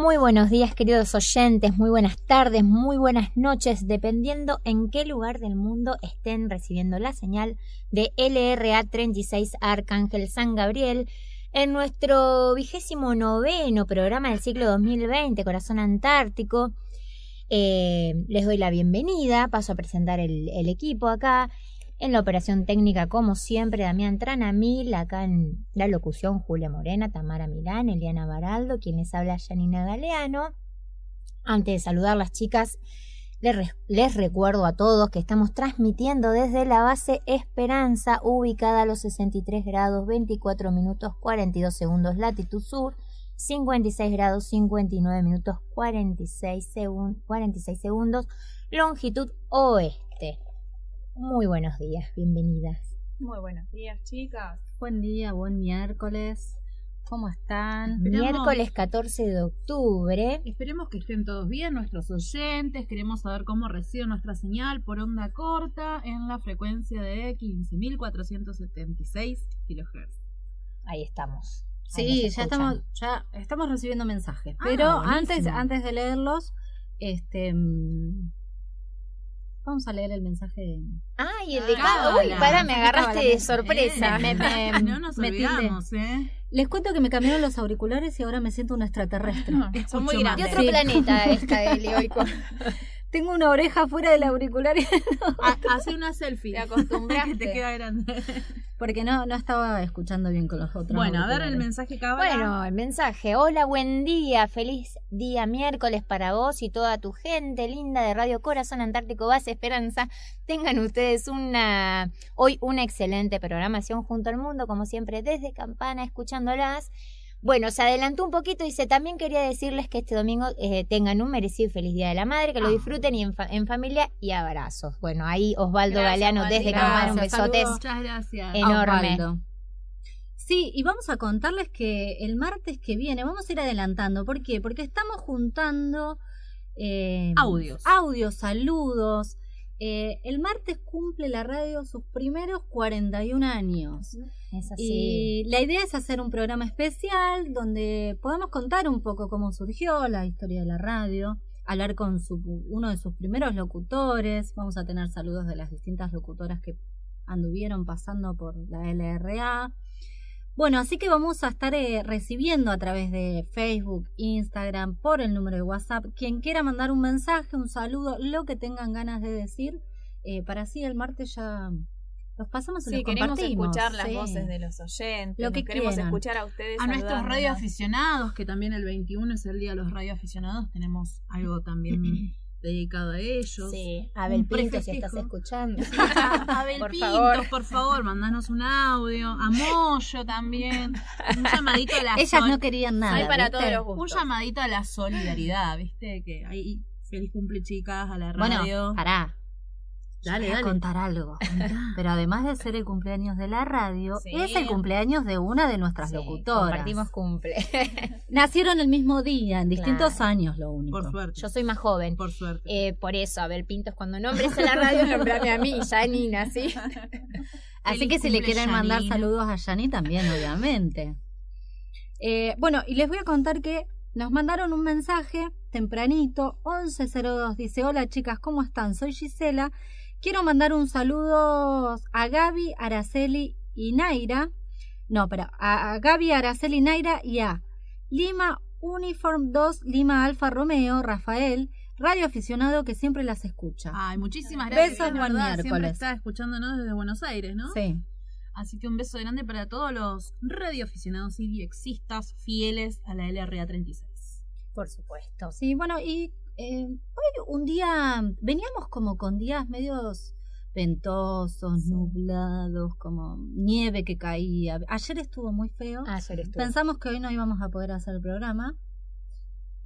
Muy buenos días queridos oyentes, muy buenas tardes, muy buenas noches, dependiendo en qué lugar del mundo estén recibiendo la señal de LRA 36 Arcángel San Gabriel en nuestro vigésimo noveno programa del ciclo 2020, Corazón Antártico. Eh, les doy la bienvenida, paso a presentar el, el equipo acá. En la operación técnica, como siempre, Damián Tranamil, acá en la locución Julia Morena, Tamara Milán, Eliana Baraldo, quien les habla Janina Galeano. Antes de saludar las chicas, les, re- les recuerdo a todos que estamos transmitiendo desde la base Esperanza, ubicada a los 63 grados 24 minutos 42 segundos latitud sur, 56 grados 59 minutos 46, segun- 46 segundos longitud oeste. Muy buenos días, bienvenidas. Muy buenos días, chicas. Buen día, buen miércoles. ¿Cómo están? Miércoles 14 de octubre. Esperemos que estén todos bien, nuestros oyentes. Queremos saber cómo reciben nuestra señal por onda corta en la frecuencia de 15.476 kHz. Ahí estamos. Ahí Sí, ya estamos, ya estamos recibiendo mensajes. Ah, Pero buenísimo. antes, antes de leerlos, este mm, vamos a leer el mensaje de Ay, el de Ah, cada. Uy, pará, me agarraste de sorpresa. Eh, Me- me- no nos me tilde. olvidamos, ¿eh? Les cuento que me cambiaron los auriculares y ahora me siento un extraterrestre. Son muy De grandes. otro Sí. planeta esta de Leoico. Tengo una oreja fuera del auricular y- Ha- Hace una selfie. Te acostumbraste. que te queda grande. porque no, no estaba escuchando bien con los otros. Bueno, a ver el mensaje que ahora. Bueno, el mensaje. Hola, buen día. Feliz día miércoles para vos y toda tu gente linda de Radio Corazón Antártico Base Esperanza. Tengan ustedes una hoy una excelente programación junto al mundo, como siempre, desde Campana, escuchándolas. Bueno, se adelantó un poquito y dice, también quería decirles que este domingo eh, tengan un merecido y feliz Día de la Madre, que lo Ah. disfruten y en, fa- en familia y abrazos. Bueno, ahí Osvaldo Gracias, Galeano desde. Campana, un besote. Muchas gracias. Enorme. Osvaldo. Sí, y vamos a contarles que el martes que viene, vamos a ir adelantando. ¿Por qué? Porque estamos juntando eh, Audios. audios, saludos. Eh, el martes cumple la radio sus primeros 41 años. Es así. Y la idea es hacer un programa especial donde podamos contar un poco cómo surgió la historia de la radio, hablar con su, uno de sus primeros locutores, vamos a tener saludos de las distintas locutoras que anduvieron pasando por la LRA. Bueno, así que vamos a estar eh, recibiendo a través de Facebook, Instagram, por el número de WhatsApp, quien quiera mandar un mensaje, un saludo, lo que tengan ganas de decir, eh, para así el martes ya los pasamos y Sí, los queremos compartimos. escuchar las sí. voces de los oyentes. Lo que queremos quieran. escuchar a ustedes. a nuestros radioaficionados, que también el 21 es el día de los radioaficionados, tenemos algo también dedicado a ellos. Sí, Abel Pinto, si estás escuchando. Abel Por favor. por favor, mandanos un audio. A Moyo también. Un llamadito a la Ellas sol- no querían nada. Hay para ¿viste? todos los Un llamadito a la solidaridad, ¿viste? Que ahí feliz cumple chicas a la Bueno, radio. pará. Dale, Voy a dale. contar algo. Pero además de ser el cumpleaños de la radio, Sí. es el cumpleaños de una de nuestras Sí, locutoras. Compartimos cumple. Nacieron el mismo día, en distintos Claro. años, lo único. Por suerte. Yo soy más joven. Por suerte. Eh, por eso, Abel Pintos, cuando nombres a la radio, nombrame a mí, Janina, ¿sí? Así Feliz que si le quieren mandar saludos a Yani también, obviamente. Eh, bueno, y les voy a contar que nos mandaron un mensaje tempranito, 1102. Dice, hola chicas, ¿cómo están? Soy Gisela. Quiero mandar un saludo a Gaby, Araceli y Naira. No, pero a, a Gaby, Araceli, Naira y a Lima Uniform 2, Lima Alfa Romeo, Rafael, radio aficionado que siempre las escucha. Ay, muchísimas gracias. Besos, es buen verdad, Siempre está escuchándonos desde Buenos Aires, ¿no? Sí. Así que un beso grande para todos los radioaficionados y diexistas fieles a la LRA 36. Por supuesto. Sí, bueno, y eh, hoy un día veníamos como con días medios ventosos, nublados, como nieve que caía. Ayer estuvo muy feo. Ayer estuvo. Pensamos que hoy no íbamos a poder hacer el programa.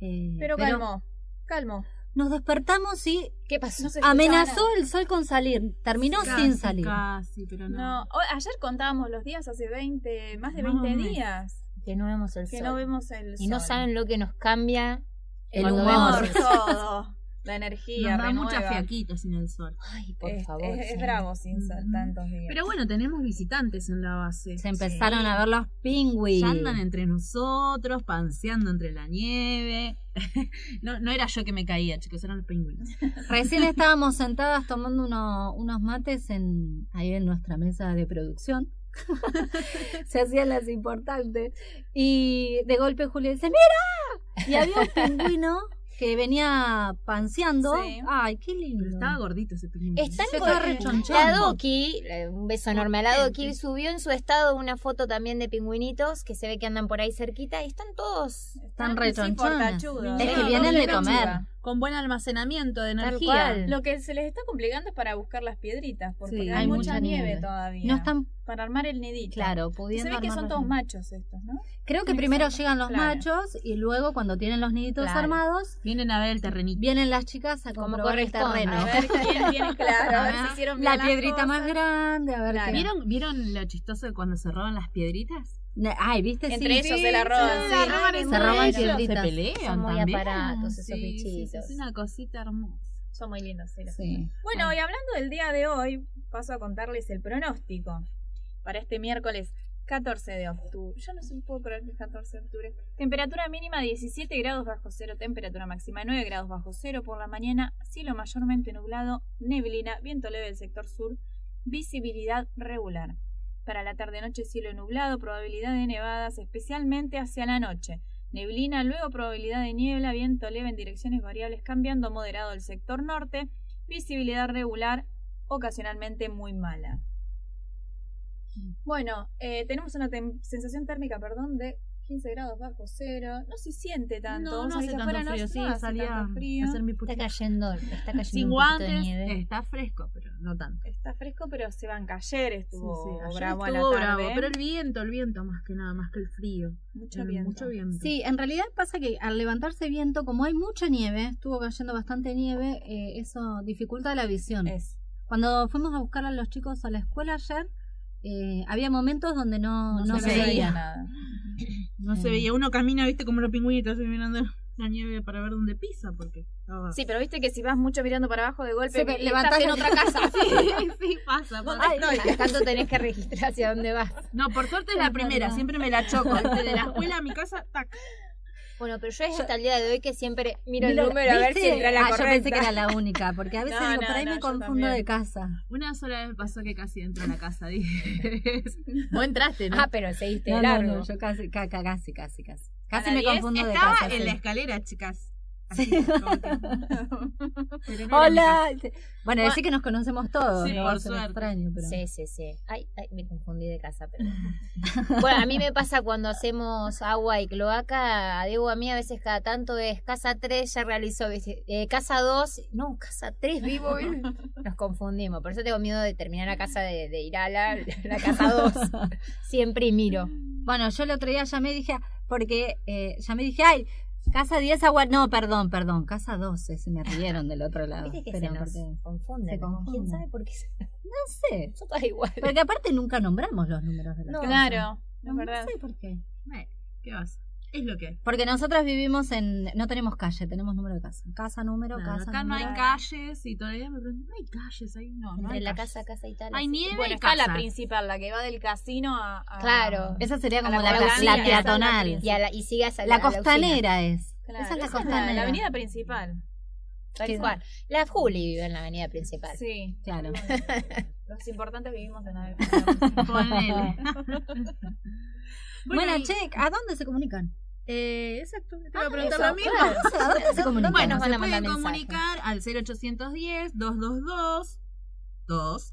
Eh, Pero calmo, calmo. Nos despertamos y ¿Qué pasó? No amenazó el sol con salir. Terminó Casi, sin salir. Casi, pero no. ayer contábamos los días hace 20, más de Más 20 o menos. días Que no vemos el que sol. no vemos el y no saben lo que nos cambia El cuando humor. todo, la energía, Nos da mucha renueva. fiaquita sin el sol. Ay, por Es, favor. es- es sí. bravo sin sol tantos días. Pero bueno, tenemos visitantes en la base. Se empezaron Sí. a ver los pingüis. Ya andan entre nosotros, panseando entre la nieve. no, no era yo que me caía, chicos, eran los pingüinos. Recién estábamos sentadas tomando uno- unos mates en, ahí en nuestra mesa de producción. Se hacían las importantes. Y de golpe Julio dice, ¡Mira! Y había un pingüino que venía panseando. Sí. Ay, qué lindo. Pero estaba gordito ese pingüino. Están Se estaba rechonchando. La Doki, un beso enorme a la Doki, subió en su estado una foto también de pingüinitos que se ve que andan por ahí cerquita y están todos Están rechonchones. portachudos. Es que vienen de comer. Con buen almacenamiento de energía. Lo que se les está complicando es para buscar las piedritas, porque Sí, hay, hay mucha mucha nieve, nieve. todavía. No están, para armar el nidito. claro, Se pudiendo ve que son todos machos estos, ¿no? Creo que primero llegan los claro. machos y luego cuando tienen los niditos Claro. armados, Vienen a ver el terrenito. vienen las chicas a Como comprobar el terreno. A ver quién tiene claro, a ver si hicieron bien La piedrita más grande, a ver Claro. qué. ¿Vieron, ¿Vieron lo chistoso de cuando se roban las piedritas? Ay, ¿viste? Entre Sí. ellos se la roban. Se sí. la roban Se entre roban ellos. Se pelean Son muy también. aparatos esos Sí, bichitos. es una cosita hermosa. Son muy lindos, sí. Bueno, y hablando del día de hoy, paso a contarles el pronóstico para este miércoles 14 de octubre. Yo no sé, puedo creer que es 14 de octubre. Temperatura mínima 17 grados bajo cero, temperatura máxima 9 grados bajo cero. Por la mañana, cielo mayormente nublado, neblina, viento leve del sector sur, visibilidad regular. Para la tarde-noche, cielo nublado, probabilidad de nevadas, especialmente hacia la noche. Neblina, luego probabilidad de niebla, viento leve en direcciones variables, cambiando moderado el sector norte, visibilidad regular, ocasionalmente muy mala. Bueno, eh, tenemos una sensación térmica, perdón, de 15 grados bajo cero. No se siente tanto. No, no hace tanto no- frío. no Sí, hace salía tanto frío. a hacer mi Está cayendo, está cayendo Sin un poquito de guantes, nieve. está fresco, pero no tanto. Está fresco, pero se banca. Ayer estuvo Sí, sí, ayer bravo a estuvo la tarde. bravo, pero el viento, el viento más que nada, más que el frío. Mucho El- viento. Mucho viento. Sí, en realidad pasa que al levantarse viento, como hay mucha nieve, estuvo cayendo bastante nieve, eh, eso dificulta la visión. Es. Cuando fuimos a buscar a los chicos a la escuela ayer, eh, había momentos donde no, No no se se veía. veía. nada. No se Eh. veía. Uno camina, viste, como los pingüinitos mirando la nieve para ver dónde pisa, porque estaba... Sí, pero viste que si vas mucho mirando para abajo de golpe, estás levantás en otra casa. Sí, sí, pasa. pasa. Ay, cada tanto tenés que registrar hacia dónde vas. No, por suerte es la primera, siempre me la choco. ¿viste? De la escuela a mi casa, tac. Bueno, pero yo es hasta el día de hoy que siempre miro el Mira, número a ver si entra la Ah, yo pensé que era la única, porque a veces No, digo, no, por ahí no, me confundo de casa. Una sola vez pasó que casi entró a la casa. Dije. Vos entraste, ¿no? Ah, pero seguiste No, de no, largo. no, yo casi, ca- ca- casi, casi, casi. Casi me 10 confundo de Estaba casa. en sí. la escalera, chicas. Así, Sí. que- mi Hola. Bueno, decir que nos conocemos todos, Sí, ¿no? por suerte. extraño, pero... Sí, sí, sí. Ay, ay, me confundí de casa, pero... bueno, a mí me pasa cuando hacemos agua y cloaca, a Diego a mí a veces cada tanto es casa 3, ya realizó. Eh, casa 2, no, casa 3, vivo, nos confundimos. Por eso tengo miedo de terminar la casa de, de Irala, la casa 2. Siempre y miro. Bueno, yo el otro día ya me dije, porque eh, ya me dije, ay, casa 10 agua, no, perdón, perdón, casa 12, se me rieron del otro lado. Viste que pero se nos se ¿no? ¿Quién sabe por qué? se- No sé, Son todas iguales. porque aparte nunca nombramos los números de la No. Claro, No, es verdad. no sé por qué. Eh, ¿Qué vas? Es lo que es. Porque nosotras vivimos en. No tenemos calle, tenemos número de casa. Casa, número, casa. acá no hay número. calles y todavía me preguntan, no hay calles ahí, no, no Entre hay la calles. casa, casa y tal. Hay nieve Bueno, y está la principal, la que va del casino a. a- Claro. Esa sería como la la, la, la peatonal. Y, a la, y sigas a La a costanera es. Claro, esa es la esa costanera. la avenida principal. Tal cual. La Juli vive en la avenida principal. Sí, Claro. los importantes vivimos en la Ponele. Bueno, y- che, ¿a dónde se comunican? Eh, exacto, te iba Ah, a preguntar eso, lo mismo. claro, no sé, ¿a dónde se comunican? Bueno, se a mandar pueden comunicar al 0810 222 2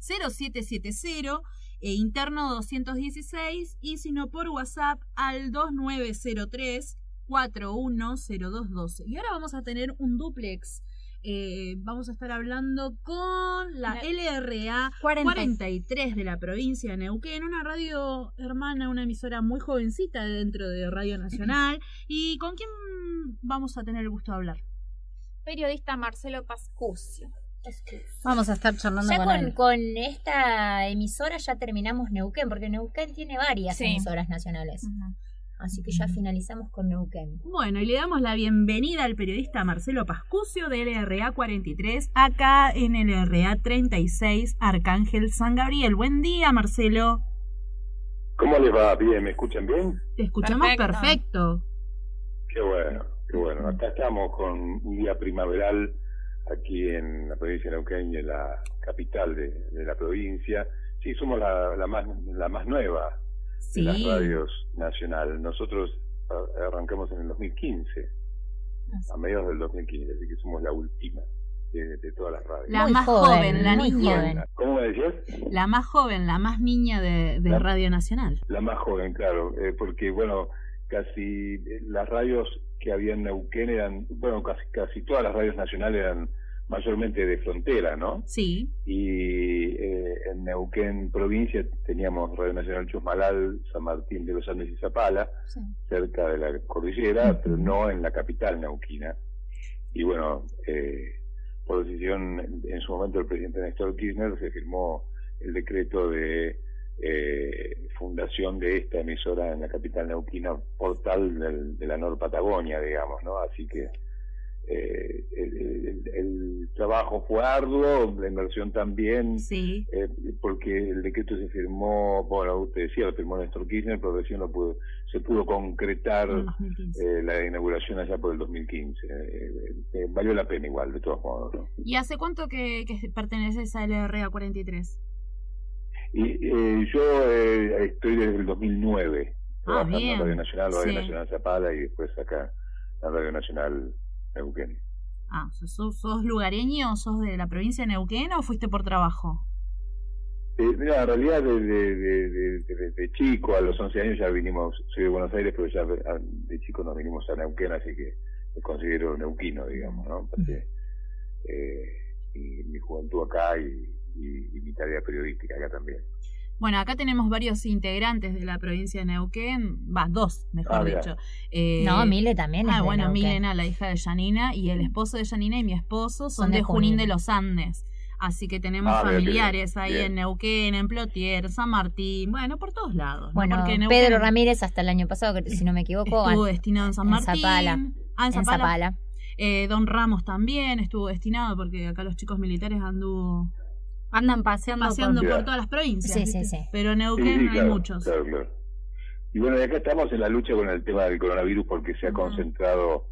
0770 e interno 216 y si no por WhatsApp al 2903 410212. Y ahora vamos a tener un duplex. Eh, vamos a estar hablando con la LRA 43 de la provincia de Neuquén, una radio hermana, una emisora muy jovencita dentro de Radio Nacional. ¿Y con quién vamos a tener el gusto de hablar? Periodista Marcelo Pascucio. Vamos a estar charlando Ya con, con, él. con esta emisora ya terminamos Neuquén, porque Neuquén tiene varias Sí. emisoras nacionales. Así que ya finalizamos con Neuquén. Bueno, y le damos la bienvenida al periodista Marcelo Pascucio de LRA 43, acá en LRA 36, Arcángel San Gabriel. Buen día, Marcelo. ¿Cómo les va? Bien, ¿me escuchan bien? Te escuchamos Perfecto. perfecto. Qué bueno, qué bueno. Acá estamos con un día primaveral aquí en la provincia de Neuquén en la capital de, de la provincia. Sí, somos la, la más la más nueva Sí. de las radios nacional. Nosotros arrancamos en el 2015, a mediados del 2015, así que somos la última de, de todas las radios. La Muy más joven, joven, la niña. joven. ¿Cómo me decías? La más joven, la más niña de, de La- Radio Nacional. La más joven, claro, eh, porque bueno, casi eh, las radios que había en Neuquén eran, bueno, casi, casi todas las radios nacionales eran mayormente de frontera, ¿no? Sí. Y eh, en Neuquén provincia teníamos Radio Nacional Chusmalal, San Martín de los Andes y Zapala, cerca de la cordillera, pero no en la capital neuquina. Y bueno, eh, por decisión en su momento del presidente Néstor Kirchner se firmó el decreto de eh, fundación de esta emisora en la capital neuquina, portal del- de la Nor Patagonia, digamos, ¿no? Así que eh, el, el- el trabajo fue arduo, la inversión también, Sí. eh, porque el decreto se firmó, bueno, usted decía, lo firmó Néstor Kirchner, pero recién lo pudo, se pudo concretar En 2015. eh, la inauguración allá por el 2015. Eh, valió la pena igual, de todos modos. ¿no? ¿Y hace cuánto que, que perteneces a LRA 43? Y yo estoy desde el 2009 trabajando bien. en Radio Nacional, Radio Sí. Nacional Zapala y después acá en Radio Nacional Neuquén. Ah, ¿sos, sos lugareño? ¿Sos de la provincia de Neuquén o fuiste por trabajo? Eh, mira, en realidad desde de, de, de- chico, a los 11 años ya vinimos, soy de Buenos Aires, pero ya de, de chico nos vinimos a Neuquén, así que me considero neuquino, digamos, ¿no? Pasé, eh, y mi juventud acá y, y- y mi tarea periodística acá también. Bueno, acá tenemos varios integrantes de la provincia de Neuquén, va, dos, mejor Ah, dicho. Eh, No, Mile también es Ah, de bueno, Neuquén. Milena, la hija de Janina, y el esposo de Janina y mi esposo son, Son de de Junín Junín. de los Andes. Así que tenemos Ah, familiares bien, ahí bien. en Neuquén, en Plotier, San Martín, bueno, por todos lados. ¿no? Bueno, Porque Neuquén Pedro Ramírez hasta el año pasado, que si no me equivoco, estuvo destinado en San en Martín. Zapala. Ah, en en Zapala. Zapala. Eh, Don Ramos también estuvo destinado porque acá los chicos militares anduvo Andan paseando, paseando por... todas las provincias. Sí, sí, sí. Pero en Neuquén sí, hay claro, muchos. claro, claro. Y bueno, y acá estamos en la lucha con el tema del coronavirus porque se ha concentrado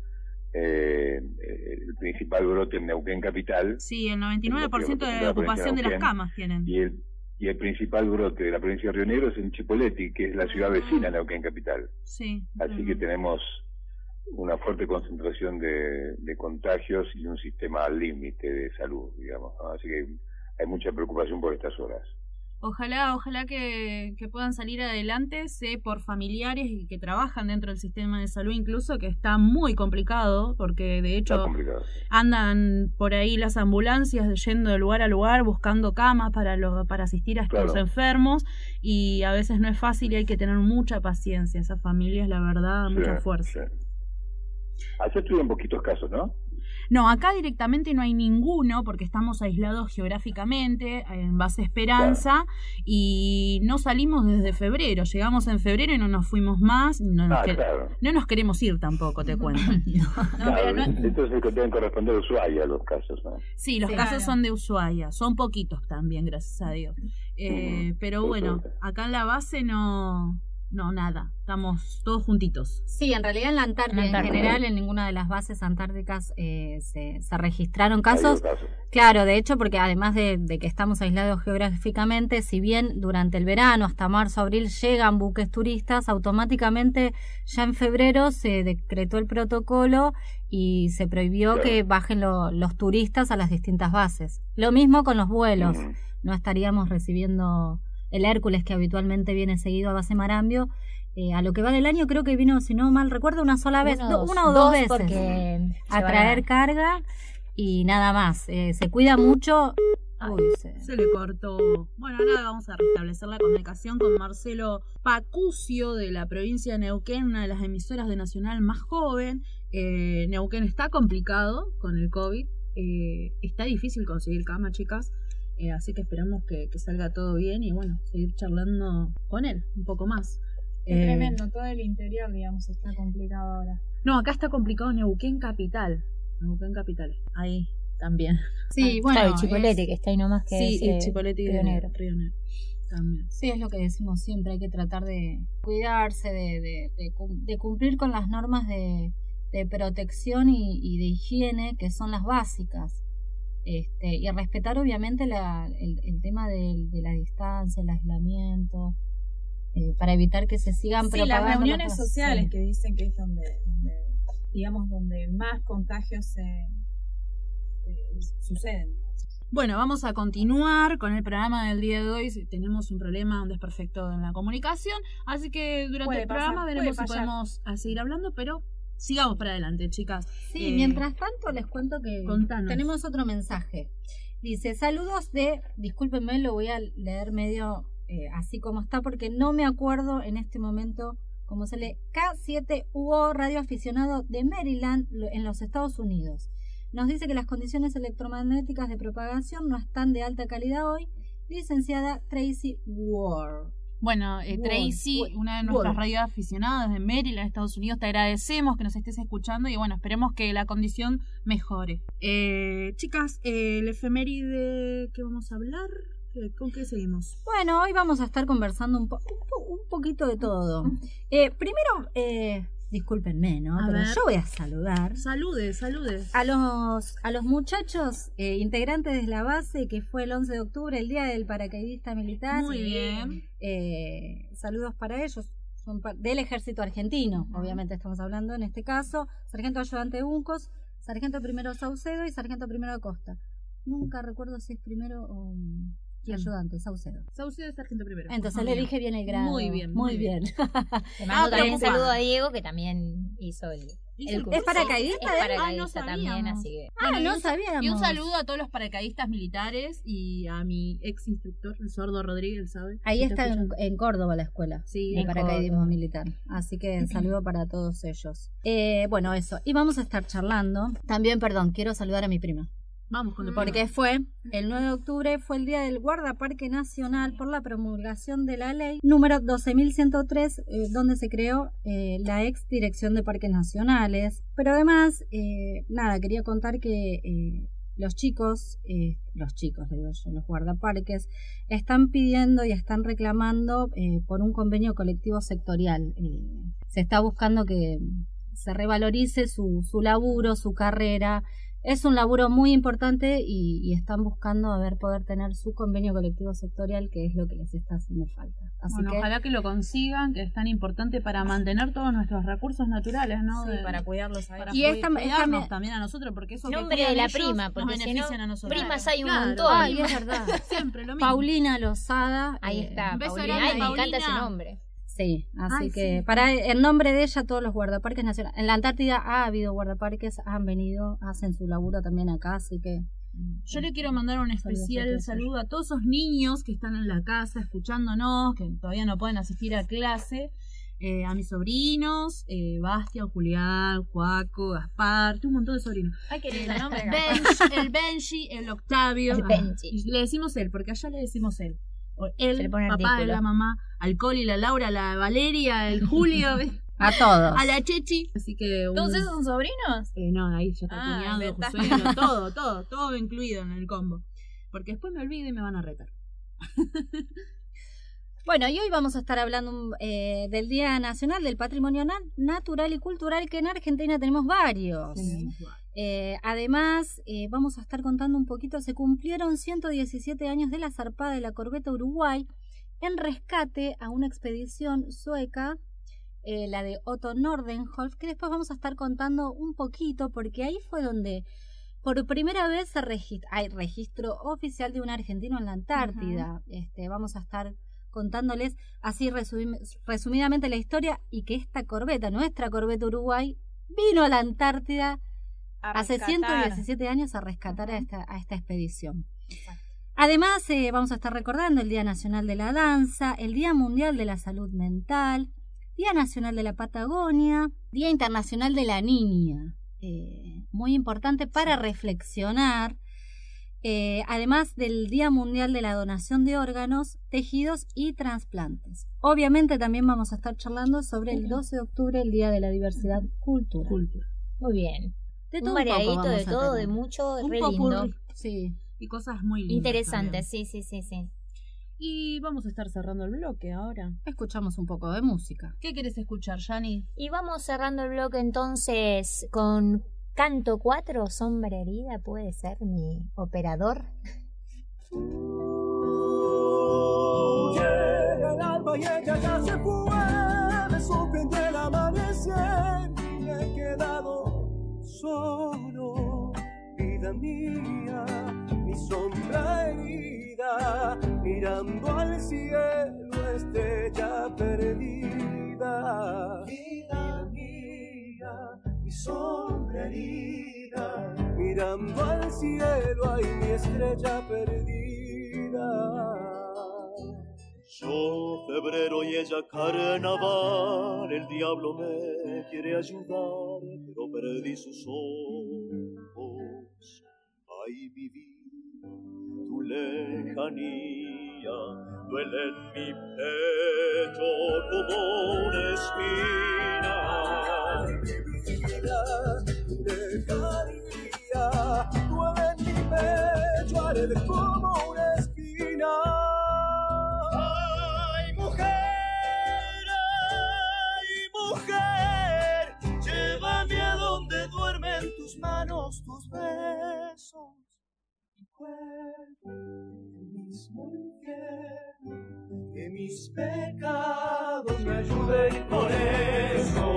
eh, el principal brote en Neuquén Capital Sí, el 99% de la ocupación de las camas tienen. y el, y el principal brote de la provincia de Río Negro es en Chipoleti, que es la ciudad vecina a Neuquén Capital. Sí. Así que tenemos una fuerte concentración de, de contagios y un sistema al límite de salud, digamos. ¿no? Así que hay mucha preocupación por estas horas. Ojalá, ojalá que, que puedan salir adelante, sé por familiares y que trabajan dentro del sistema de salud incluso, que está muy complicado, porque de hecho andan por ahí las ambulancias yendo de lugar a lugar buscando camas para los, para asistir a estos Claro. enfermos y a veces no es fácil y hay que tener mucha paciencia. Esas familias, la verdad, mucha Sí, fuerza. sí. Allá estuvieron poquitos casos, ¿no? No, acá directamente no hay ninguno porque estamos aislados geográficamente en base Esperanza y no salimos desde febrero. Llegamos en febrero y no nos fuimos más. No nos, Ah, claro. no nos queremos ir tampoco, te cuento. Claro, Entonces que deben corresponder a Ushuaia los casos, ¿no? Sí, los Sí. casos Claro. son de Ushuaia, son poquitos también, gracias a Dios. Eh, pero bueno, acá en la base no, no nada, estamos todos juntitos. Sí, en realidad en la Antártida, En en, la Antártida. general, en ninguna de las bases antárticas eh, se, se registraron casos. Claro, de hecho, porque además de, de que estamos aislados geográficamente, si bien durante el verano, hasta marzo, abril, llegan buques turistas, automáticamente ya en febrero se decretó el protocolo y se prohibió Claro. que bajen lo- los turistas a las distintas bases. Lo mismo con los vuelos. No estaríamos recibiendo el Hércules que habitualmente viene seguido a base Marambio. Eh, a lo que va del año creo que vino, si no mal recuerdo, una sola vez, Uno, do- dos. una o dos, Dos, veces porque a traer a- carga y nada más. Eh, se cuida mucho. Uy, se- Se le cortó. Bueno, ahora vamos a restablecer la comunicación con Marcelo Pacucio de la provincia de Neuquén, una de las emisoras de Nacional más joven. Eh, Neuquén está complicado con el COVID. eh, está difícil conseguir cama, chicas. Eh, así que esperamos que, que salga todo bien y bueno, seguir charlando con él un poco más. Qué Eh, tremendo, todo el interior, digamos, está complicado ahora. No, acá está complicado Neuquén Capital. Neuquén Capital. Ahí también. Sí, Ah, bueno. claro, y Chipolete, es- que está ahí nomás que Sí, es, y eh, Chipolete y Río Negro. Río Negro. También. Sí, es lo que decimos siempre, hay que tratar de cuidarse, de, de, de de cumplir con las normas de, de protección y, y de higiene, que son las básicas. Este, y respetar obviamente la, el, el tema del- de, la distancia, el aislamiento, eh, para evitar que se sigan Sí, las propagando reuniones cosas. sociales Sí. que dicen que es donde, donde, digamos, donde más contagios se, se- suceden. Bueno, vamos a continuar con el programa del día de hoy. Tenemos un problema, un desperfecto en la comunicación, así que durante Puede el pasar, programa veremos si podemos seguir hablando, pero sigamos para adelante, chicas. Sí, Eh, mientras tanto les cuento que contanos. tenemos otro mensaje. Dice, saludos de, discúlpenme, lo voy a leer medio eh, así como está porque no me acuerdo en este momento cómo se lee. K7UO, radio aficionado de Maryland en los Estados Unidos. Nos dice que las condiciones electromagnéticas de propagación no están de alta calidad hoy. Licenciada Tracy Ward. Bueno, eh, Tracy, una de nuestras Word. radioaficionadas de Maryland, Estados Unidos, te agradecemos que nos estés escuchando y bueno, esperemos que la condición mejore. Eh, chicas, eh, el efeméride que vamos a hablar, ¿Qué- ¿con qué seguimos? Bueno, hoy vamos a estar conversando un, po- un, po- un poquito de todo. Eh, primero, eh, discúlpenme, ¿no? A Pero ver. yo voy a saludar Salude, salude. a los, a los muchachos eh, integrantes de la base, que fue el 11 de octubre, el día del paracaidista militar. Muy bien. Eh, saludos para ellos. Son par- del ejército argentino, obviamente estamos hablando en este caso. Sargento ayudante Uncos, sargento primero Saucedo y sargento primero Acosta. Nunca recuerdo si es primero o ¿Quién? ayudante, Saucedo. Saucedo es sargento primero. Entonces le dije bien el grado. Muy bien, muy bien. Le Ah, mando también un saludo a Diego, que también hizo el, curso. ¿Es paracaidista, Es él? paracaidista Ah, no también, sabíamos. así que... Ah, Bueno, y no sabíamos. Y un saludo a todos los paracaidistas militares y a mi ex instructor, el sordo Rodríguez, ¿sabe? Ahí está en, en Córdoba la escuela Sí, de paracaidismo Córdoba. militar. Así que saludo para todos ellos. Eh, bueno, eso. Y vamos a estar charlando. También, perdón, quiero saludar a mi prima. Vamos con el Porque fue el 9 de octubre, fue el día del Guardaparque Nacional por la promulgación de la ley número 12.103, eh, donde se creó eh, la ex Dirección de Parques Nacionales. Pero además, eh, nada, quería contar que eh, los chicos, eh, los chicos, digo yo, los guardaparques, están pidiendo y están reclamando eh, por un convenio colectivo sectorial. Eh, se está buscando que se revalorice su, su laburo, su carrera. Es un laburo muy importante y, y están buscando a ver poder tener su convenio colectivo sectorial, que es lo que les está haciendo falta. Así Bueno, que ojalá que lo consigan, que es tan importante para mantener todos nuestros recursos naturales, ¿no? Sí, De- para cuidarlos a para ellos. Y esta- cuidarnos esta me- también a nosotros, porque eso Nombre que de la ellos prima, nos porque si benefician no, a nosotros. primas hay un Claro. montón. Ay, es verdad. Siempre lo mismo. Paulina Lozada. Ahí eh, está, Paulina. Ay, me encanta ese nombre. Sí, así Ay, que sí. para en nombre de ella todos los guardaparques nacionales. En la Antártida ha habido guardaparques, han venido, hacen su laburo también acá, así que Yo le quiero mandar un especial saludo a todos esos niños que están en la casa escuchándonos, que todavía no pueden asistir a clase. eh, a mis sobrinos, eh, Bastian, Julián, Juaco, Gaspar, un montón de sobrinos. Ay, qué lindo nombre. Benji, el Benji, el Octavio. El Benji. y le decimos él, porque allá le decimos él. Pone papá, artículo. la mamá, al Coli, la Laura, la Valeria, el Julio, A todos. a la Chechi. Así que. un- ¿Todos esos son sobrinos? Eh, no, ahí ya está Ah, cuñado. Josuelo, todo, todo, todo incluido en el combo. Porque después me olvido y me van a retar. Bueno, y hoy vamos a estar hablando eh, del Día Nacional del Patrimonio Na- Natural y Cultural, que en Argentina tenemos varios. Eh, además, eh, vamos a estar contando un poquito, se cumplieron 117 años de la zarpada de la corbeta Uruguay en rescate a una expedición sueca, eh, la de Otto Nordenholf, que después vamos a estar contando un poquito, porque ahí fue donde por primera vez se regi- hay registro oficial de un argentino en la Antártida. este, vamos a estar contándoles así resumi- resumidamente la historia y que esta corbeta, nuestra corbeta Uruguay, vino a la Antártida hace rescatar. 117 años a rescatar a esta, a esta expedición. Además, eh, vamos a estar recordando el Día Nacional de la Danza, el Día Mundial de la Salud Mental, Día Nacional de la Patagonia, Día Internacional de la Niña. eh, muy importante para reflexionar. eh, además del Día Mundial de la Donación de Órganos, Tejidos y Trasplantes. Obviamente también vamos a estar charlando sobre el 12 de octubre, el Día de la Diversidad Cultural. Muy bien. De un todo un variadito de todo, de mucho, Un re lindo. Sí. Y cosas muy lindas. Interesante, sí, sí, sí, sí. Y vamos a estar cerrando el bloque ahora. Escuchamos un poco de música. ¿Qué quieres escuchar, Yani? Y vamos cerrando el bloque entonces con Canto 4, Sombra Herida, puede ser mi operador. Llega el alba y ella ya se fue, me sorprende solo, vida mía, mi sombra herida, mirando al cielo, estrella perdida. Vida mía, mi sombra herida, mirando al cielo, hay mi estrella perdida. Yo febrero y ella carnaval, el diablo me quiere ayudar, pero perdí sus ojos. Ay, mi vida, tu lejanía duele en mi pecho como una espina. Ay, mi vida, tu lejanía duele en mi pecho, arde como una espina. Besos. Mi cuerpo, el mismo infierno, que mis pecados me ayuden con eso.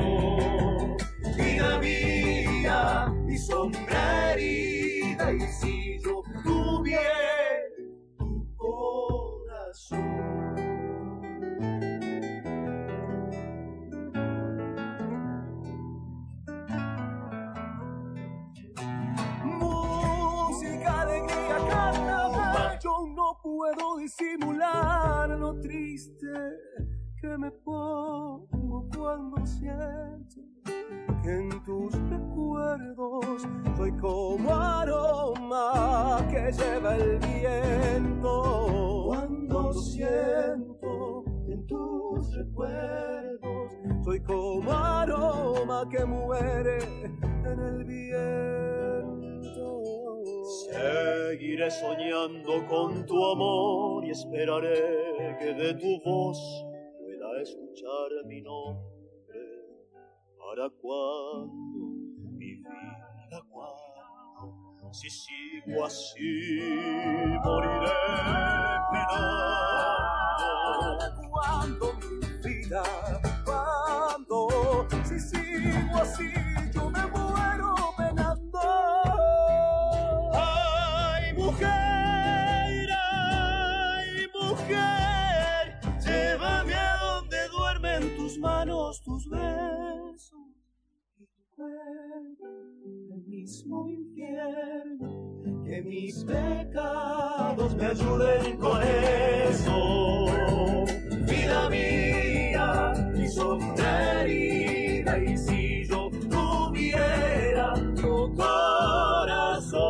Vida mía, mi sombra herida, y si yo tuviera tu corazón. Puedo disimular lo triste que me pongo cuando siento que en tus recuerdos soy como aroma que lleva el viento. Cuando siento en tus recuerdos soy como aroma que muere en el viento. Seguiré soñando con tu amor y esperaré que de tu voz pueda escuchar mi nombre. ¿Para cuando mi vida, cuando? Si sigo así, moriré penando. ¿Cuándo mi vida? ¿Cuándo? Si sigo así, el mismo infierno. Que mis pecados me ayuden con eso. Vida mía, mi herida y si yo tuviera tu corazón.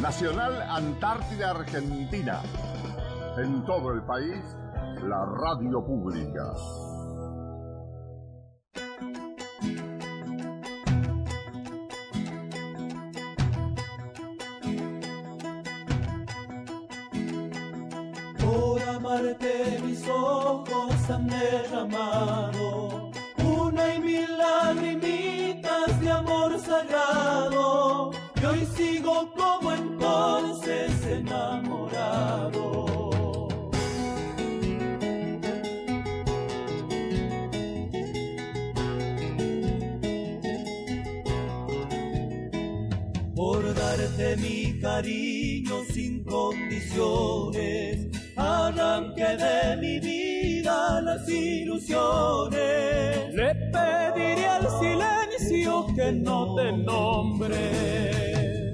Nacional Antártida Argentina. En todo el país, la radio pública. Por amarte mis ojos han derramado una y mil lagrimitas de amor sagrado y hoy sigo como entonces enamorado. Darte mi cariño sin condiciones, arranque de mi vida las ilusiones. Le pediré al silencio que no te nombre.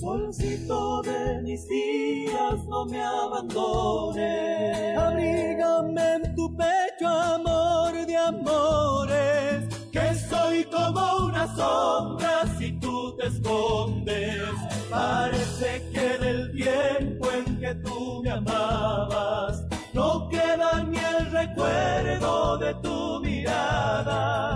Solcito de mis días, no me abandones. Sombra si tú te escondes. Parece que del tiempo en que tú me amabas, no queda ni el recuerdo de tu mirada.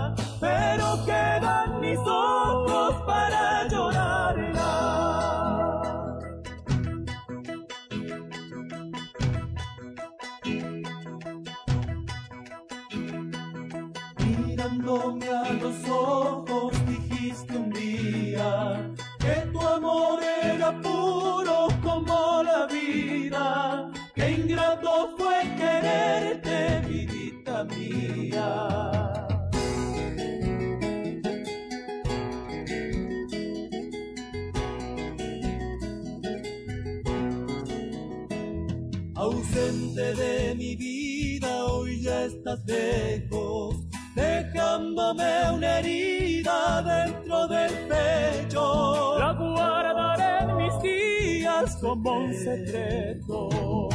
Ausente de mi vida, hoy ya estás lejos, dejándome una herida dentro del pecho. La guardaré en mis días como un secreto.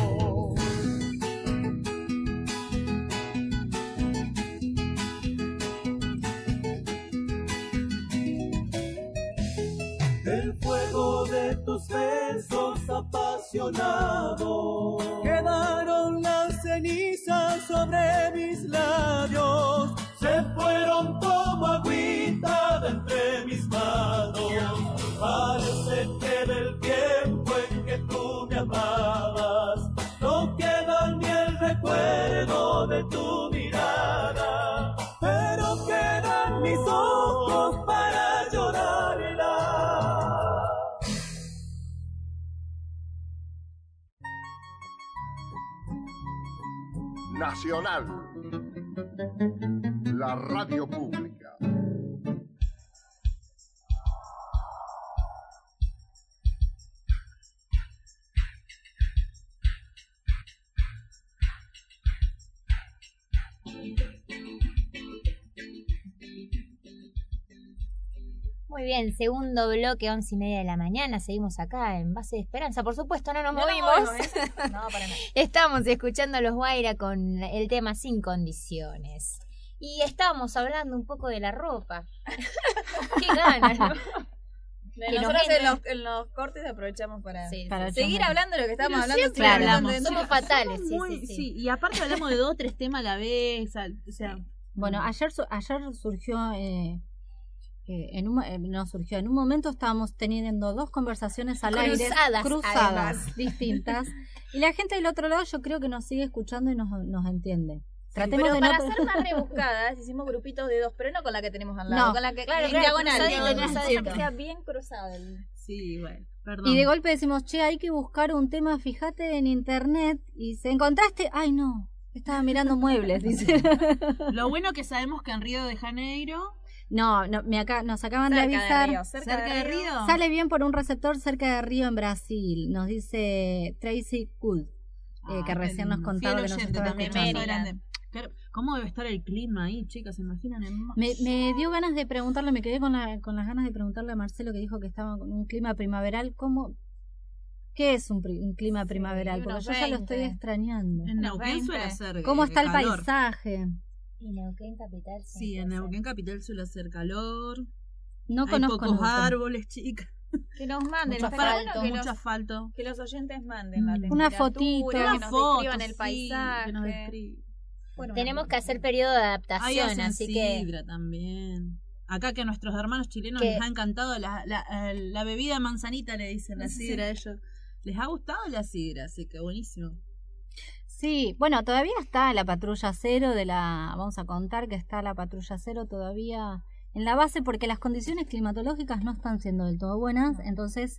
Tus apasionados quedaron las cenizas sobre mis labios, se fueron como agüita de entre mis manos. Parece que del Nacional. La radio pública. Muy bien, segundo bloque, once y media de la mañana. Seguimos acá en Base de Esperanza. Por supuesto, no nos No nos movimos. movemos, ¿eh? No, para nada. Estamos escuchando a los Guaira con el tema Sin Condiciones. Y estábamos hablando un poco de la ropa. Qué ganas, ¿no? Nosotros en los, en los cortes aprovechamos para, Para seguir hablando de lo que estábamos Pero hablando. siempre hablamos. de- Somos Sí, fatales, Somos sí, muy- sí, sí. Y aparte hablamos de dos o tres temas a la vez. O sea, Bueno, ayer, su- ayer surgió, eh, eh, en un, eh, no surgió, en un momento estábamos teniendo dos conversaciones al aire, Cruzadas, además. distintas, y la gente del otro lado yo creo que nos sigue escuchando y nos, nos entiende. Tratemos pero de para no... hacer más rebuscadas hicimos grupitos de dos, pero no con la que tenemos al lado, No. con la que Claro, en claro, diagonal, bien cruzado. el- Sí, bueno, perdón. Y de golpe decimos, che, hay que buscar un tema, fíjate en internet, y se encontraste, ay no, estaba mirando muebles, dice. Lo bueno que sabemos que en Río de Janeiro, No, no me acá, nos acaban de Cerca de avisar. Río, cerca cerca de Río, Sale bien por un receptor cerca de Río en Brasil, nos dice Tracy Good, eh, Ah, que recién nos fiel contaba que nos estaba escuchando. ¿Cómo debe estar el clima ahí, chicas? ¿Se imaginan? En me, me, dio ganas de preguntarle, me quedé con, la, con las ganas de preguntarle a Marcelo que dijo que estaba con un clima primaveral. ¿Cómo, ¿Qué es un, un clima primaveral? Porque yo ya lo estoy extrañando. En Neuquén suele ser ¿Cómo está el calor. paisaje? Y Neuquén Capital. Sí, en Neuquén Capital suele hacer calor. No Hay conozco pocos Neuquén. árboles, chicas. Que nos manden, Mucho asfalto, que mucho los- asfalto. Que los oyentes manden la Una temperatura, fotito. que Una nos foto, describan el sí, paisaje. que nos describan. Bueno, Tenemos que hacer periodo de Hay adaptación, así que sidra también. Acá que a nuestros hermanos chilenos les ha encantado la, la, la bebida de manzanita, le dicen la Sí. sidra a ellos. Les ha gustado la sidra, así que buenísimo. Sí, bueno, todavía está la patrulla cero de la, vamos a contar que está la patrulla cero todavía en la base porque las condiciones climatológicas no están siendo del todo buenas, entonces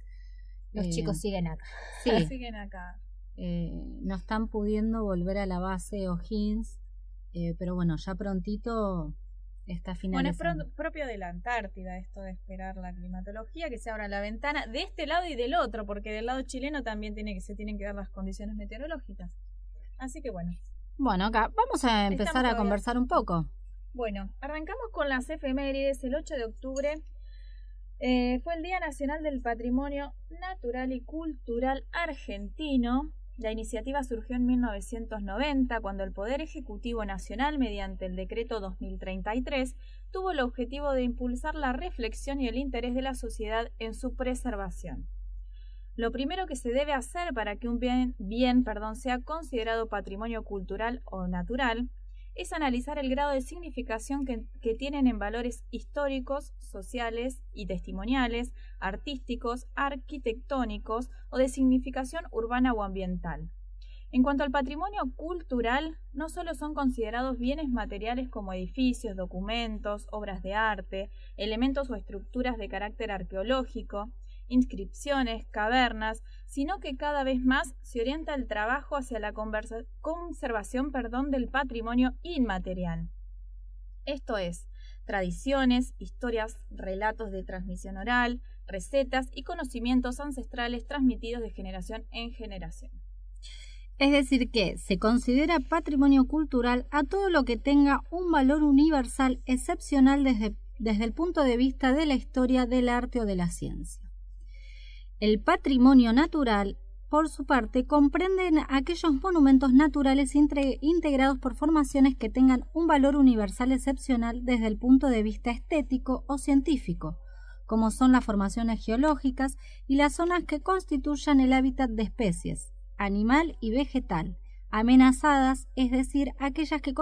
los eh, chicos siguen acá. sí, siguen acá. eh, no están pudiendo volver a la base O'Higgins, eh, pero bueno, ya prontito está Bueno, es finalizando. pro- propio de la Antártida esto de esperar la climatología, que se abra la ventana de este lado y del otro, porque del lado chileno también tiene que se tienen que dar las condiciones meteorológicas. Así que bueno. Bueno, acá vamos a empezar Estamos a todavía- conversar un poco. Bueno, arrancamos con las efemérides. El 8 de octubre eh, fue el Día Nacional del Patrimonio Natural y Cultural Argentino. La iniciativa surgió en 1990, cuando el Poder Ejecutivo Nacional, mediante el Decreto 2033, tuvo el objetivo de impulsar la reflexión y el interés de la sociedad en su preservación. Lo primero que se debe hacer para que un bien, sea considerado patrimonio cultural o natural es analizar el grado de significación que, que tienen en valores históricos, sociales y testimoniales, artísticos, arquitectónicos o de significación urbana o ambiental. En cuanto al patrimonio cultural, no solo son considerados bienes materiales como edificios, documentos, obras de arte, elementos o estructuras de carácter arqueológico, inscripciones, cavernas, sino que cada vez más se orienta el trabajo hacia la conservación perdón, del patrimonio inmaterial. Esto es, tradiciones, historias, relatos de transmisión oral, recetas y conocimientos ancestrales transmitidos de generación en generación. Es decir, que se considera patrimonio cultural a todo lo que tenga un valor universal excepcional desde, desde el punto de vista de la historia, del arte o de la ciencia. El patrimonio natural, por su parte, comprende aquellos monumentos naturales integrados por formaciones que tengan un valor universal excepcional desde el punto de vista estético o científico, como son las formaciones geológicas y las zonas que constituyan el hábitat de especies, animal y vegetal, amenazadas, es decir, aquellas que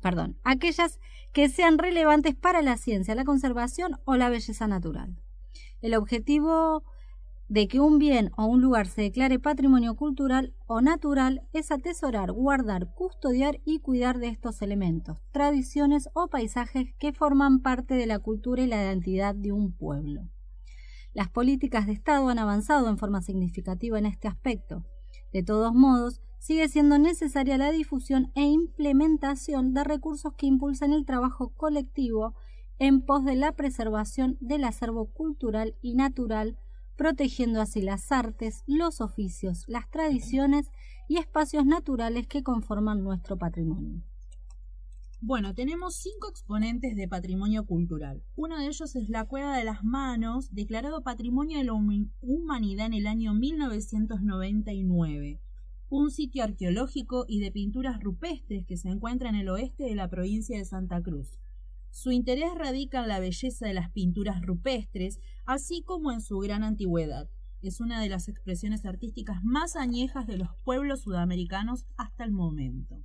perdón, aquellas que sean relevantes para la ciencia, la conservación o la belleza natural. El objetivo de que un bien o un lugar se declare patrimonio cultural o natural es atesorar, guardar, custodiar y cuidar de estos elementos, tradiciones o paisajes que forman parte de la cultura y la identidad de un pueblo. Las políticas de Estado han avanzado en forma significativa en este aspecto. De todos modos, sigue siendo necesaria la difusión e implementación de recursos que impulsen el trabajo colectivo en pos de la preservación del acervo cultural y natural, protegiendo así las artes, los oficios, las tradiciones y espacios naturales que conforman nuestro patrimonio. Bueno, tenemos cinco exponentes de patrimonio cultural. Uno de ellos es la Cueva de las Manos, declarado Patrimonio de la Humanidad en el año 1999. Un sitio arqueológico y de pinturas rupestres que se encuentra en el oeste de la provincia de Santa Cruz. Su interés radica en la belleza de las pinturas rupestres, así como en su gran antigüedad. Es una de las expresiones artísticas más añejas de los pueblos sudamericanos hasta el momento.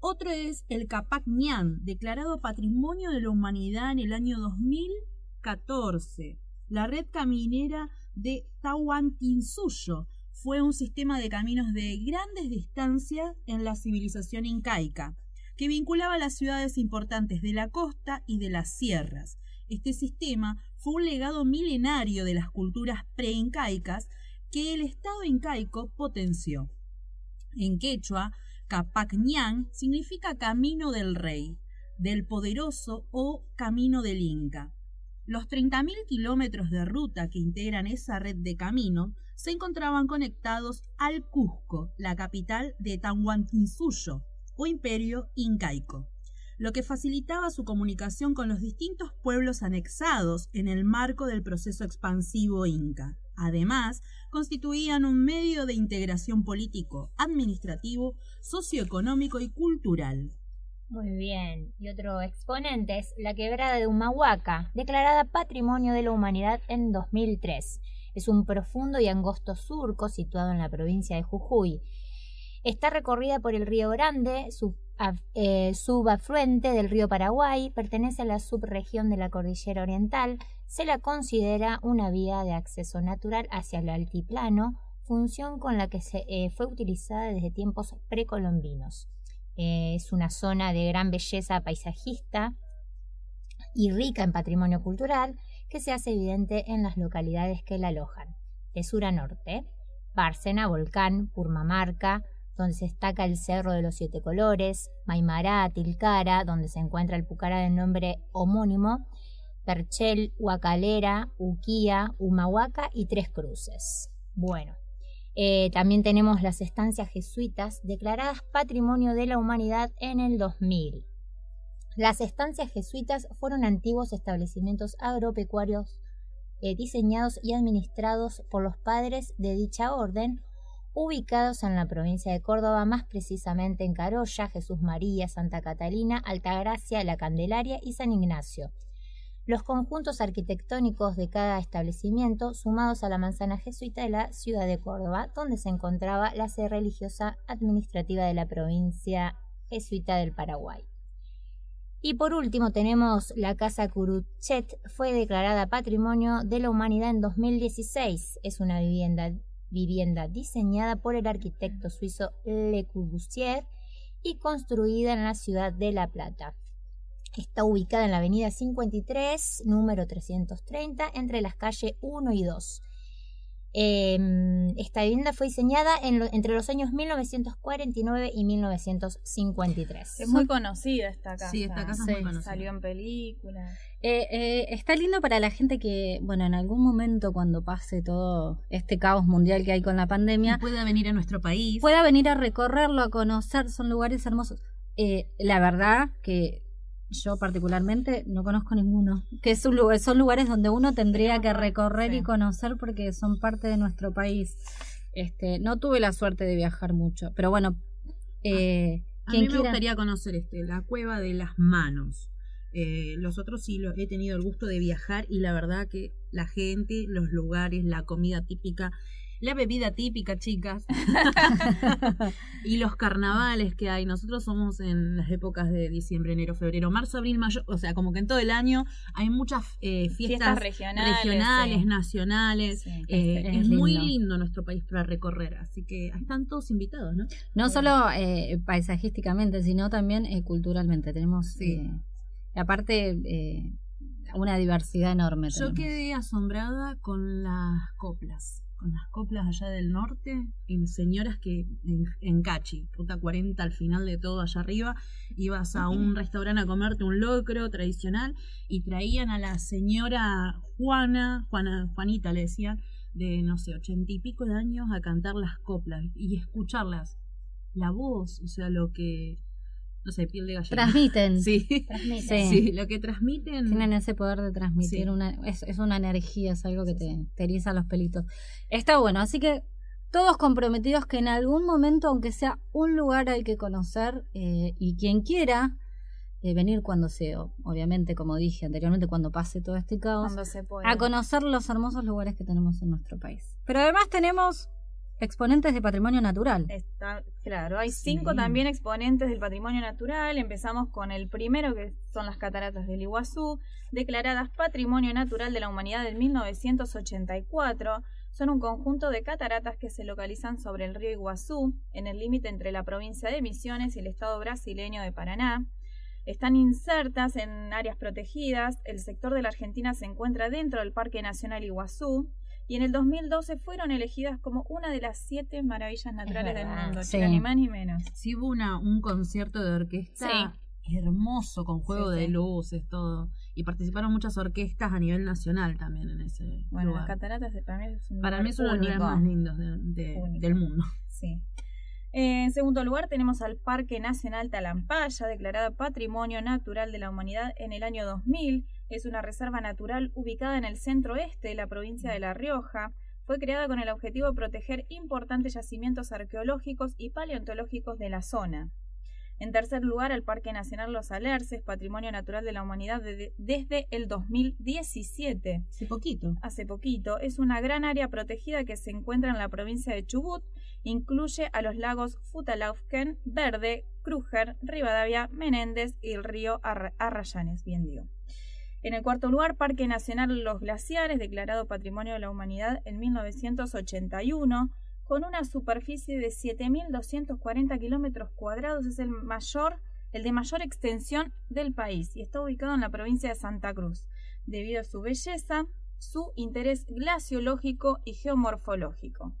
Otro es el Capac Ñan, declarado Patrimonio de la Humanidad en el año 2014. La red caminera de Tahuantinsuyo fue un sistema de caminos de grandes distancias en la civilización incaica, que vinculaba las ciudades importantes de la costa y de las sierras. Este sistema fue un legado milenario de las culturas preincaicas que el Estado incaico potenció. En quechua, Capac Ñan significa camino del rey, del poderoso o camino del Inca. Los 30.000 kilómetros de ruta que integran esa red de caminos se encontraban conectados al Cusco, la capital de Tahuantinsuyo, o imperio incaico, lo que facilitaba su comunicación con los distintos pueblos anexados en el marco del proceso expansivo inca. Además, constituían un medio de integración político, administrativo, socioeconómico y cultural. Muy bien. Y otro exponente es la quebrada de Humahuaca, declarada Patrimonio de la Humanidad en 2003. Es un profundo y angosto surco situado en la provincia de Jujuy. Está recorrida por el río Grande, eh, subafluente del río Paraguay, pertenece a la subregión de la Cordillera Oriental, se la considera una vía de acceso natural hacia el altiplano, función con la que se, eh, fue utilizada desde tiempos precolombinos. Eh, es una zona de gran belleza paisajista y rica en patrimonio cultural que se hace evidente en las localidades que la alojan. De sur a norte, Bárcena, Volcán, Purmamarca, donde se destaca el Cerro de los Siete Colores, Maimará, Tilcara, donde se encuentra el Pucará de nombre homónimo, Perchel, Huacalera, Uquía, Humahuaca y Tres Cruces. Bueno, eh, también tenemos las estancias jesuitas declaradas Patrimonio de la Humanidad en el 2000. Las estancias jesuitas fueron antiguos establecimientos agropecuarios eh, diseñados y administrados por los padres de dicha orden, ubicados en la provincia de Córdoba, más precisamente en Carolla, Jesús María, Santa Catalina, Altagracia, La Candelaria y San Ignacio los conjuntos arquitectónicos de cada establecimiento, sumados a la manzana jesuita de la ciudad de Córdoba, donde se encontraba la sede religiosa administrativa de la provincia jesuita del Paraguay. Y por último tenemos la Casa Curuchet, fue declarada Patrimonio de la Humanidad en 2016. Es una vivienda, vivienda diseñada por el arquitecto suizo Le Corbusier y construida en la ciudad de La Plata. Está ubicada en la avenida 53, número 330, entre las calles 1 y 2. Em, esta vivienda fue diseñada entre los años 1949 y 1953. Es muy conocida esta casa. Sí, esta casa es muy conocida. Salió en películas. Eh, eh, está lindo para la gente que, bueno, en algún momento cuando pase todo este caos mundial que hay con la pandemia, pueda venir a nuestro país, pueda venir a recorrerlo, a conocer, son lugares hermosos. Eh, la verdad que yo particularmente no conozco ninguno. Que es un lugar, son lugares donde uno tendría que recorrer y conocer porque son parte de nuestro país. Este, no tuve la suerte de viajar mucho, pero bueno. Eh, a mí me gustaría conocer este, la cueva de las manos. Eh, los otros sí lo, he tenido el gusto de viajar y la verdad que la gente, los lugares, la comida típica la bebida típica, chicas, y los carnavales que hay. Nosotros somos en las épocas de diciembre, enero, febrero, marzo, abril, mayo, o sea, como que en todo el año hay muchas eh, fiestas, regionales, nacionales. Eh, es, muy lindo nuestro país para recorrer, así que están todos invitados, ¿no? No solo eh, paisajísticamente, sino también culturalmente. Tenemos, aparte una diversidad enorme. Yo quedé asombrada con las coplas con las coplas allá del norte y señoras que en, Cachi, ruta 40 al final de todo allá arriba, ibas a un restaurante a comerte un locro tradicional y traían a la señora Juana, Juana Juanita le decían, de no sé, ochenta y pico de años a cantar las coplas y escucharlas. La voz, o sea, lo que no sé, piel de gallina. Transmiten. Sí. Sí. lo que transmiten. Tienen ese poder de transmitir. Una, es, es, una energía, es algo que te, te eriza los pelitos. Está bueno, así que todos comprometidos que en algún momento, aunque sea un lugar al que conocer, eh, y quien quiera eh, venir cuando sea, obviamente, como dije anteriormente, cuando pase todo este caos, a conocer los hermosos lugares que tenemos en nuestro país. Pero además tenemos exponentes de patrimonio natural. Está, claro, hay cinco también exponentes del patrimonio natural. Empezamos con el primero, que son las cataratas del Iguazú, declaradas Patrimonio Natural de la Humanidad en 1984. Son un conjunto de cataratas que se localizan sobre el río Iguazú, en el límite entre la provincia de Misiones y el estado brasileño de Paraná. Están insertas en áreas protegidas. El sector de la Argentina se encuentra dentro del Parque Nacional Iguazú y en el 2012 fueron elegidas como una de las siete maravillas naturales del mundo, ni más ni menos. Sí hubo una, un concierto de orquesta hermoso con juego de luces, todo. Y participaron muchas orquestas a nivel nacional también en ese Bueno, las cataratas para mí es Para mí es uno de los lugares más lindos del mundo. Sí. En segundo lugar tenemos al Parque Nacional Talampaya, declarado Patrimonio Natural de la Humanidad en el año 2000. Es una reserva natural ubicada en el centro este de la provincia de La Rioja. Fue creada con el objetivo de proteger importantes yacimientos arqueológicos y paleontológicos de la zona. En tercer lugar, el Parque Nacional Los Alerces, Patrimonio Natural de la Humanidad desde el 2017. Hace poquito. Hace poquito. Es una gran área protegida que se encuentra en la provincia de Chubut. Incluye a los lagos Futalaufken, Verde, Kruger, Rivadavia, Menéndez y el río Arrayanes, bien digo. En el cuarto lugar, Parque Nacional Los Glaciares, declarado Patrimonio de la Humanidad en 1981 con una superficie de 7.240 kilómetros cuadrados. Es el mayor, el de mayor extensión del país y está ubicado en la provincia de Santa Cruz, debido a su belleza, su interés glaciológico y geomorfológico.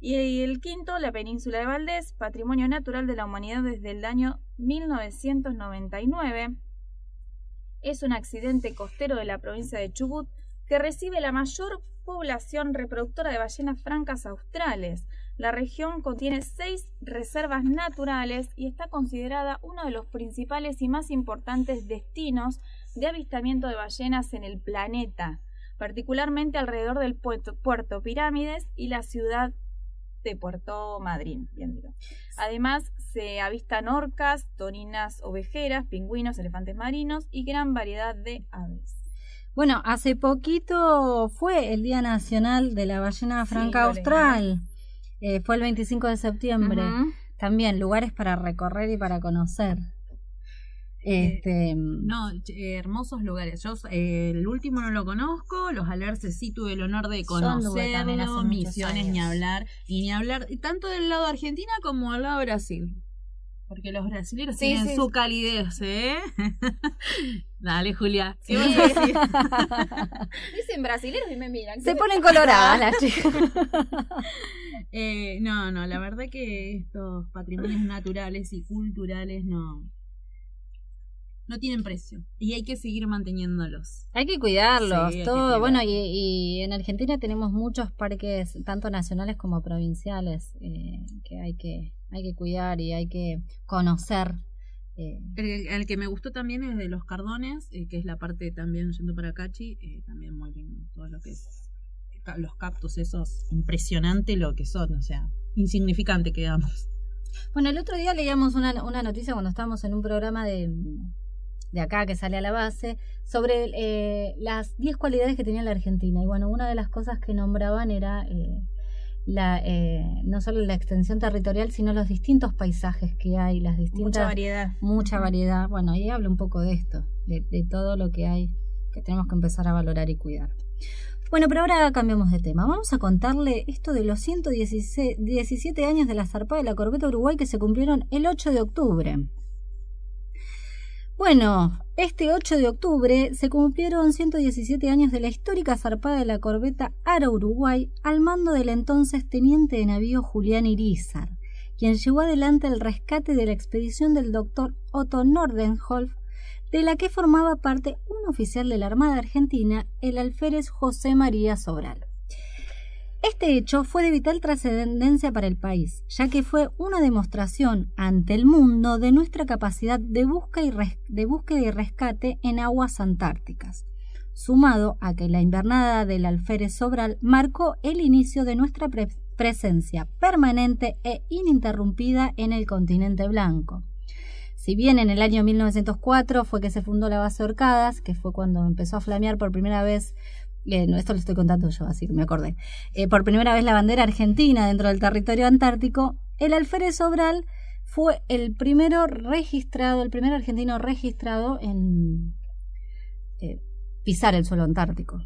Y el quinto, la península de Valdés, Patrimonio Natural de la Humanidad desde el año 1999. Es un accidente costero de la provincia de Chubut que recibe la mayor población reproductora de ballenas francas australes. La región contiene seis reservas naturales y está considerada uno de los principales y más importantes destinos de avistamiento de ballenas en el planeta, particularmente alrededor del puerto, Pirámides y la ciudad de Puerto Madryn, Además, se avistan orcas, toninas ovejeras, pingüinos, elefantes marinos y gran variedad de aves. Bueno, hace poquito fue el Día Nacional de la Ballena Franca Austral. Eh, fue el 25 de septiembre. También lugares para recorrer y para conocer. Eh, este, no, eh, hermosos lugares. Yo el último no lo conozco, los alerces sí tuve el honor de conocerlo, misiones ni hablar, y ni hablar tanto del lado de Argentina como del lado de Brasil. Porque los brasileños tienen su calidez, ¿eh? Dale, Julia. Dicen brasileños y me miran. Se ponen coloradas las chicas. eh, no, no, la verdad que estos patrimonios naturales y culturales no, no tienen precio y hay que seguir manteniéndolos. Hay que cuidarlos, todo. bueno, y, en Argentina tenemos muchos parques, tanto nacionales como provinciales, eh, que hay que hay que cuidar y hay que conocer. Eh. El, que me gustó también es de los cardones, eh, que es la parte también yendo para Cachi, también muy lindo, todo lo que es los cactus esos, impresionante lo que son, o sea, insignificante quedamos. Bueno, el otro día leíamos una, una noticia cuando estábamos en un programa de, de acá que sale a la base sobre las 10 cualidades que tenía la Argentina. Y bueno, una de las cosas que nombraban era la, eh, no solo la extensión territorial, sino los distintos paisajes que hay, las distintas... Mucha variedad. Mucha variedad. Bueno, ahí habla un poco de esto, de, todo lo que hay que tenemos que empezar a valorar y cuidar. Bueno, pero ahora cambiamos de tema. Vamos a contarle esto de los 117 años de la zarpada de la Corbeta Uruguay que se cumplieron el 8 de octubre. Bueno, este 8 de octubre se cumplieron 117 años de la histórica zarpada de la corbeta Ara Uruguay al mando del entonces teniente de navío Julián Irizar, quien llevó adelante el rescate de la expedición del doctor Otto Nordenholf, de la que formaba parte un oficial de la Armada Argentina, el alférez José María Sobral. Este hecho fue de vital trascendencia para el país, ya que fue una demostración ante el mundo de nuestra capacidad de, de búsqueda y rescate en aguas antárticas, sumado a que la invernada del alférez Sobral marcó el inicio de nuestra presencia permanente e ininterrumpida en el continente blanco. Si bien en el año 1904 fue que se fundó la base Orcadas, que fue cuando empezó a flamear por primera vez eh, esto lo estoy contando yo, así que me acordé, eh, por primera vez la bandera argentina dentro del territorio antártico, el alférez Sobral fue el primero registrado, el primer argentino registrado en eh, pisar el suelo antártico.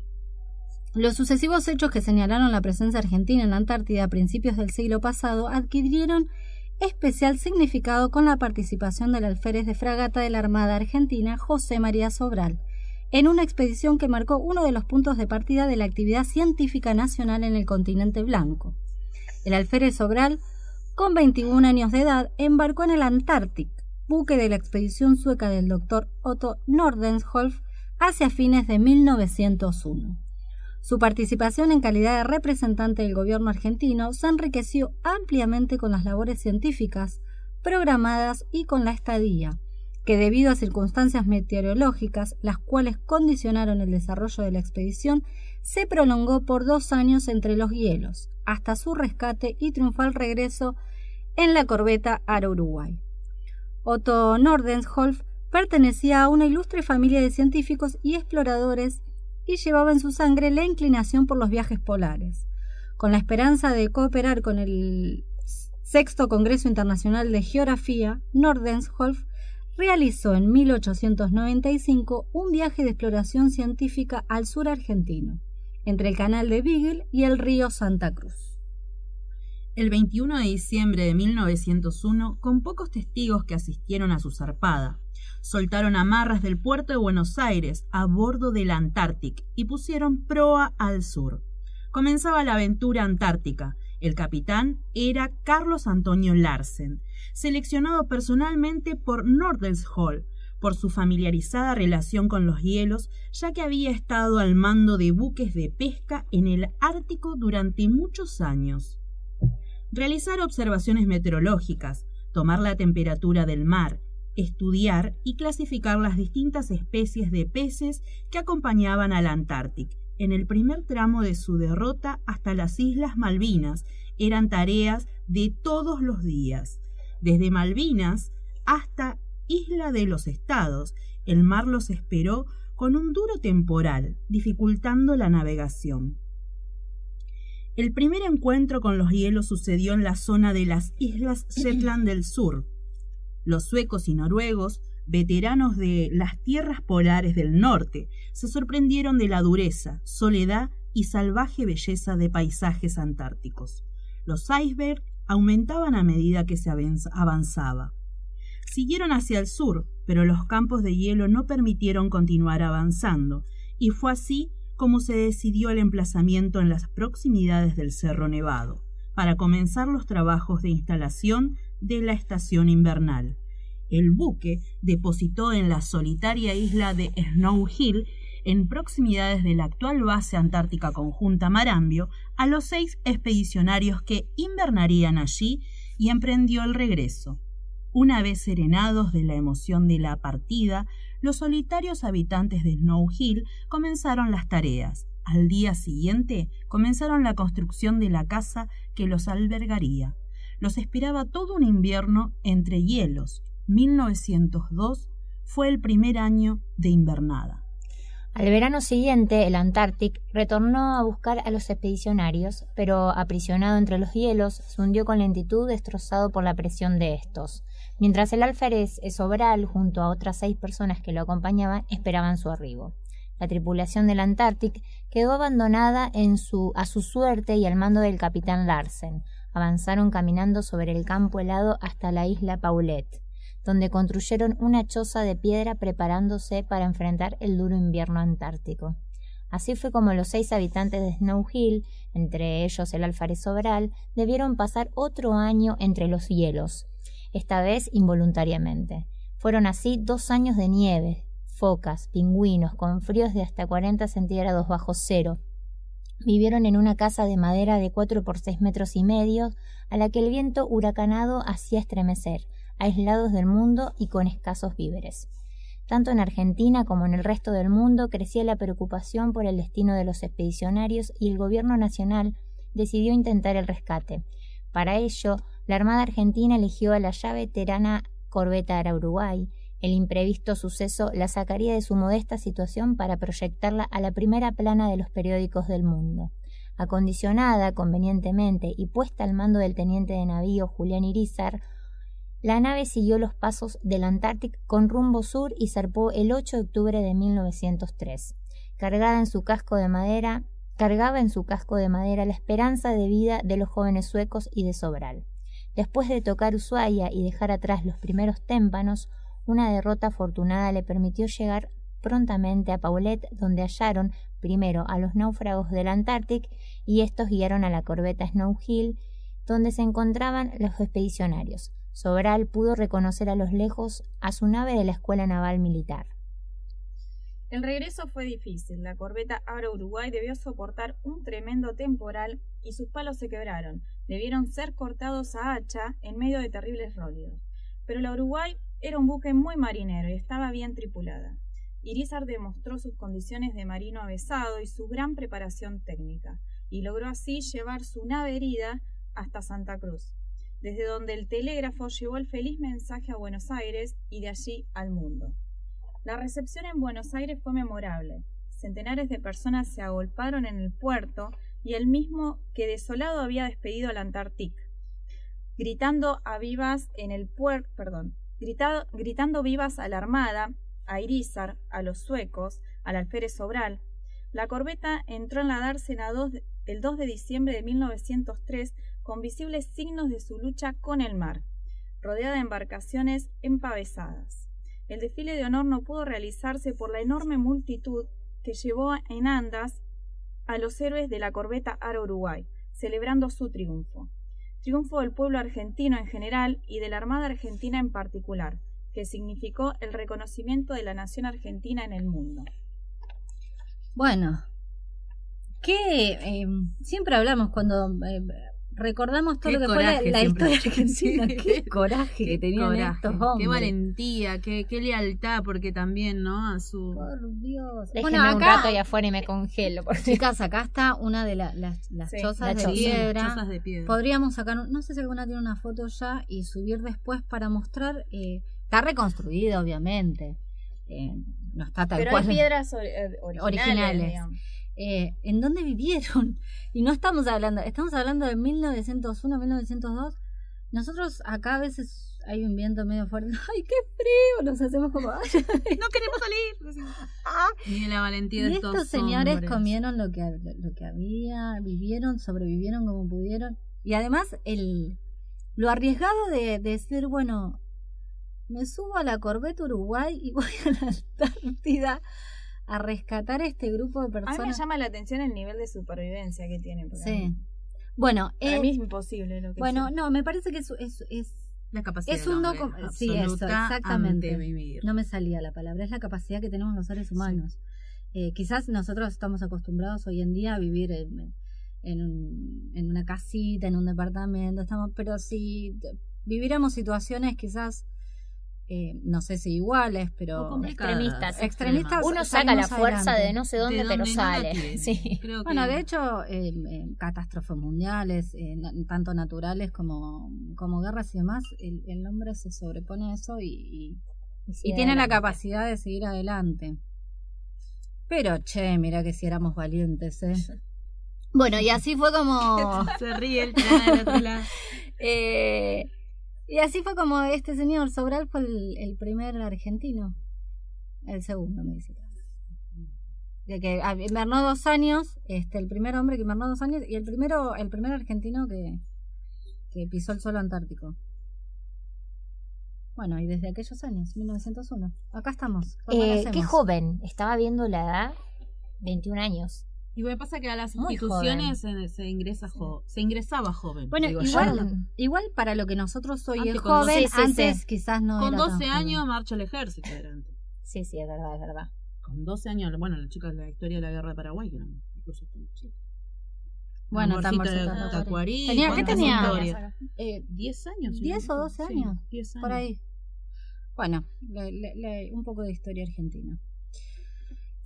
Los sucesivos hechos que señalaron la presencia argentina en la Antártida a principios del siglo pasado adquirieron especial significado con la participación del alférez de fragata de la Armada Argentina, José María Sobral, en una expedición que marcó uno de los puntos de partida de la actividad científica nacional en el continente blanco. El alférez Sobral, con 21 años de edad, embarcó en el Antártic, buque de la expedición sueca del doctor Otto Nordenholf, hacia fines de 1901. Su participación en calidad de representante del gobierno argentino se enriqueció ampliamente con las labores científicas programadas y con la estadía, que debido a circunstancias meteorológicas, las cuales condicionaron el desarrollo de la expedición, se prolongó por dos años entre los hielos, hasta su rescate y triunfal regreso en la corbeta Ara Uruguay. Otto Nordensholf pertenecía a una ilustre familia de científicos y exploradores y llevaba en su sangre la inclinación por los viajes polares. Con la esperanza de cooperar con el Sexto Congreso Internacional de Geografía, Nordensholf realizó en 1895 un viaje de exploración científica al sur argentino, entre el canal de Beagle y el río Santa Cruz. El 21 de diciembre de 1901, con pocos testigos que asistieron a su zarpada, soltaron amarras del puerto de Buenos Aires a bordo del Antártic y pusieron proa al sur. Comenzaba la aventura antártica. El capitán era Carlos Antonio Larsen, seleccionado personalmente por Nordenshall por su familiarizada relación con los hielos, ya que había estado al mando de buques de pesca en el Ártico durante muchos años. Realizar observaciones meteorológicas, tomar la temperatura del mar, estudiar y clasificar las distintas especies de peces que acompañaban al Antártico. En el primer tramo de su derrota hasta las Islas Malvinas eran tareas de todos los días. Desde Malvinas hasta Isla de los Estados, el mar los esperó con un duro temporal, dificultando la navegación. El primer encuentro con los hielos sucedió en la zona de las Islas Shetland del Sur. Los suecos y noruegos, veteranos de las tierras polares del norte, se sorprendieron de la dureza, soledad y salvaje belleza de paisajes antárticos. Los icebergs aumentaban a medida que se avanzaba. Siguieron hacia el sur, pero los campos de hielo no permitieron continuar avanzando, y fue así como se decidió el emplazamiento en las proximidades del Cerro Nevado, para comenzar los trabajos de instalación de la estación invernal. El buque depositó en la solitaria isla de Snow Hill en proximidades de la actual base antártica conjunta Marambio, a los seis expedicionarios que invernarían allí y emprendió el regreso. Una vez serenados de la emoción de la partida, los solitarios habitantes de Snow Hill comenzaron las tareas. Al día siguiente comenzaron la construcción de la casa que los albergaría. Los esperaba todo un invierno entre hielos. 1902 fue el primer año de invernada. Al verano siguiente, el Antártic retornó a buscar a los expedicionarios, pero aprisionado entre los hielos, se hundió con lentitud destrozado por la presión de estos, mientras el alférez Sobral, junto a otras seis personas que lo acompañaban, esperaban su arribo. La tripulación del Antártic quedó abandonada a su suerte y al mando del capitán Larsen. Avanzaron caminando sobre el campo helado hasta la isla Paulette donde construyeron una choza de piedra preparándose para enfrentar el duro invierno antártico. Así fue como los seis habitantes de Snow Hill, entre ellos el alfárez Sobral, debieron pasar otro año entre los hielos, esta vez involuntariamente. Fueron así dos años de nieve, focas, pingüinos, con fríos de hasta 40 centígrados bajo cero. Vivieron en una casa de madera de cuatro por seis metros y medio, a la que el viento huracanado hacía estremecer, aislados del mundo y con escasos víveres. Tanto en Argentina como en el resto del mundo crecía la preocupación por el destino de los expedicionarios y el gobierno nacional decidió intentar el rescate. Para ello, la Armada Argentina eligió a la ya veterana corbeta Uruguay. El imprevisto suceso la sacaría de su modesta situación para proyectarla a la primera plana de los periódicos del mundo. Acondicionada convenientemente y puesta al mando del teniente de navío Julián Irizar, la nave siguió los pasos del Antártico con rumbo sur y zarpó el 8 de octubre de 1903. Cargada en su casco de madera, cargaba en su casco de madera la esperanza de vida de los jóvenes suecos y de Sobral. Después de tocar Ushuaia y dejar atrás los primeros témpanos, una derrota afortunada le permitió llegar prontamente a Paulet, donde hallaron primero a los náufragos del Antártico y estos guiaron a la corbeta Snow Hill, donde se encontraban los expedicionarios. Sobral pudo reconocer a los lejos a su nave de la Escuela Naval Militar. El regreso fue difícil. La corbeta Aro Uruguay debió soportar un tremendo temporal y sus palos se quebraron. Debieron ser cortados a hacha en medio de terribles rólidos. Pero la Uruguay era un buque muy marinero y estaba bien tripulada. Irizar demostró sus condiciones de marino avesado y su gran preparación técnica, y logró así llevar su nave herida hasta Santa Cruz, desde donde el telégrafo llevó el feliz mensaje a Buenos Aires y de allí al mundo. La recepción en Buenos Aires fue memorable. Centenares de personas se agolparon en el puerto y el mismo que desolado había despedido al Antarctic, gritando a vivas en el puerto, perdón, gritando vivas a la Armada, a Irizar, a los suecos, al alférez Sobral. La corbeta entró en la dársena el 2 de diciembre de 1903 con visibles signos de su lucha con el mar, rodeada de embarcaciones empavesadas. El desfile de honor no pudo realizarse por la enorme multitud que llevó en andas a los héroes de la corbeta Aro Uruguay, celebrando su triunfo. Triunfo del pueblo argentino en general y de la Armada Argentina en particular, que significó el reconocimiento de la nación argentina en el mundo. Bueno, que eh, siempre hablamos cuando eh, recordamos todo lo que fue la, historia argentina, qué coraje que tenían estos hombres. Qué valentía, qué, qué, lealtad, porque también, ¿no? A su... Por Dios. Déjenme bueno, acá, un rato ahí afuera y me congelo. Por chicas, acá está una de las, las chozas, de piedra. Podríamos sacar, no sé si alguna tiene una foto ya y subir después para mostrar... Eh, está reconstruida, obviamente. Eh, no está tal Pero cual. hay piedras eh, originales. Eh, ¿En dónde vivieron? Y no estamos hablando, estamos hablando de 1901, 1902. Nosotros acá a veces hay un viento medio fuerte. ¡Ay, qué frío! Nos hacemos como. ¡No queremos salir! Ah. Y la valentía de estos, señores comieron lo que, lo que había, vivieron, sobrevivieron como pudieron. Y además, el lo arriesgado de, de decir, bueno, me subo a la Corbeta Uruguay y voy a la Antártida a rescatar este grupo de personas. A mí me llama la atención el nivel de supervivencia que tienen. sí. Bueno, Para mí es imposible lo que Bueno, no, me parece que es, es, es la capacidad es un hombre, sí, eso, exactamente. Vivir. No me salía la palabra, es la capacidad que tenemos los seres humanos. Eh, quizás nosotros estamos acostumbrados hoy en día a vivir en, en, en una casita, en un departamento, estamos, pero si viviéramos situaciones quizás eh, no sé si iguales, pero extremistas. extremistas. Uno saca la fuerza de no sé dónde, pero sale. Sí. bueno, de hecho, eh, catástrofes mundiales, eh, tanto naturales como, como guerras y demás, el, el hombre se sobrepone a eso y, y, tiene la capacidad de seguir adelante. Pero, che, mira que si éramos valientes, ¿eh? Bueno, y así fue como... se ríe el plan, eh, y así fue como este señor Sobral fue el, primer argentino. El segundo, me dice. De que invernó dos años, este, el primer hombre que invernó dos años, y el primero, el primer argentino que, que pisó el suelo antártico. Bueno, y desde aquellos años, 1901. Acá estamos. Eh, qué joven, estaba viendo la edad, 21 años. Y me pasa que a las instituciones se, ingresa se ingresaba joven. Bueno, igual, igual para lo que nosotros hoy es joven, antes quizás no Con 12 años marcha el ejército adelante. Sí, sí, es verdad, es verdad. Con 12 años, bueno, la chica de la historia de la guerra de Paraguay, que eran incluso Bueno, Tacuarí. ¿Tenía, ¿Qué tenía? Eh, 10 años. 10 o 12 años. Por ahí. Bueno, un poco de historia argentina.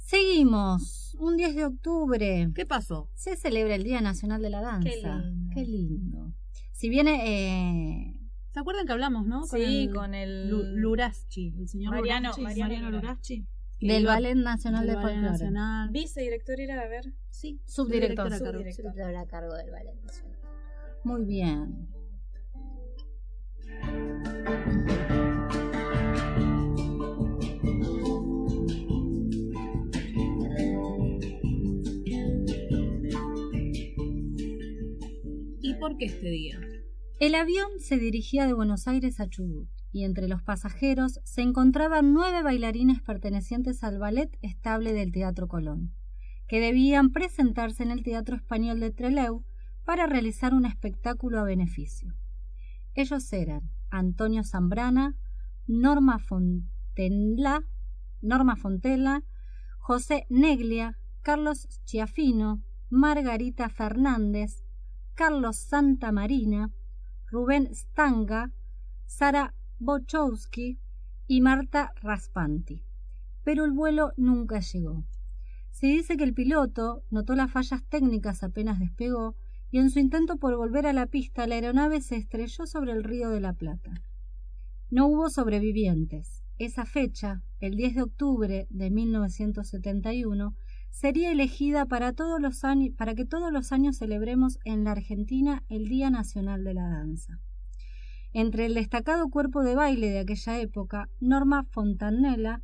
Seguimos. Un 10 de octubre. ¿Qué pasó? Se celebra el Día Nacional de la Danza. Qué lindo. Si viene. Eh... ¿Se acuerdan que hablamos, no? sí, con el. Luraschi, el señor Mariano, Mariano, Luraschi. Del Ballet Nacional de Folclore. Nacional. Vicedirector era, a ver. Sí, subdirector. Subdirector, subdirector a cargo del Ballet Nacional. Muy bien. Este día? El avión se dirigía de Buenos Aires a Chubut y entre los pasajeros se encontraban nueve bailarines pertenecientes al ballet estable del Teatro Colón, que debían presentarse en el Teatro Español de Trelew para realizar un espectáculo a beneficio. Ellos eran Antonio Zambrana, Norma Fontella, Norma Fontella, José Neglia, Carlos Chiafino, Margarita Fernández, Carlos Santa Marina, Rubén Stanga, Sara Bochowski y Marta Raspanti. Pero el vuelo nunca llegó. Se dice que el piloto notó las fallas técnicas apenas despegó y en su intento por volver a la pista la aeronave se estrelló sobre el río de la Plata. No hubo sobrevivientes. Esa fecha, el 10 de octubre de 1971, sería elegida para, que todos los años celebremos en la Argentina el Día Nacional de la Danza. Entre el destacado cuerpo de baile de aquella época, Norma Fontanella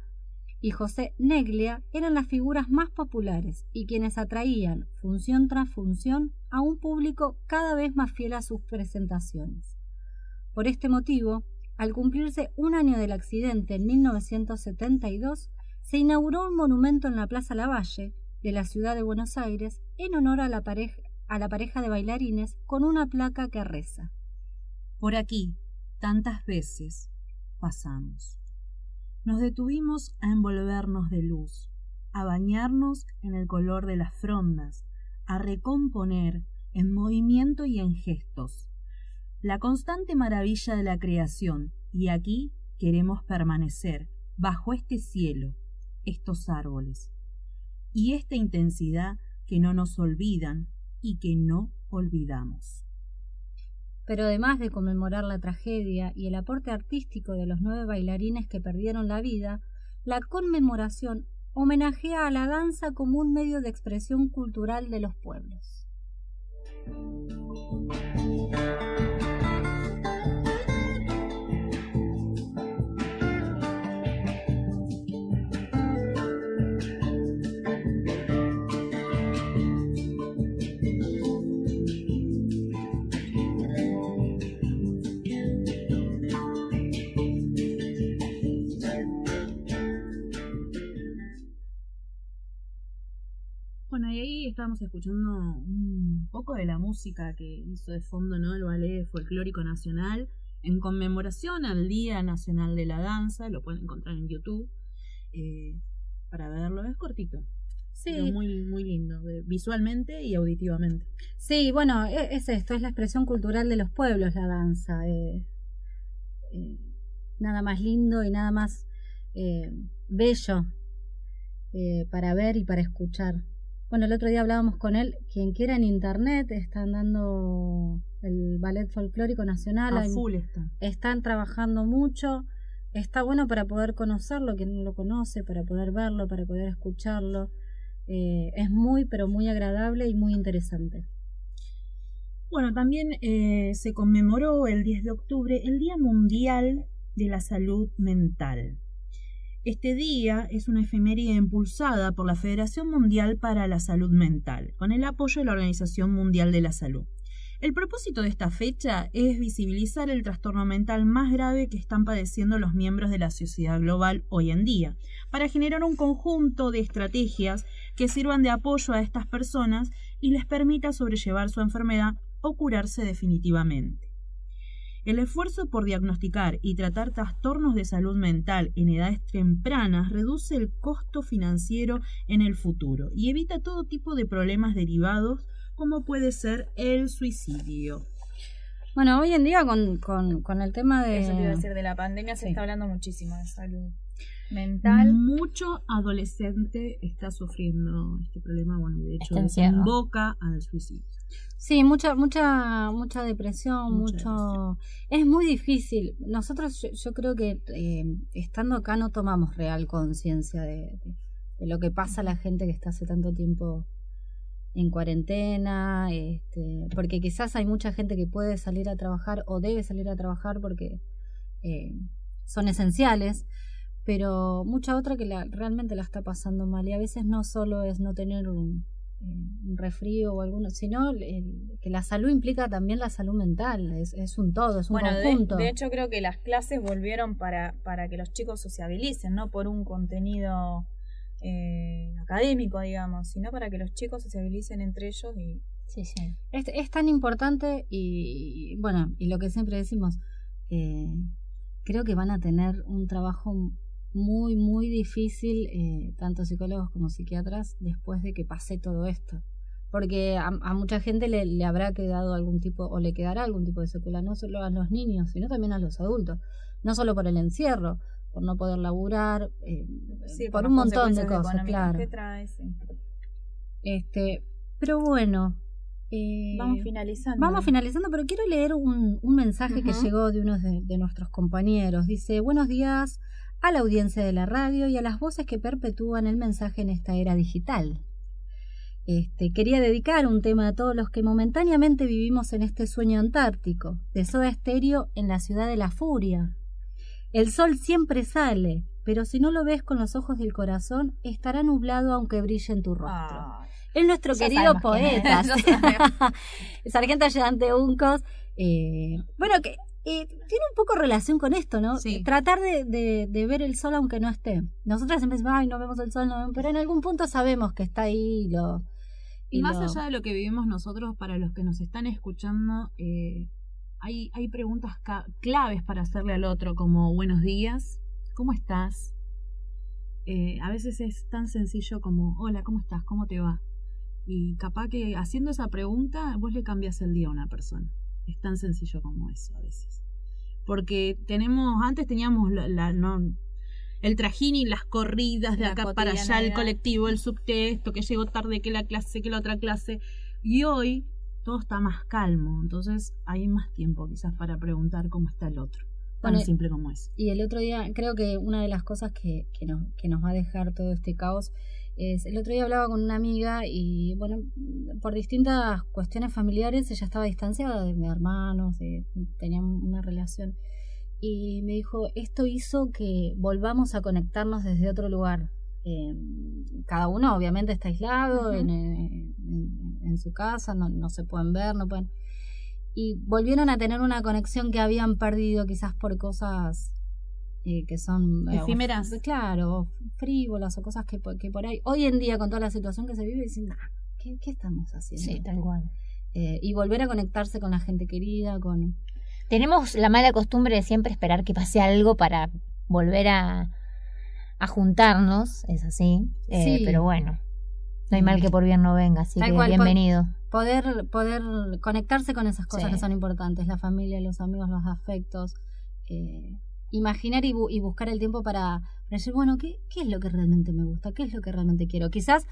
y José Neglia eran las figuras más populares y quienes atraían, función tras función, a un público cada vez más fiel a sus presentaciones. Por este motivo, al cumplirse un año del accidente en 1972, se inauguró un monumento en la Plaza Lavalle de la ciudad de Buenos Aires en honor a la, pareja, a la pareja de bailarines con una placa que reza. Por aquí, tantas veces, pasamos. Nos detuvimos a envolvernos de luz, a bañarnos en el color de las frondas, a recomponer en movimiento y en gestos la constante maravilla de la creación, y aquí queremos permanecer, bajo este cielo, estos árboles, y esta intensidad que no nos olvidan y que no olvidamos. Pero además de conmemorar la tragedia y el aporte artístico de los nueve bailarines que perdieron la vida, la conmemoración homenajea a la danza como un medio de expresión cultural de los pueblos. Estábamos escuchando un poco de la música que hizo de fondo ¿no? el Ballet Folclórico Nacional en conmemoración al Día Nacional de la Danza, lo pueden encontrar en YouTube eh, para verlo, es cortito. Sí. muy, muy lindo, visualmente y auditivamente. Sí, bueno, e, es, esto, es la expresión cultural de los pueblos, la danza. Eh, eh, nada más lindo y nada más bello para ver y para escuchar. Bueno, el otro día hablábamos con él, quien quiera en internet, están dando el Ballet Folclórico Nacional. A full Están trabajando mucho. Está bueno para poder conocerlo, quien no lo conoce, para poder verlo, para poder escucharlo. Eh, es muy, pero muy agradable y muy interesante. Bueno, también eh, se conmemoró el 10 de octubre el Día Mundial de la Salud Mental. Este día es una efeméride impulsada por la Federación Mundial para la Salud Mental, con el apoyo de la Organización Mundial de la Salud. El propósito de esta fecha es visibilizar el trastorno mental más grave que están padeciendo los miembros de la sociedad global hoy en día, para generar un conjunto de estrategias que sirvan de apoyo a estas personas y les permita sobrellevar su enfermedad o curarse definitivamente. El esfuerzo por diagnosticar y tratar trastornos de salud mental en edades tempranas reduce el costo financiero en el futuro y evita todo tipo de problemas derivados como puede ser el suicidio. Bueno, hoy en día con, con, el tema de... Eso te iba a decir, de la pandemia se está hablando muchísimo de salud mental. Mucho adolescente está sufriendo este problema, bueno, de hecho desemboca al suicidio. Sí, mucha, mucha, mucha depresión, mucho. Es muy difícil. Nosotros, yo, creo que eh, estando acá no tomamos real conciencia de, lo que pasa a la gente que está hace tanto tiempo en cuarentena, este, porque quizás hay mucha gente que puede salir a trabajar o debe salir a trabajar porque eh, son esenciales, pero mucha otra que la, realmente la está pasando mal y a veces no solo es no tener un, un resfrío o alguno, sino que la salud implica también la salud mental, es, es un todo, es un conjunto. De, hecho, creo que las clases volvieron para, para que los chicos sociabilicen, no por un contenido eh, académico, digamos, sino para que los chicos sociabilicen entre ellos y Sí, sí. Es, es tan importante y, bueno, y lo que siempre decimos, eh, creo que van a tener un trabajo muy, muy difícil, eh, tanto psicólogos como psiquiatras, después de que pase todo esto. Porque a, a mucha gente le, le, habrá quedado algún tipo, o le quedará algún tipo de secuela, no solo a los niños, sino también a los adultos. No solo por el encierro, por no poder laburar, eh, sí, por, por un montón de cosas, claro. que trae, sí. Este, pero bueno. Eh, Vamos finalizando. Vamos finalizando, pero quiero leer un, un mensaje que llegó de uno de, de nuestros compañeros. Dice, buenos días a la audiencia de la radio y a las voces que perpetúan el mensaje en esta era digital. Este, quería dedicar un tema a todos los que momentáneamente vivimos en este sueño antártico, de Soda Estéreo en la ciudad de la furia. El sol siempre sale, pero si no lo ves con los ojos del corazón, estará nublado aunque brille en tu rostro. Es nuestro querido poeta. Sargento ayudante Uncos. eh, bueno, que eh, tiene un poco relación con esto, ¿no? Tratar de, de- de ver el sol aunque no esté. Nosotras siempre decimos, ay, no vemos el sol, no vemos", pero en algún punto sabemos que está ahí y lo. Y, más lo- allá de lo que vivimos nosotros, para los que nos están escuchando, eh, hay, hay preguntas claves para hacerle al otro, como buenos días, ¿cómo estás? Eh, a veces es tan sencillo como, hola, ¿cómo estás? ¿Cómo te va? Y capaz que haciendo esa pregunta vos le cambias el día a una persona. Es tan sencillo como eso a veces. Porque tenemos, antes teníamos la, la- no, el trajín y las corridas de La acá para allá, el colectivo, el subtexto, que llegó tarde, que la clase, que la otra clase. Y hoy todo está más calmo, entonces hay más tiempo quizás para preguntar cómo está el otro. Tan Bueno, simple como es. Y el otro día, creo que una de las cosas que, que, nos, que nos va a dejar todo este caos es, el otro día hablaba con una amiga y, bueno, por distintas cuestiones familiares, ella estaba distanciada de mis hermanos, de, tenían una relación. Y me dijo, esto hizo que volvamos a conectarnos desde otro lugar. Eh, cada uno obviamente está aislado en- en- en su casa, no, no se pueden ver, no pueden y volvieron a tener una conexión que habían perdido quizás por cosas eh, que son eh, Efímeras. f- claro frívolas o cosas que, por- que por ahí hoy en día con toda la situación que se vive dicen "Nah, ¿qué, qué estamos haciendo Sí, tal cual. Eh, y volver a conectarse con la gente querida con Tenemos la mala costumbre de siempre esperar que pase algo para volver a, a juntarnos, es así. Eh, Sí. Pero bueno, no hay mal que por bien no venga, así Tal que cual, bienvenido. poder poder conectarse con esas cosas Sí. que son importantes la familia los amigos los afectos eh, imaginar y, bu- y buscar el tiempo para, para decir bueno ¿qué, qué es lo que realmente me gusta qué es lo que realmente quiero quizás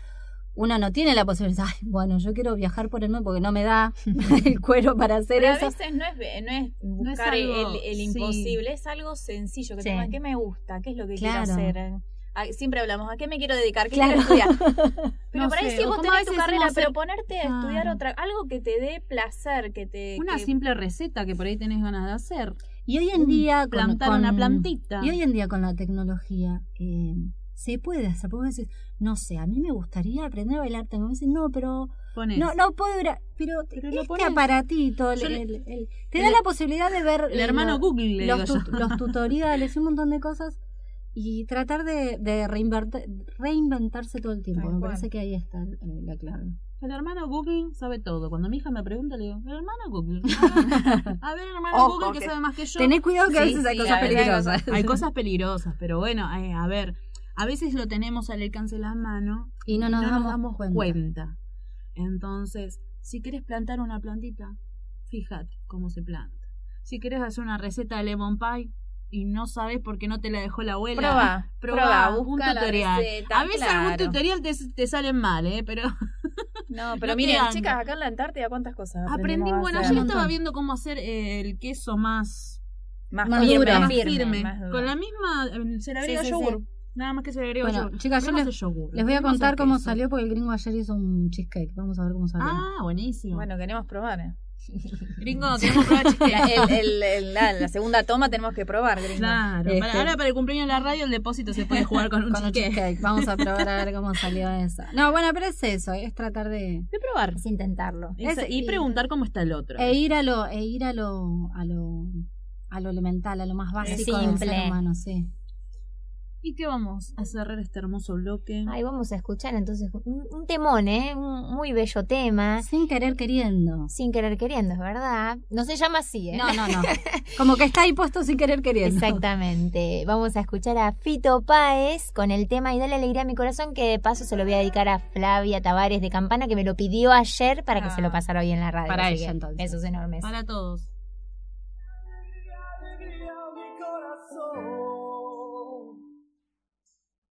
uno no tiene la posibilidad "Ay, bueno yo quiero viajar por el mundo porque no me da el cuero para hacer Pero a eso veces no es, no es es buscar algo- el, el sí. imposible, es algo sencillo. Que Sí. tenga, ¿Qué me gusta? ¿Qué es lo que Claro. quiero hacer? Ah, Siempre hablamos, ¿a qué me quiero dedicar? ¿Qué Claro. quiero estudiar? Pero No por ahí sí vos a tenés tu carrera, pero ponerte a estudiar otra, algo que te dé placer, que te... Una que- simple receta que por ahí tenés ganas de hacer. Y hoy en Un día con, plantar con- una plantita. y hoy en día con la tecnología eh, se puede hacer porque decís no sé a mí me gustaría aprender a bailar tengo me dicen no pero Ponés. No, no puedo ir a- pero, Pero este aparatito el- le- el- el- te da la posibilidad de ver el hermano lo- Google, le los, yo. los tutoriales y un montón de cosas y tratar de, de reinventarse todo el tiempo. Me parece que ahí está eh, la clave. El hermano Google sabe todo. Cuando mi hija me pregunta, le digo, el hermano Google. A ver, a ver, el hermano Ojo, Google que, que- sabe más que yo. Tenés cuidado que a veces hay sí, cosas hay peligrosas. Hay cosas peligrosas, pero bueno, eh, a ver, a veces lo tenemos al alcance de la mano Y no nos damos cuenta. Entonces, si quieres plantar una plantita, fíjate cómo se planta. Si quieres hacer una receta de lemon pie y no sabes por qué no te la dejó la abuela, probá, un busca la tutorial. receta, a veces claro. algún tutorial te, te salen mal, ¿eh? pero No, pero No miren, chicas, acá en la Antártida, ¿cuántas cosas aprendí. Bueno, ayer estaba viendo cómo hacer eh, el queso más Más, Más firme, más firme, firme, más duro. con la misma eh, se le Sí, agrega sí, sí. yogur nada más que se le agrega Bueno, yogur chicas, yo les, yogur. les voy a contar cómo salió porque el gringo ayer hizo un cheesecake. Vamos a ver cómo salió. ah buenísimo Bueno, queremos probar. ¿eh? Gringo probar cheesecake. La, el- el- el- la- la segunda toma tenemos que probar, gringo. claro Este- para, ahora para el cumpleaños de la radio el depósito se puede jugar con un Con un cheesecake cheesecake. Vamos a probar a ver cómo salió eso. No, bueno, pero es eso, es tratar de de probar Es intentarlo. Es- Es- y preguntar cómo está el otro e ir a lo e ir a lo a lo a lo elemental, a lo más básico del simple. ser humano, sí. ¿Y qué vamos a cerrar este hermoso bloque? Ahí vamos a escuchar entonces un, un temón, ¿eh? Un muy bello tema. Sin querer queriendo. Sin querer queriendo, es verdad. No se llama así, ¿eh? No, no, no. Como que está ahí puesto sin querer queriendo. Exactamente. Vamos a escuchar a Fito Páez con el tema Y dale alegría a mi corazón, que de paso se lo voy a dedicar a Flavia Tavares de Campana, que me lo pidió ayer para que se lo pasara hoy en la radio. Para ella, entonces. Besos enormes. Para todos.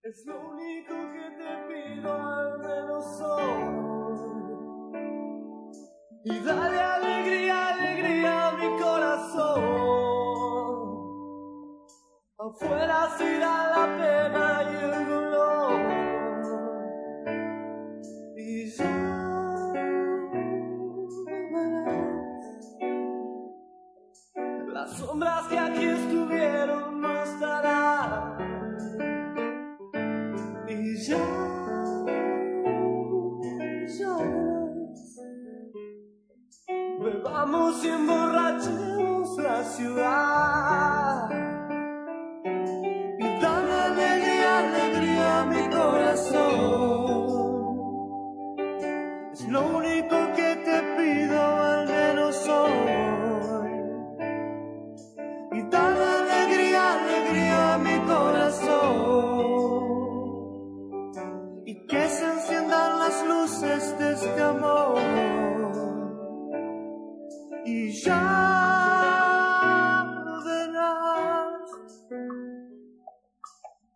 Es lo único que te pido al menos hoy. Y dale alegría, alegría a mi corazón. Afuera se irá la pena y el dolor. Y ya verás. Las sombras que aquí estuvieron no estarán. Bebamos y emborrachemos la ciudad. Y dale alegría, alegría a mi corazón. Es lo único luces de este amor. Y ya verás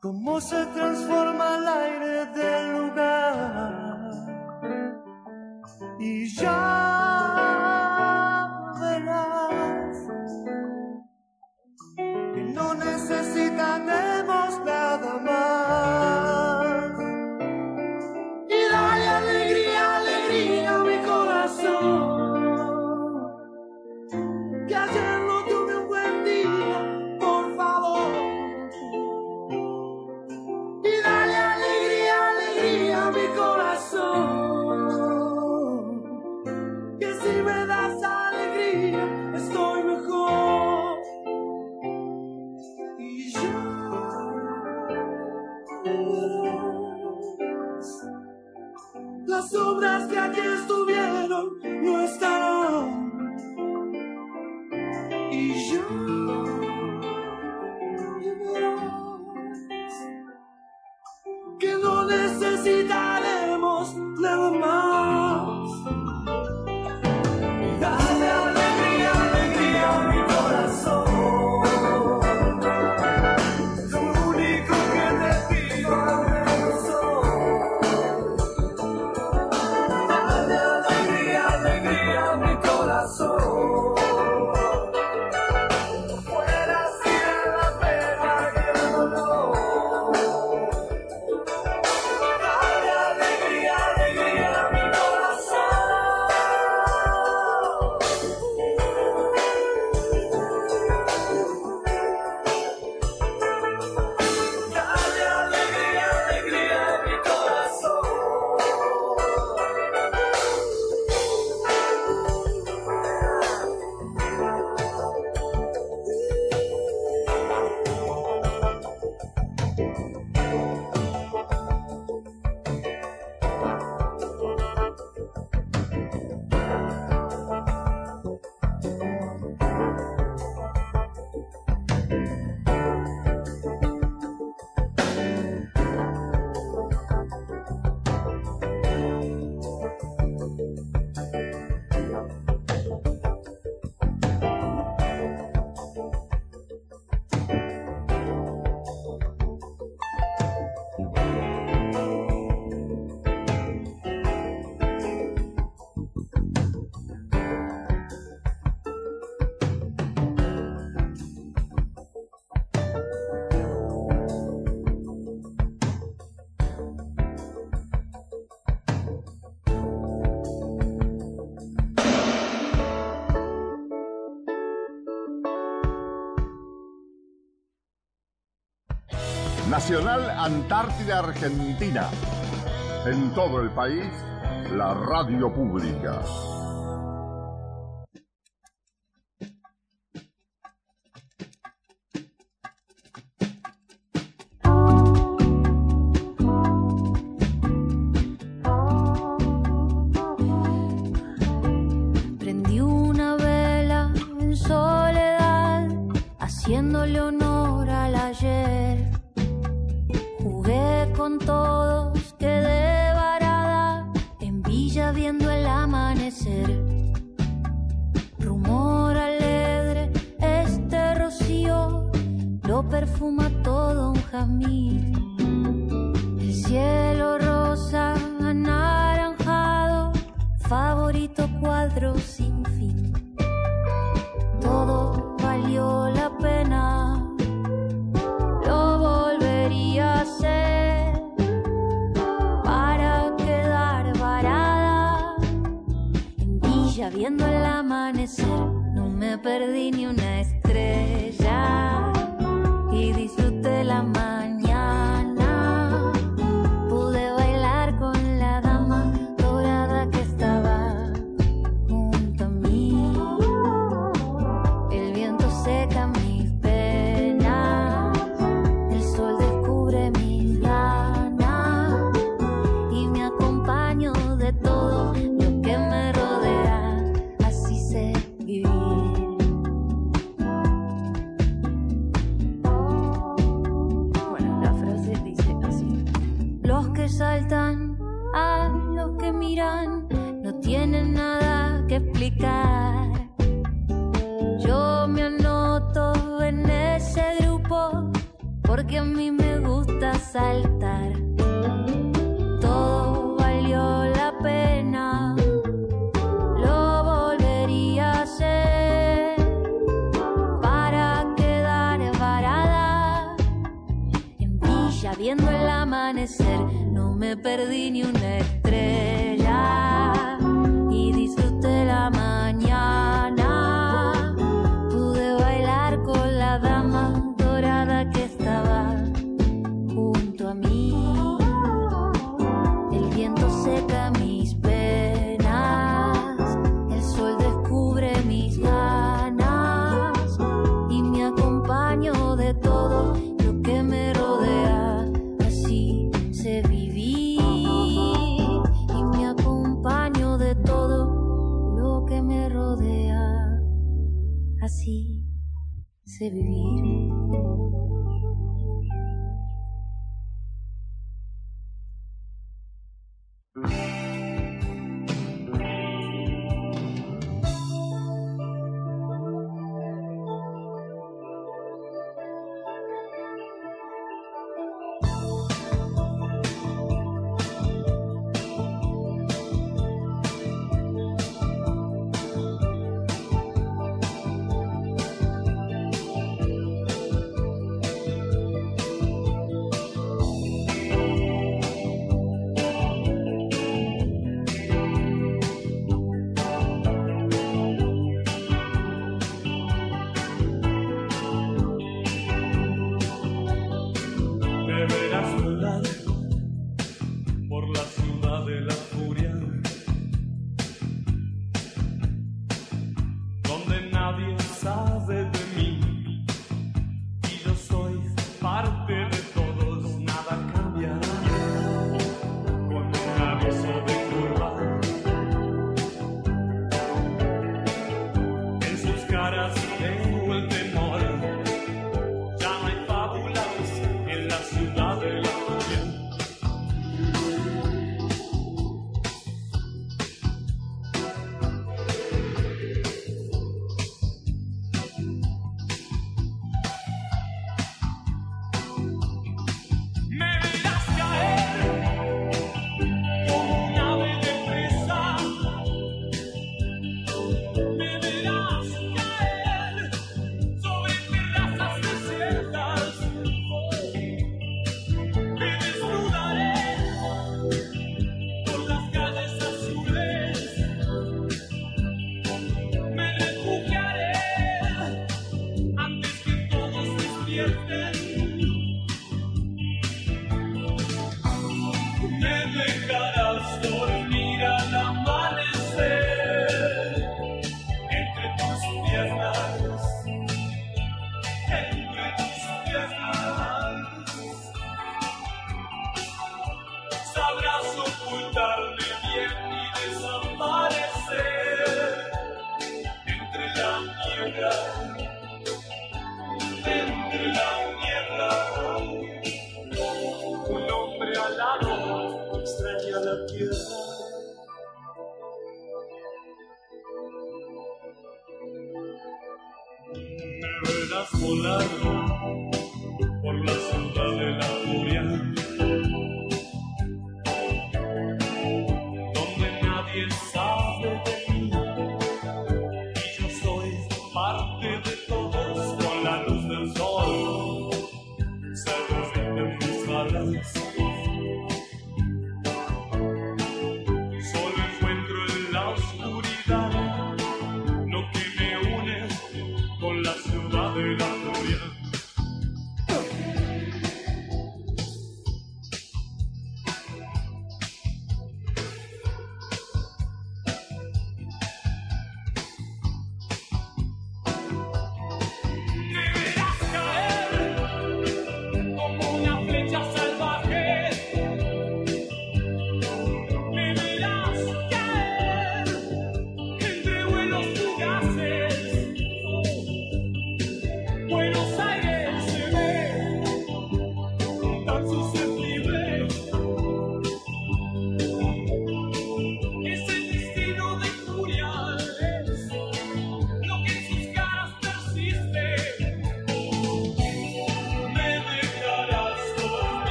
cómo se transforma el aire del lugar. Y ya que aquí estuvieron no estarán. Y ya verás que no necesitaremos nada más. Nacional Antártida Argentina. En todo el país, la radio pública.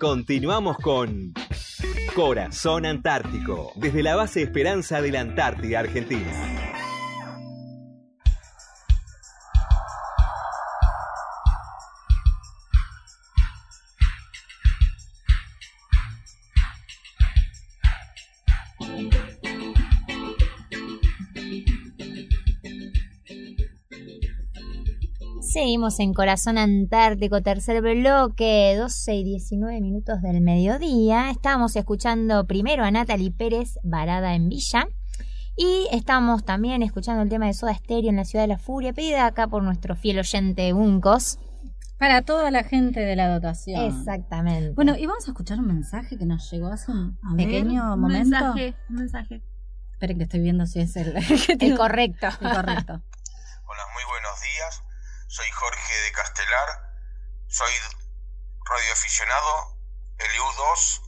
Continuamos con Corazón Antártico, desde la base Esperanza de la Antártida Argentina. Seguimos en Corazón Antártico, tercer bloque, 12 y 19 minutos del mediodía. Estábamos escuchando primero a Natalie Pérez, varada en Villa. Y estamos también escuchando el tema de Soda Stereo en la Ciudad de la Furia, pedida acá por nuestro fiel oyente Uncos. Para toda la gente de la dotación. Exactamente. Bueno, y vamos a escuchar un mensaje que nos llegó hace un A ver, pequeño un momento. mensaje, un mensaje. Esperen que estoy viendo si es el, El correcto. El correcto. Hola, muy buenos días. Soy Jorge de Castelar. Soy radioaficionado LU2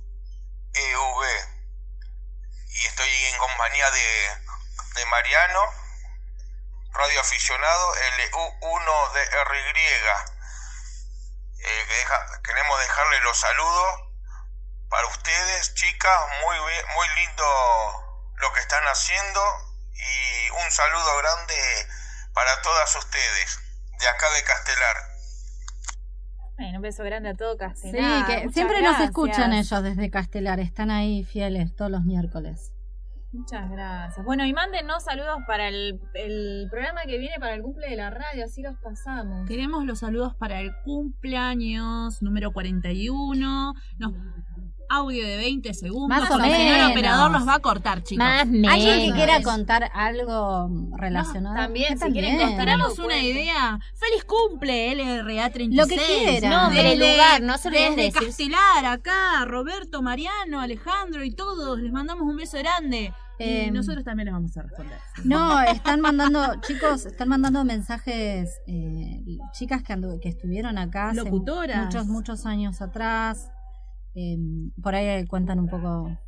EV. Y estoy en compañía de, de Mariano, radioaficionado LU1DRY. Eh, deja- queremos dejarle los saludos para ustedes, chicas. Muy, muy lindo lo que están haciendo. Y un saludo grande para todas ustedes, de acá de Castelar. Bueno, un beso grande a todo Sí, Castelar. que Muchas siempre nos escuchan ellos desde Castelar. Están ahí fieles todos los miércoles. Muchas gracias. Bueno, y mándenos saludos para el, el programa que viene para el cumple de la radio, así los pasamos. Queremos los saludos para el cumpleaños número 41. Nos- audio de 20 segundos. Más o no, menos. el operador los va a cortar, chicos. Más Alguien que menos. quiera contar algo relacionado. también, Yo si quieren también. contar Tenemos algo, una idea. ¡Feliz cumple, LRA 36! Lo que quiera. Nombre, Desde- lugar, no se olviden de Desde decir- Castelar, acá, Roberto, Mariano, Alejandro y todos. Les mandamos un beso grande. y Eh, nosotros también les vamos a responder. No, están mandando, chicos, están mandando mensajes, eh, chicas que, andu- que estuvieron acá hace Locutoras. muchos, muchos años atrás. Eh, por ahí cuentan un poco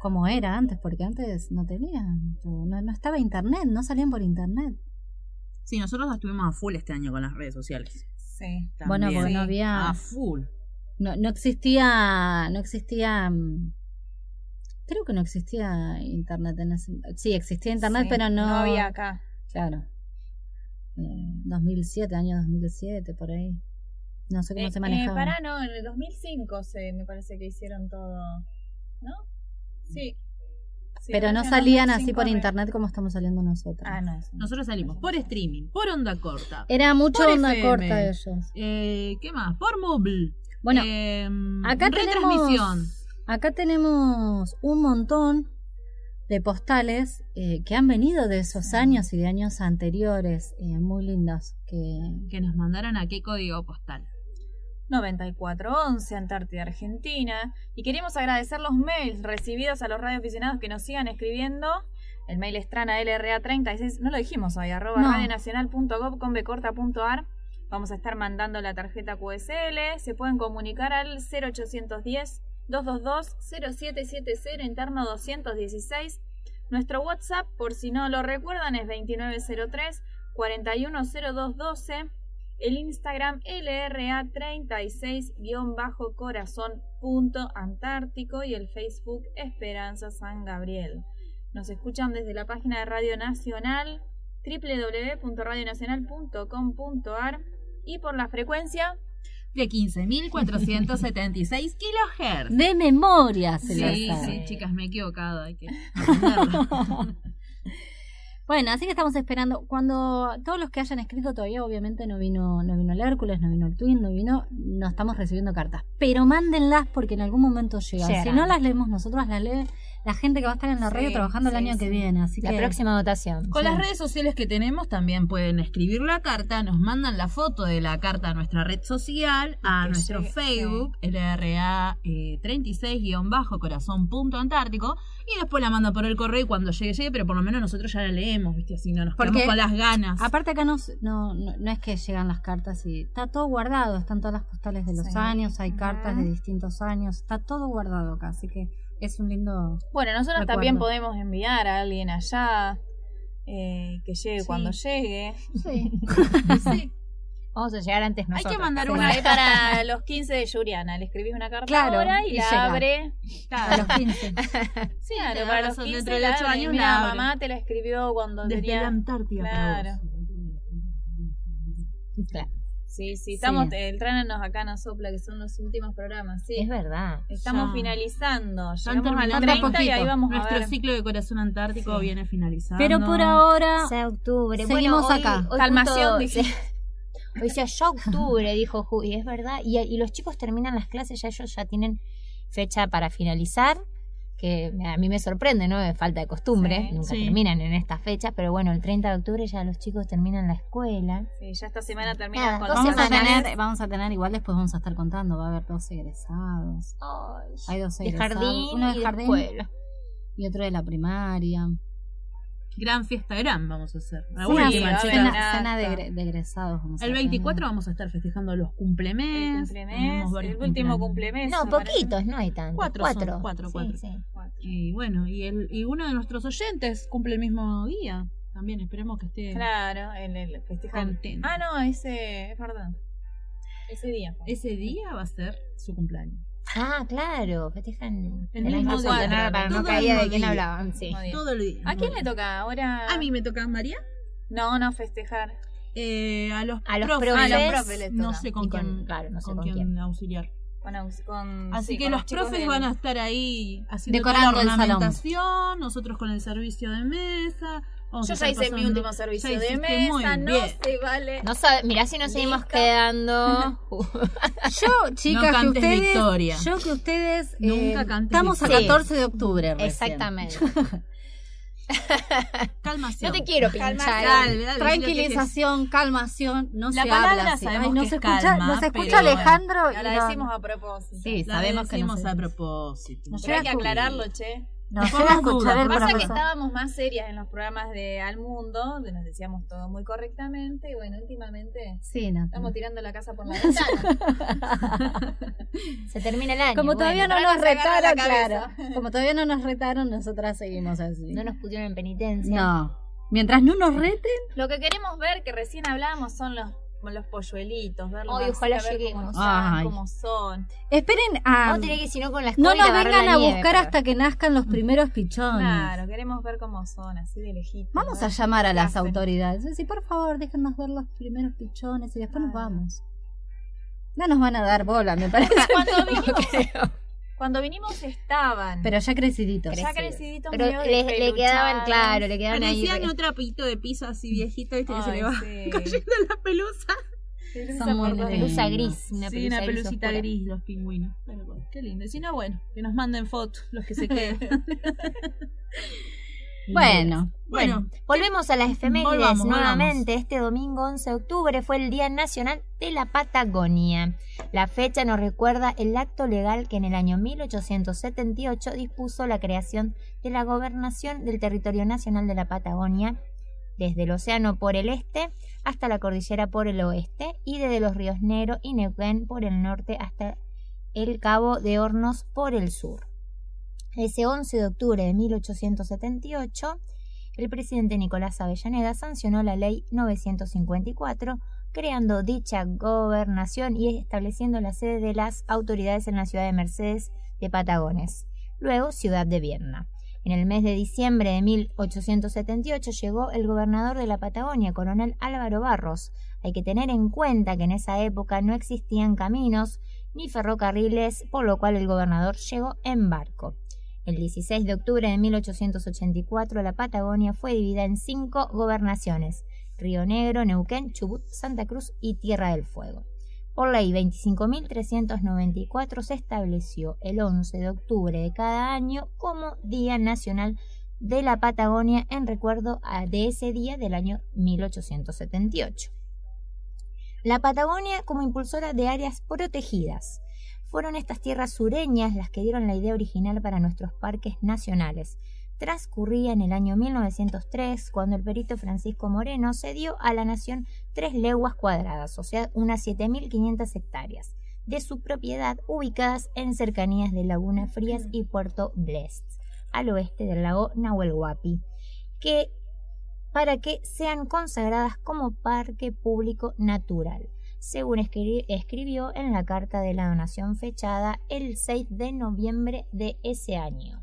cómo era antes, porque antes no tenían, todo, no, no estaba internet, no salían por internet. Sí, nosotros estuvimos a full este año con las redes sociales. Sí. Bueno, También. porque no había, A full. no, no existía, no existía, mm, creo que no existía internet en ese, sí existía internet, Sí, pero no, No había acá. Claro. Eh, 2007, año 2007, por ahí. No sé cómo Eh, se eh, manejaba. pará, no, en el 2005 se, me parece que hicieron todo. ¿No? Sí. Sí, pero no salían 2005 así por internet como estamos saliendo nosotros. Ah, no. Nosotros salimos por streaming, por onda corta. Era mucho onda FM, corta ellos. Eh, ¿Qué más? Por mobile. Bueno, Eh, Acá retransmisión. tenemos, acá tenemos un montón de postales eh, que han venido de esos años y de años anteriores, eh, muy lindas. Que... Que nos mandaron a qué código postal. 9411, Antártida, Argentina. Y queremos agradecer los mails recibidos a los radioaficionados que nos sigan escribiendo. El mail es trana LRA36, no lo dijimos hoy, arroba No. radionacional.gov con becorta.ar. Vamos a estar mandando la tarjeta QSL. Se pueden comunicar al 0810 222 0770 interno 216. Nuestro WhatsApp, por si no lo recuerdan, es 2903 410212. El Instagram LRA36-corazón.antártico y el Facebook Esperanza San Gabriel. Nos escuchan desde la página de Radio Nacional www.radionacional.com.ar y por la frecuencia De 15.476 kilohertz. De memoria se lo Sí, sí, chicas, me he equivocado. Hay que. Bueno, así que estamos esperando. Cuando todos los que hayan escrito todavía, obviamente no vino, no vino el Hércules, no vino el Twin, no vino, no estamos recibiendo cartas. Pero mándenlas porque en algún momento llegan. Llegan. Si no las leemos nosotros, las lee la gente que va a estar en la radio Sí, trabajando el sí, año que viene. Así La que próxima votación. Con Sí. las redes sociales que tenemos también pueden escribir la carta, nos mandan la foto de la carta a nuestra red social, a que nuestro llegue, Facebook, LRA eh, 36-corazón.antártico, y después la mandan por el correo y cuando llegue, llegue, pero por lo menos nosotros ya la leemos, ¿viste? Así no nos Porque con las ganas. aparte acá no, no, no, no es que llegan las cartas y está todo guardado, están todas las postales de los Sí. años, hay cartas de distintos años, está todo guardado acá, así que es un lindo... Bueno, nosotros Recuerdo. también podemos enviar a alguien allá eh, que llegue Sí. cuando llegue. Sí. Sí. Vamos a llegar antes Hay nosotros. que mandar Una una vez para los 15 de Yuriana. Le escribís una carta Claro, ahora y, y la llega. abre. A los 15. Sí, claro, para los razón, 15 dentro de la ocho abre. años Mira, la abre. mamá te la escribió cuando Desde tenía... la Antártida para Claro. Claro. Sí, sí, Sí. estamos, el Trana nos acá nos sopla que son los últimos programas, sí. Es verdad. Estamos Ya. finalizando, llegamos al terminando 30 y ahí vamos a Nuestro ver. ciclo de corazón antártico Sí. viene finalizando. Pero por ahora... Sea octubre. Seguimos bueno, hoy- acá. hoy Calmación, dije. Hoy sea ya octubre, dijo Juli, es verdad. Y, y los chicos terminan las clases, ya ellos ya tienen fecha para finalizar, que a mí me sorprende, ¿no? De falta de costumbre, Sí, nunca sí. terminan en esta fecha, pero bueno, el 30 de octubre ya los chicos terminan la escuela. Sí, ya esta semana terminan Nada, con Vamos a, semanas. tener, vamos a tener, igual después vamos a estar contando, va a haber dos egresados. Hay dos de egresados. jardín uno y de de jardín escuela. y otro de la primaria. Gran fiesta gran vamos a hacer. La Sí, última, cena, una cena de, de egresados. vamos a El tener. 24 vamos a estar festejando los cumplemes. El cumplemes, último cumpleaños. cumplemes. No, poquitos, no hay tantos. Cuatro son, Cuatro. cuatro, Sí, cuatro. sí. Y bueno, y, el, y uno de nuestros oyentes cumple el mismo día. También esperemos que esté Claro, el, el festejan. contento. Ah, no, ese, es verdad. Ese día. Ese día va a ser su cumpleaños. Ah, claro, festejan El el mismo día, día, para no caía de quién hablaban, sí. Todo el día. ¿A quién le toca ahora? A mí me toca María. No, no, festejar. Eh, a los A los profes. profes, a los profes les no toca. sé con quién, claro, no sé con con quién quién. auxiliar. Con, Así sí, que con los chicos profes del- van a estar ahí haciendo Decorando toda el la salón. ornamentación, nosotros con el servicio de mesa, Vamos Yo ya hice mi último servicio Ya de mesa, no se vale. No sabe, mirá si nos seguimos quedando. Yo, chicas, No que ustedes. victoria. Yo que ustedes. eh, Nunca cantes Estamos a victoria. 14 de octubre. recién. Exactamente. Calmación. No te quiero Calma, pinchar. Dale, dale, Tranquilización, calmación, no La se palabra habla así. sabemos Ay, nos que es escucha, calma, nos escucha Alejandro y No la no- decimos a propósito. Sí, La sabemos que decimos nos, a propósito. Nos Pero hay que aclararlo, che. Nos llega a escuchar Pasa que estábamos más serias en los programas de Al Mundo, donde nos decíamos todo muy correctamente, y bueno, últimamente Sí, no. estamos tirando la casa por la ventana. Se termina el año. Como todavía no nos retaron, claro. Como todavía no nos retaron, nosotras seguimos así. No nos pusieron en penitencia. No. Mientras no nos reten, Lo que queremos ver, que recién hablábamos, son los, los polluelitos, verlos Ay, así, ojalá ver lleguemos. cómo Ay. cómo son. esperen a. A tener que si no con la No nos vengan la a buscar hasta que nazcan los primeros pichones. Claro, queremos ver cómo son, así de lejitos. Vamos ¿no? a llamar a ¿Qué las hacen? autoridades. Sí, por favor, déjenos ver los primeros pichones y después nos vamos. No nos van a dar bola, me parece. Cuando cuando vinimos estaban. Pero ya creciditos. ya creciditos Pero le, le quedaban, claro, le quedaban ahí. Parecían un trapito de piso así viejito, viste, que se le va sí. cayendo la pelusa. Pelusa Son muy pelusa gris. Una sí, pelusa una gris pelucita gris, los pingüinos. Pero bueno, qué lindo. Y si no, bueno, que nos manden fotos los que se queden. Bueno, bueno, Volvemos a las efemérides Volvamos, nuevamente. Este domingo 11 de octubre fue el Día Nacional de la Patagonia. La fecha nos recuerda el acto legal que en el año 1878 dispuso la creación de la gobernación del territorio nacional de la Patagonia, desde el océano por el este hasta la cordillera por el oeste y desde los ríos Negro y Neuquén por el norte hasta el Cabo de Hornos por el sur. Ese 11 de octubre de 1878, el presidente Nicolás Avellaneda sancionó la ley 954, creando dicha gobernación y estableciendo la sede de las autoridades en la ciudad de Mercedes de Patagones, luego ciudad de Vierna. En el mes de diciembre de 1878 llegó el gobernador de la Patagonia, coronel Álvaro Barros. Hay que tener en cuenta que en esa época no existían caminos ni ferrocarriles, por lo cual el gobernador llegó en barco. El 16 de octubre de 1884 la Patagonia fue dividida en cinco gobernaciones, Río Negro, Neuquén, Chubut, Santa Cruz y Tierra del Fuego. Por ley 25.394 se estableció el 11 de octubre de cada año como Día Nacional de la Patagonia en recuerdo de ese día del año 1878. La Patagonia como impulsora de áreas protegidas. Fueron estas tierras sureñas las que dieron la idea original para nuestros parques nacionales. Transcurría en el año 1903 cuando el perito Francisco Moreno cedió a la nación tres leguas cuadradas, o sea, unas 7.500 hectáreas, de su propiedad ubicadas en cercanías de Laguna Frías y Puerto Blest, al oeste del lago Nahuel Huapi, que para que sean consagradas como parque público natural, según escri- escribió en la carta de la donación fechada el 6 de noviembre de ese año.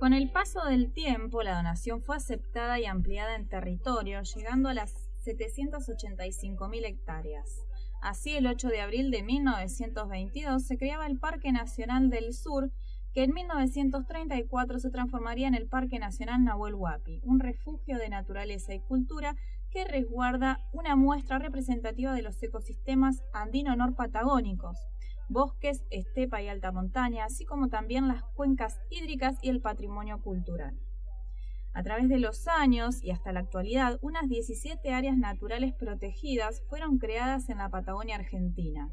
Con el paso del tiempo, la donación fue aceptada y ampliada en territorio, llegando a las 785.000 hectáreas. Así, el 8 de abril de 1922 se creaba el Parque Nacional del Sur, que en 1934 se transformaría en el Parque Nacional Nahuel Huapi, un refugio de naturaleza y cultura que resguarda una muestra representativa de los ecosistemas andino-norpatagónicos, bosques, estepa y alta montaña, así como también las cuencas hídricas y el patrimonio cultural. A través de los años y hasta la actualidad, unas 17 áreas naturales protegidas fueron creadas en la Patagonia Argentina.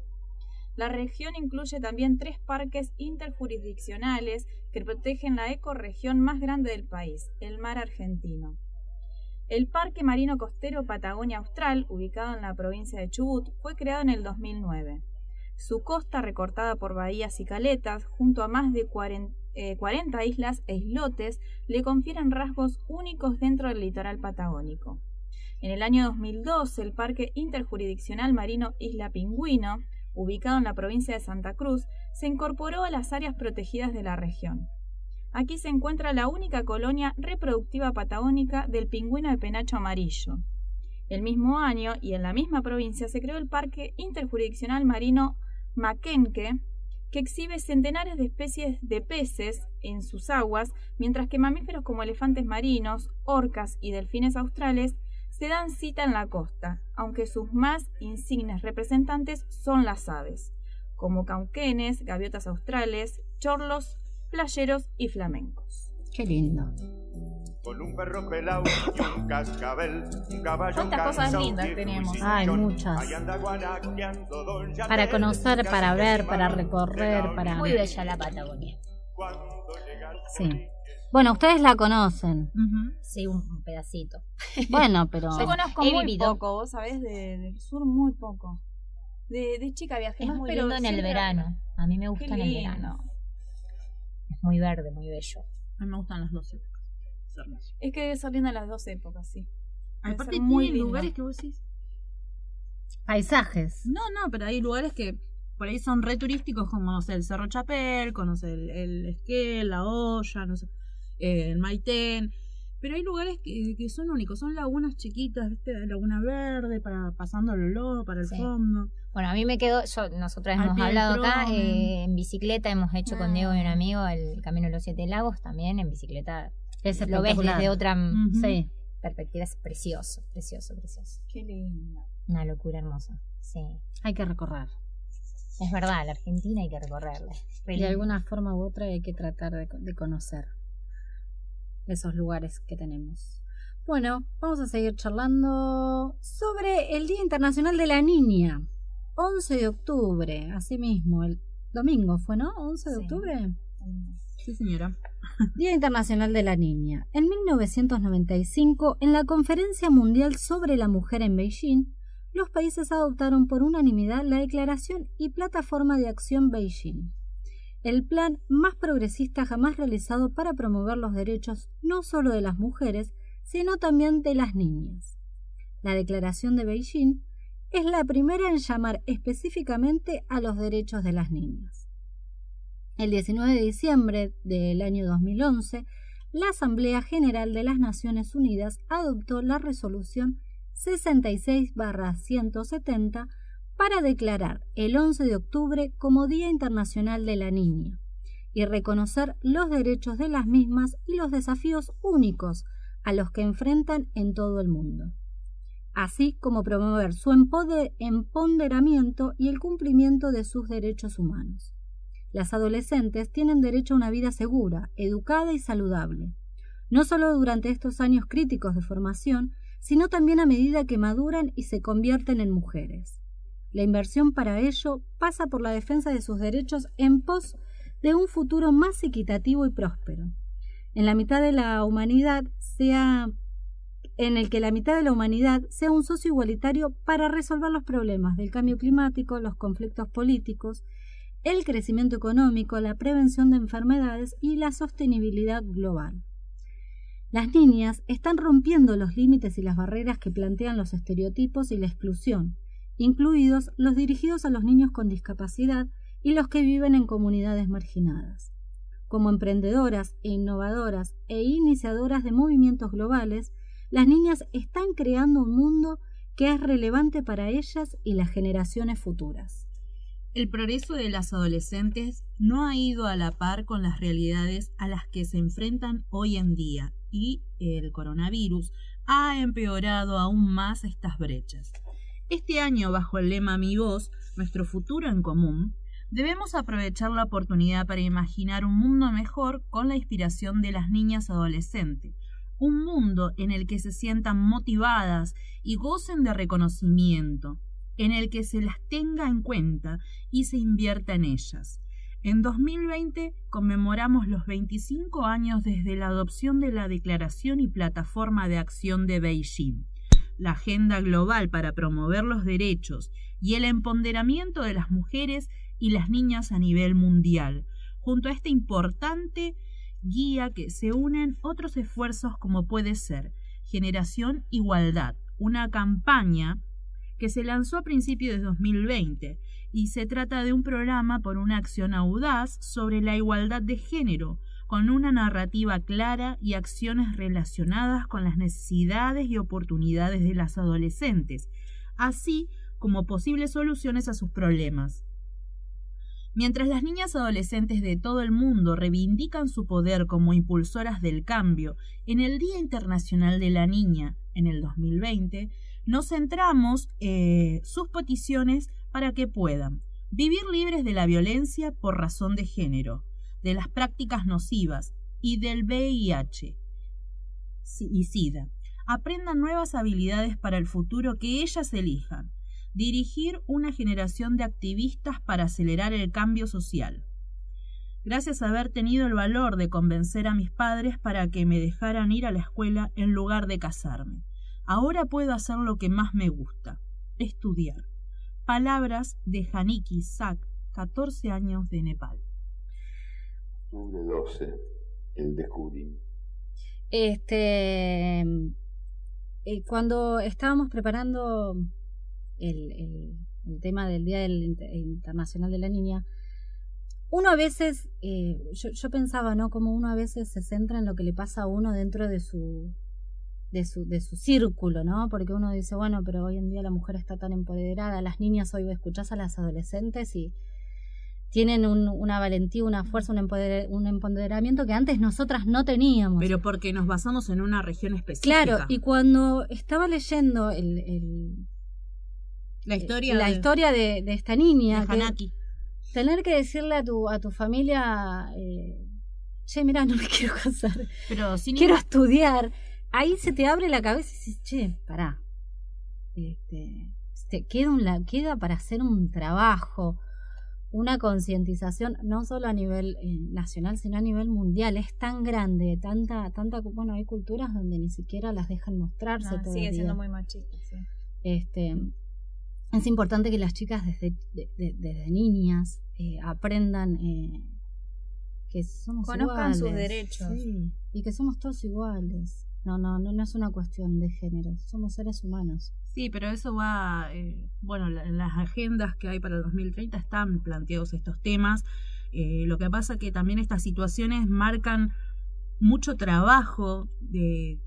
La región incluye también tres parques interjurisdiccionales que protegen la ecorregión más grande del país, el mar argentino. El Parque Marino Costero Patagonia Austral, ubicado en la provincia de Chubut, fue creado en el 2009. Su costa, recortada por bahías y caletas, junto a más de 40, eh, 40 islas e islotes, le confieren rasgos únicos dentro del litoral patagónico. En el año 2012, el Parque Interjurisdiccional Marino Isla Pingüino, ubicado en la provincia de Santa Cruz, se incorporó a las áreas protegidas de la región. Aquí se encuentra la única colonia reproductiva patagónica del pingüino de penacho amarillo. El mismo año y en la misma provincia se creó el Parque Interjurisdiccional Marino Maquenque, que exhibe centenares de especies de peces en sus aguas, mientras que mamíferos como elefantes marinos, orcas y delfines australes se dan cita en la costa, aunque sus más insignes representantes son las aves, como cauquenes, gaviotas australes, chorlos, playeros y flamencos. Qué lindo. Con un perro pelado y un cascabel, un caballo ¿Cuántas cosas lindas tenemos? Ay, muchas. Para conocer, para ver, para recorrer, para... Muy bella la Patagonia. Sí. Bueno, ustedes la conocen. Sí, un, un pedacito. Bueno, pero... Yo conozco muy vivido. poco, vos sabés, de- del sur muy poco. De, de chica viajé Es más, muy pero lindo en el verano. A mí me gusta en el verano. Es muy verde, muy bello. A mí me gustan las dos épocas. Es que debe ser lindo en las dos épocas, sí. Debe Aparte ser muy lugares que vos decís. Paisajes. No, no, pero hay lugares que por ahí son re turísticos, como no sé, el Cerro Chapel, conoce el, el Esquel, la olla, no sé, eh, el Maitén. Pero hay lugares que, que son únicos, son lagunas chiquitas, ¿viste? Laguna Verde, para pasando el olor, para el Sí. fondo. Bueno, a mí me quedó, yo, nosotras Al hemos hablado acá, eh, en bicicleta hemos hecho con Ah. Diego y un amigo el Camino de los Siete Lagos también, en bicicleta Es lo ves desde otra. Sí. perspectiva, es precioso, precioso, precioso. Qué lindo. Una locura hermosa, sí. Hay que recorrer. Es verdad, la Argentina hay que recorrerla. Re De alguna forma u otra hay que tratar de, de conocer esos lugares que tenemos. Bueno, vamos a seguir charlando sobre el Día Internacional de la Niña. 11 de octubre, así mismo, el domingo fue, ¿no? 11 de Sí. octubre. Sí, señora. Día Internacional de la Niña. En 1995, en la Conferencia Mundial sobre la Mujer en Beijing, los países adoptaron por unanimidad la Declaración y Plataforma de Acción Beijing, el plan más progresista jamás realizado para promover los derechos no solo de las mujeres, sino también de las niñas. La Declaración de Beijing es la primera en llamar específicamente a los derechos de las niñas. El 19 de diciembre del año 2011, la Asamblea General de las Naciones Unidas adoptó la resolución 66-170 para declarar el 11 de octubre como Día Internacional de la Niña y reconocer los derechos de las mismas y los desafíos únicos a los que enfrentan en todo el mundo, así como promover su empode- empoderamiento y el cumplimiento de sus derechos humanos. Las adolescentes tienen derecho a una vida segura, educada y saludable, no solo durante estos años críticos de formación, sino también a medida que maduran y se convierten en mujeres. La inversión para ello pasa por la defensa de sus derechos en pos de un futuro más equitativo y próspero, en la mitad de la humanidad sea en el que la mitad de la humanidad sea un socio igualitario para resolver los problemas del cambio climático, los conflictos políticos, el crecimiento económico, la prevención de enfermedades y la sostenibilidad global. Las niñas están rompiendo los límites y las barreras que plantean los estereotipos y la exclusión, incluidos los dirigidos a los niños con discapacidad y los que viven en comunidades marginadas. Como emprendedoras e innovadoras e iniciadoras de movimientos globales, las niñas están creando un mundo que es relevante para ellas y las generaciones futuras. El progreso de las adolescentes no ha ido a la par con las realidades a las que se enfrentan hoy en día y el coronavirus ha empeorado aún más estas brechas. Este año, bajo el lema Mi voz, nuestro futuro en común, debemos aprovechar la oportunidad para imaginar un mundo mejor con la inspiración de las niñas adolescentes, un mundo en el que se sientan motivadas y gocen de reconocimiento, en el que se las tenga en cuenta y se invierta en ellas. En 2020 conmemoramos los 25 años desde la adopción de la Declaración y Plataforma de Acción de Beijing, la agenda global para promover los derechos y el empoderamiento de las mujeres y las niñas a nivel mundial, junto a este importante guía que se unen otros esfuerzos como puede ser Generación Igualdad, una campaña que se lanzó a principios de 2020 y se trata de un programa por una acción audaz sobre la igualdad de género, con una narrativa clara y acciones relacionadas con las necesidades y oportunidades de las adolescentes, así como posibles soluciones a sus problemas. Mientras las niñas adolescentes de todo el mundo reivindican su poder como impulsoras del cambio, en el Día Internacional de la Niña, en el 2020, nos centramos eh, sus peticiones para que puedan vivir libres de la violencia por razón de género, de las prácticas nocivas y del VIH y SIDA. Aprendan nuevas habilidades para el futuro que ellas elijan. Dirigir una generación de activistas para acelerar el cambio social. Gracias a haber tenido el valor de convencer a mis padres para que me dejaran ir a la escuela en lugar de casarme. Ahora puedo hacer lo que más me gusta, estudiar. Palabras de Janiki Sak, 14 años de Nepal. 12, el descubrimiento. Este, eh, cuando estábamos preparando el, el, tema del Día del Internacional de la Niña, uno a veces, eh, yo, yo, pensaba, ¿no? Como uno a veces se centra en lo que le pasa a uno dentro de su, de su, de su círculo, ¿no? Porque uno dice, bueno, pero hoy en día la mujer está tan empoderada, las niñas hoy escuchás a las adolescentes y tienen una valentía, una fuerza, un, un, empoderamiento que antes nosotras no teníamos. Pero porque nos basamos en una región específica. Claro, y cuando estaba leyendo el, la historia, la de, historia de, esta niña, de tener que decirle a tu, a tu familia, eh, che, mira, no me quiero casar, pero quiero estudiar, ahí se te abre la cabeza y dices, che, pará, este, te queda, un, queda para hacer un trabajo una concientización no solo a nivel eh, nacional sino a nivel mundial. Es tan grande tanta tanta bueno hay culturas donde ni siquiera las dejan mostrarse no, sigue siendo muy machista sí. este es importante que las chicas desde desde niñas eh, aprendan eh, que somos conozcan sus derechos. Sí, y que somos todos iguales. No, no, no, no es una cuestión de género, somos seres humanos. Sí, pero eso va, eh, bueno, en las agendas que hay para el 2030 están planteados estos temas. Lo que pasa que también estas situaciones marcan mucho trabajo de...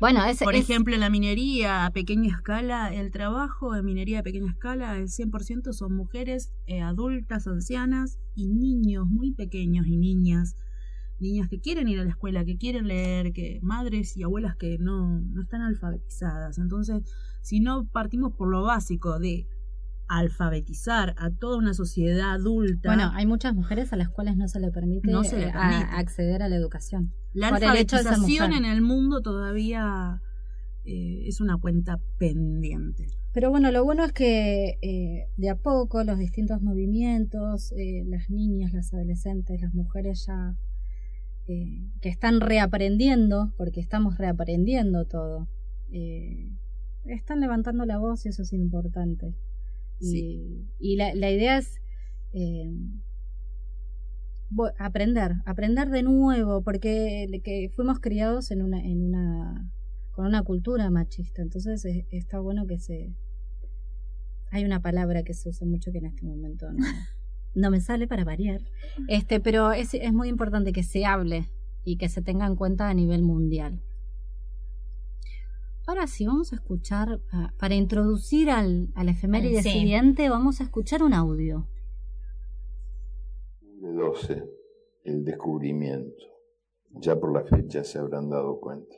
Bueno, por ejemplo, en la minería a pequeña escala, el trabajo de minería a pequeña escala, el 100% son mujeres eh, adultas, ancianas y niños muy pequeños y niñas niñas que quieren ir a la escuela, que quieren leer, que madres y abuelas que no, no están alfabetizadas. Entonces, si no partimos por lo básico de alfabetizar a toda una sociedad adulta. Bueno, hay muchas mujeres a las cuales no se le permite, eh, acceder a la educación. La alfabetización en el mundo todavía eh, es una cuenta pendiente. Pero bueno, lo bueno es que eh, de a poco los distintos movimientos, las niñas, las adolescentes, las mujeres ya eh, que están reaprendiendo, porque estamos reaprendiendo todo, eh, están levantando la voz y eso es importante. Y, y la, la, idea es eh, aprender, aprender de nuevo, porque que fuimos criados en una, en una, con una cultura machista, entonces está bueno que se... Hay una palabra que se usa mucho que en este momento no, no me sale para variar. Este, pero es, es muy importante que se hable y que se tenga en cuenta a nivel mundial. Ahora sí, vamos a escuchar, ah, para introducir al, al efeméride siguiente, vamos a escuchar un audio. 12, el descubrimiento. Ya por la fecha se habrán dado cuenta.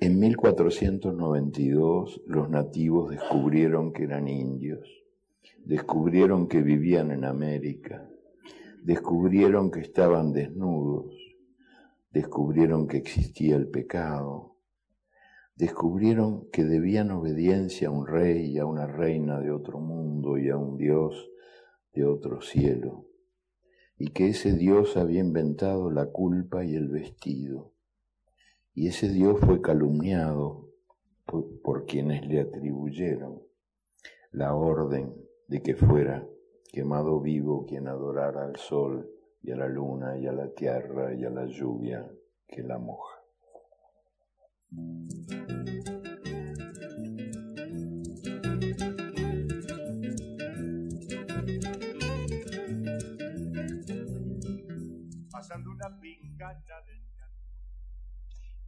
En 1492 los nativos descubrieron que eran indios descubrieron que vivían en América, descubrieron que estaban desnudos, descubrieron que existía el pecado, descubrieron que debían obediencia a un rey y a una reina de otro mundo y a un Dios de otro cielo, y que ese Dios había inventado la culpa y el vestido, y ese Dios fue calumniado por, quienes le atribuyeron la orden de que fuera quemado vivo quien adorara al sol y a la luna y a la tierra y a la lluvia que la moja.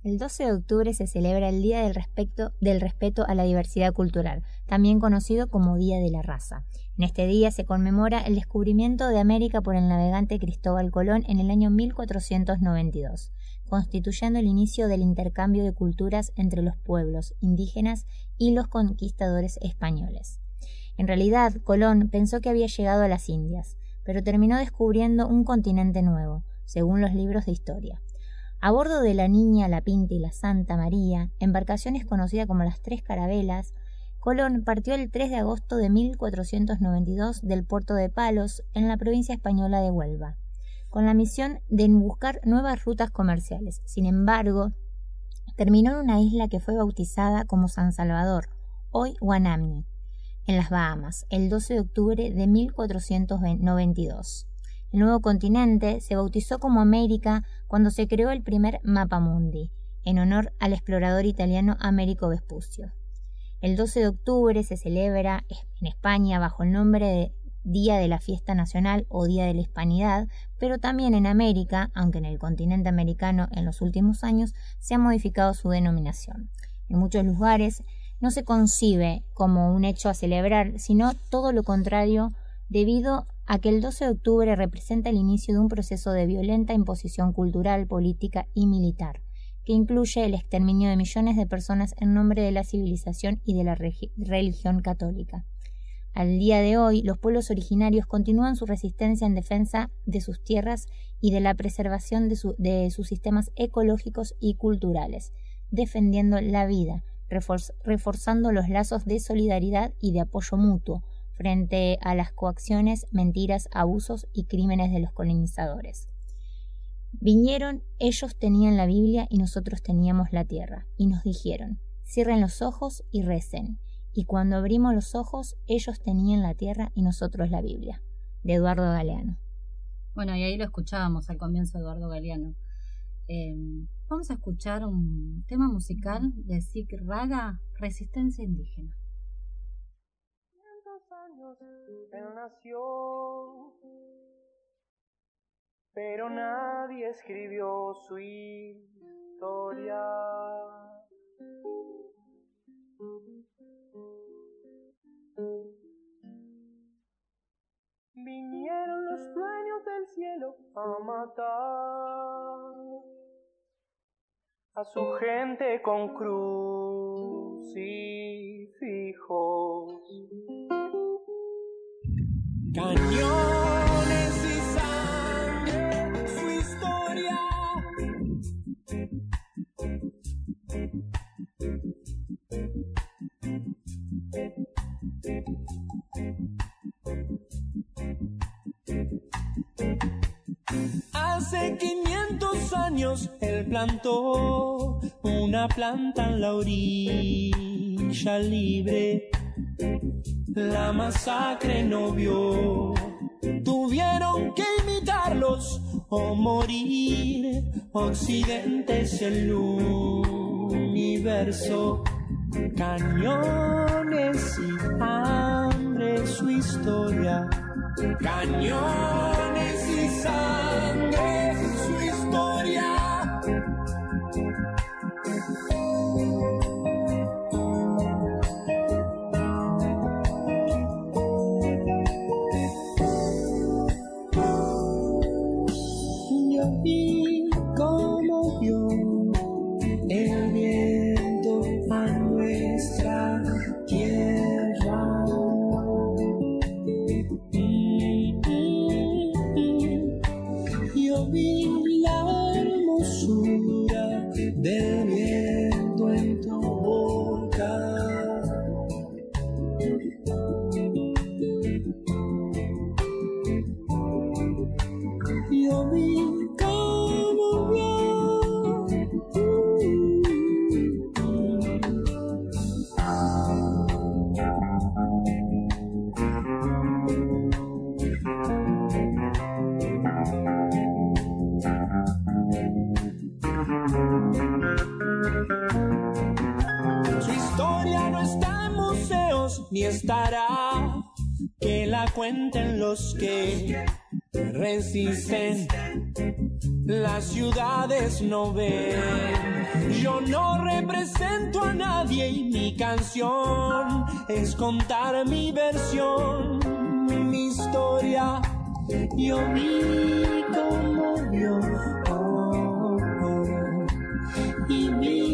El 12 de octubre se celebra el Día del Respeto, a la Diversidad Cultural, también conocido como Día de la Raza. En este día se conmemora el descubrimiento de América por el navegante Cristóbal Colón en el año 1492, constituyendo el inicio del intercambio de culturas entre los pueblos indígenas y los conquistadores españoles. En realidad, Colón pensó que había llegado a las Indias, pero terminó descubriendo un continente nuevo, según los libros de historia. A bordo de la Niña, la Pinta y la Santa María, embarcaciones conocidas como las Tres Carabelas, Colón partió el 3 de agosto de 1492 del puerto de Palos, en la provincia española de Huelva, con la misión de buscar nuevas rutas comerciales. Sin embargo, terminó en una isla que fue bautizada como San Salvador, hoy Guanamni, en las Bahamas, el 12 de octubre de 1492. El nuevo continente se bautizó como América cuando se creó el primer mapa mundi, en honor al explorador italiano Américo Vespucio. El 12 de octubre se celebra en España bajo el nombre de Día de la Fiesta Nacional o Día de la Hispanidad, pero también en América, aunque en el continente americano en los últimos años se ha modificado su denominación. En muchos lugares no se concibe como un hecho a celebrar, sino todo lo contrario, debido a que el 12 de octubre representa el inicio de un proceso de violenta imposición cultural, política y militar, que incluye el exterminio de millones de personas en nombre de la civilización y de la religión católica. Al día de hoy, los pueblos originarios continúan su resistencia en defensa de sus tierras y de la preservación de, de sus sistemas ecológicos y culturales, defendiendo la vida, reforzando los lazos de solidaridad y de apoyo mutuo, frente a las coacciones, mentiras, abusos y crímenes de los colonizadores. Vinieron, ellos tenían la Biblia y nosotros teníamos la tierra, y nos dijeron, cierren los ojos y recen. Y cuando abrimos los ojos, ellos tenían la tierra y nosotros la Biblia. De Eduardo Galeano. Bueno, y ahí lo escuchábamos al comienzo Eduardo Galeano. Em, vamos a escuchar un tema musical de Sikh Raga, Resistencia Indígena él nació, pero nadie escribió su historia. Vinieron los dueños del cielo a matar a su gente con crucifijos cañones y sangre, su historia. Hace 500 años él plantó una planta en la orilla libre la masacre no vio. Tuvieron que imitarlos o morir. Occidente es el universo. Cañones y hambre su historia. Cañones y sangre estará que la cuenten los que resisten, las ciudades no ven. Yo no represento a nadie y mi canción es contar mi versión, mi historia. Yo vi como vio oh, oh, y vi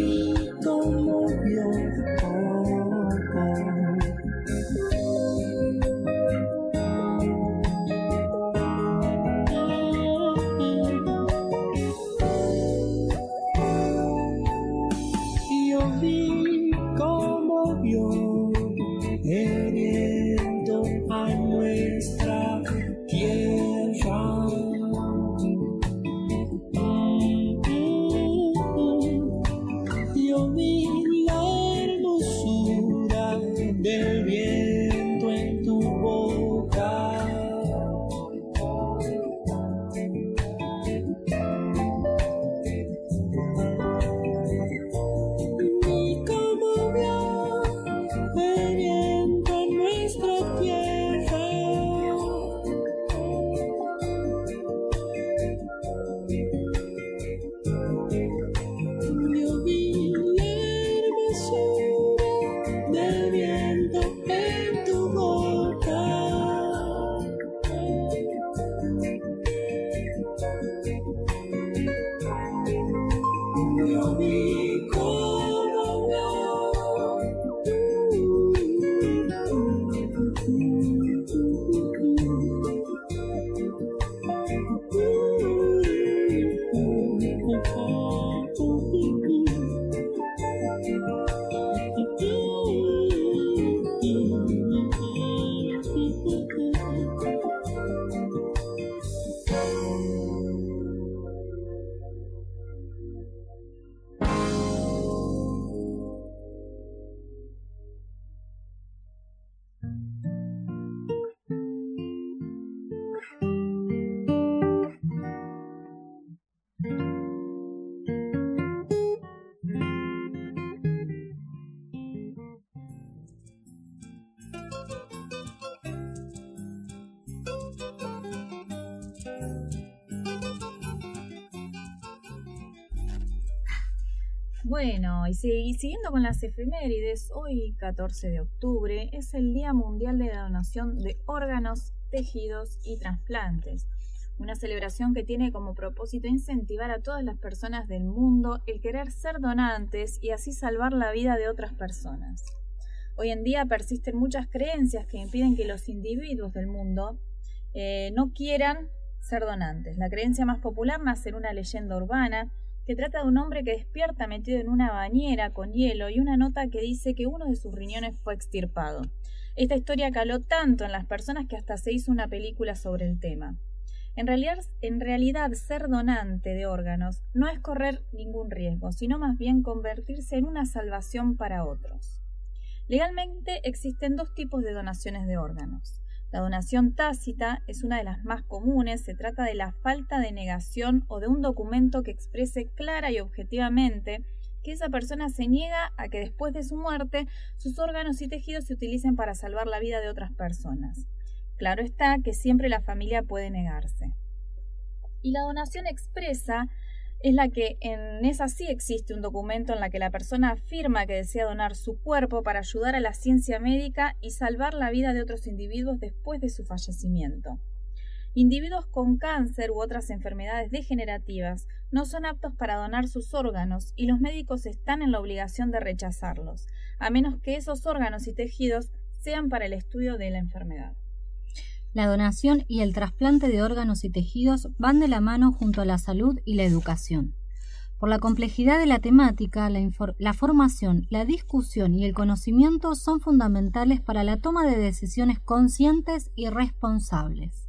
y si- siguiendo con las efemérides, hoy 14 de octubre es el Día Mundial de la Donación de Órganos, Tejidos y Trasplantes, una celebración que tiene como propósito incentivar a todas las personas del mundo el querer ser donantes y así salvar la vida de otras personas. Hoy en día persisten muchas creencias que impiden que los individuos del mundo eh, no quieran ser donantes. La creencia más popular nace en una leyenda urbana que trata de un hombre que despierta metido en una bañera con hielo y una nota que dice que uno de sus riñones fue extirpado. Esta historia caló tanto en las personas que hasta se hizo una película sobre el tema. En realidad, en realidad, ser donante de órganos no es correr ningún riesgo, sino más bien convertirse en una salvación para otros. Legalmente existen dos tipos de donaciones de órganos. La donación tácita es una de las más comunes, se trata de la falta de negación o de un documento que exprese clara y objetivamente que esa persona se niega a que después de su muerte sus órganos y tejidos se utilicen para salvar la vida de otras personas. Claro está que siempre la familia puede negarse. Y la donación expresa es la que en esa sí existe un documento en la que la persona afirma que desea donar su cuerpo para ayudar a la ciencia médica y salvar la vida de otros individuos después de su fallecimiento. Individuos con cáncer u otras enfermedades degenerativas no son aptos para donar sus órganos y los médicos están en la obligación de rechazarlos, a menos que esos órganos y tejidos sean para el estudio de la enfermedad. La donación y el trasplante de órganos y tejidos van de la mano junto a la salud y la educación. Por la complejidad de la temática, la, formación, la discusión y el conocimiento son fundamentales para la toma de decisiones conscientes y responsables.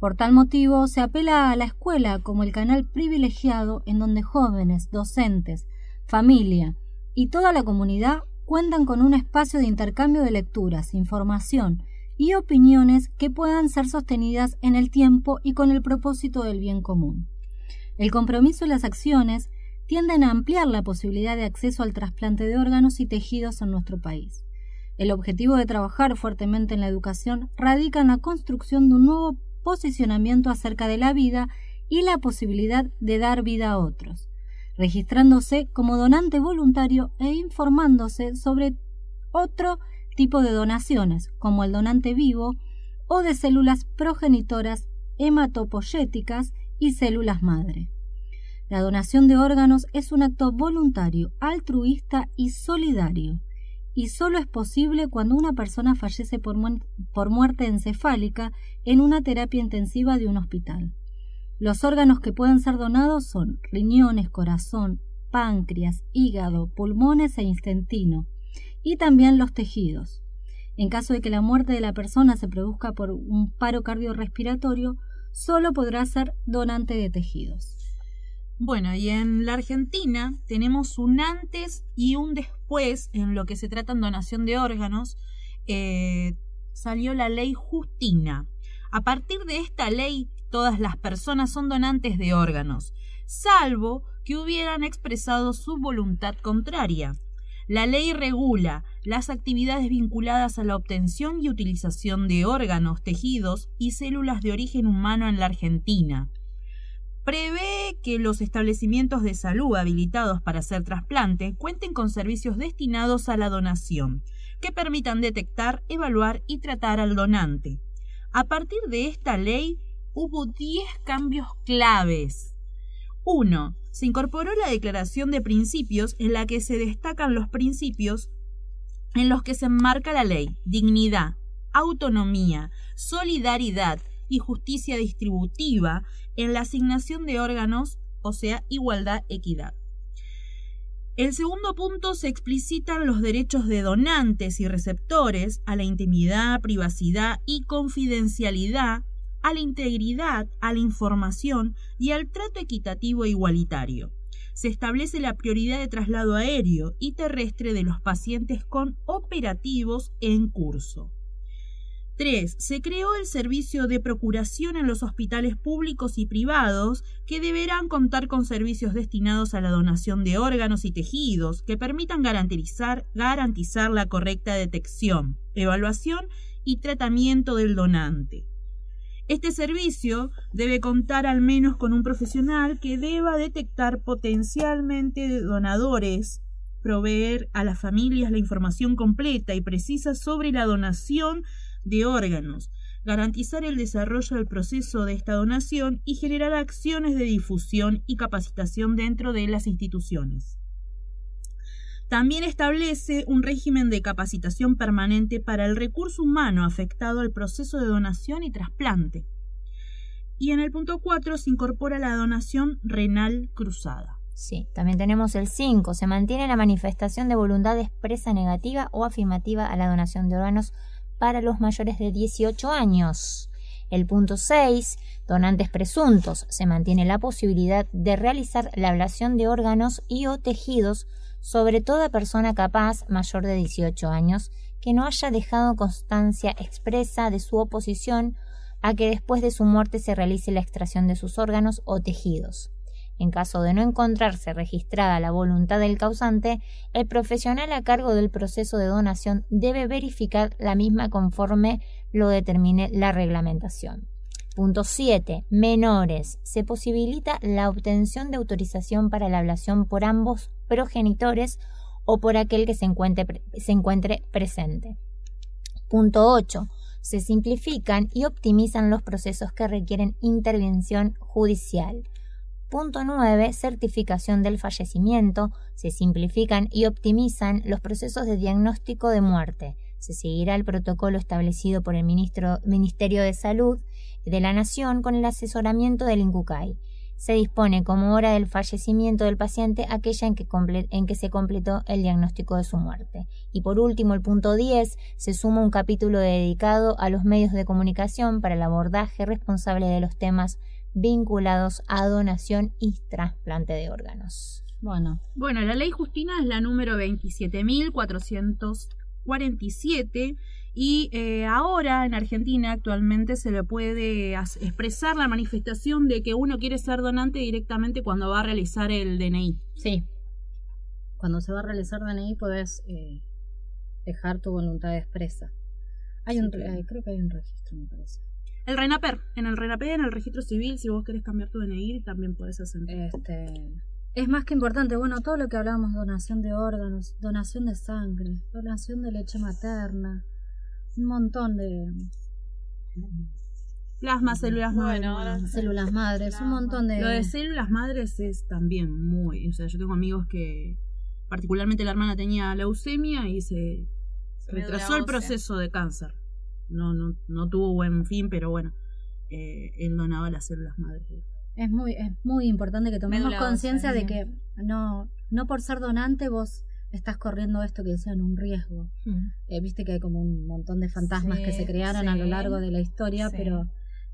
Por tal motivo, se apela a la escuela como el canal privilegiado en donde jóvenes, docentes, familia y toda la comunidad cuentan con un espacio de intercambio de lecturas, información y opiniones que puedan ser sostenidas en el tiempo y con el propósito del bien común. El compromiso y las acciones tienden a ampliar la posibilidad de acceso al trasplante de órganos y tejidos en nuestro país. El objetivo de trabajar fuertemente en la educación radica en la construcción de un nuevo posicionamiento acerca de la vida y la posibilidad de dar vida a otros, registrándose como donante voluntario e informándose sobre otro tipo de donaciones, como el donante vivo o de células progenitoras hematopoyéticas y células madre. La donación de órganos es un acto voluntario, altruista y solidario, y solo es posible cuando una persona fallece por, por, muerte encefálica en una terapia intensiva de un hospital. Los órganos que pueden ser donados son riñones, corazón, páncreas, hígado, pulmones e intestino, y también los tejidos. En caso de que la muerte de la persona se produzca por un paro cardiorrespiratorio, solo podrá ser donante de tejidos. Bueno, y en la Argentina tenemos un antes y un después en lo que se trata en donación de órganos. Eh, salió la ley Justina. A partir de esta ley, todas las personas son donantes de órganos, salvo que hubieran expresado su voluntad contraria. La ley regula las actividades vinculadas a la obtención y utilización de órganos, tejidos y células de origen humano en la Argentina. Prevé que los establecimientos de salud habilitados para hacer trasplante cuenten con servicios destinados a la donación, que permitan detectar, evaluar y tratar al donante. A partir de esta ley hubo 10 cambios claves. 1 se incorporó la Declaración de Principios en la que se destacan los principios en los que se enmarca la ley, dignidad, autonomía, solidaridad y justicia distributiva en la asignación de órganos, o sea, igualdad, equidad. El segundo punto se explicitan los derechos de donantes y receptores a la intimidad, privacidad y confidencialidad a la integridad, a la información y al trato equitativo e igualitario. Se establece la prioridad de traslado aéreo y terrestre de los pacientes con operativos en curso. 3. Se creó el servicio de procuración en los hospitales públicos y privados que deberán contar con servicios destinados a la donación de órganos y tejidos que permitan garantizar, garantizar la correcta detección, evaluación y tratamiento del donante. Este servicio debe contar al menos con un profesional que deba detectar potencialmente donadores, proveer a las familias la información completa y precisa sobre la donación de órganos, garantizar el desarrollo del proceso de esta donación y generar acciones de difusión y capacitación dentro de las instituciones. También establece un régimen de capacitación permanente para el recurso humano afectado al proceso de donación y trasplante. Y en el punto 4 se incorpora la donación renal cruzada. Sí, también tenemos el 5. Se mantiene la manifestación de voluntad expresa negativa o afirmativa a la donación de órganos para los mayores de 18 años. El punto 6. Donantes presuntos. Se mantiene la posibilidad de realizar la ablación de órganos y o tejidos sobre toda persona capaz mayor de 18 años que no haya dejado constancia expresa de su oposición a que después de su muerte se realice la extracción de sus órganos o tejidos. En caso de no encontrarse registrada la voluntad del causante, el profesional a cargo del proceso de donación debe verificar la misma conforme lo determine la reglamentación. Punto 7. Menores. Se posibilita la obtención de autorización para la ablación por ambos progenitores o por aquel que se encuentre, se encuentre presente. Punto 8. Se simplifican y optimizan los procesos que requieren intervención judicial. Punto 9. Certificación del fallecimiento. Se simplifican y optimizan los procesos de diagnóstico de muerte. Se seguirá el protocolo establecido por el Ministerio de Salud de la Nación con el asesoramiento del INCUCAI. Se dispone como hora del fallecimiento del paciente aquella en que, en que se completó el diagnóstico de su muerte. Y por último, el punto 10, se suma un capítulo dedicado a los medios de comunicación para el abordaje responsable de los temas vinculados a donación y trasplante de órganos. Bueno, bueno, la ley Justina es la número 27.447 y eh, ahora en Argentina actualmente se le puede expresar la manifestación de que uno quiere ser donante directamente cuando va a realizar el DNI. Sí. Cuando se va a realizar DNI puedes eh, dejar tu voluntad expresa. Hay un, creo que hay un registro, me parece. El RENAPER, en el RENAPER, en el registro civil, si vos querés cambiar tu DNI, también podés hacer. Este, es más que importante, bueno, todo lo que hablábamos, donación de órganos, donación de sangre, donación de leche materna, un montón de Plasma, células Bueno, madres. células madres, un montón de... Lo de células madres es también muy. O sea, yo tengo amigos que, particularmente la hermana tenía leucemia y se retrasó el proceso de cáncer. No, no, no tuvo buen fin, pero bueno, eh, él donaba las células madres. Es muy, es muy importante que tomemos conciencia de que no, no por ser donante vos estás corriendo esto que decían un riesgo. Eh, Viste que hay como un montón de fantasmas que se crearon a lo largo de la historia, Sí. pero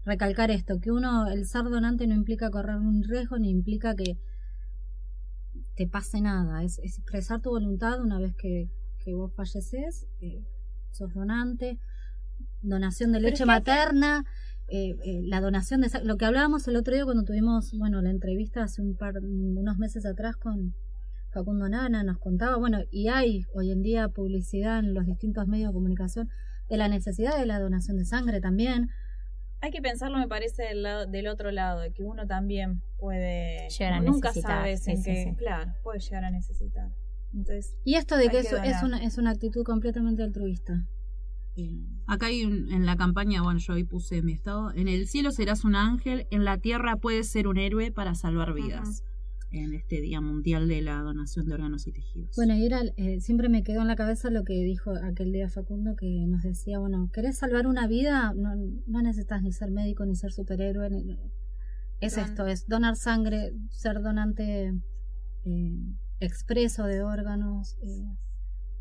recalcar esto, que uno, el ser donante no implica correr un riesgo ni implica que te pase nada, es, es expresar tu voluntad una vez que, que vos falleces, eh, sos donante, donación de leche materna, eh, eh, la donación de lo que hablábamos el otro día cuando tuvimos bueno la entrevista hace un par unos meses atrás con Facundo Nana nos contaba bueno y hay hoy en día publicidad en los distintos medios de comunicación de la necesidad de la donación de sangre también Hay que pensarlo, me parece, del, lado- del otro lado, de que uno también puede. Llegar a nunca necesitar, sabes en sí, qué. sí. Claro, puede llegar a necesitar. Entonces, y esto de que eso es donar. una es una actitud completamente altruista Acá hay un- en la campaña, bueno, yo ahí puse mi estado. En el cielo serás un ángel, en la tierra puedes ser un héroe para salvar vidas. En este Día Mundial de la Donación de Órganos y Tejidos. Bueno, y era, eh, siempre me quedó en la cabeza lo que dijo aquel día Facundo, que nos decía, bueno, ¿querés salvar una vida? No, no necesitas ni ser médico, ni ser superhéroe. ni- es Don- esto, es donar sangre, ser donante eh, expreso de órganos, eh,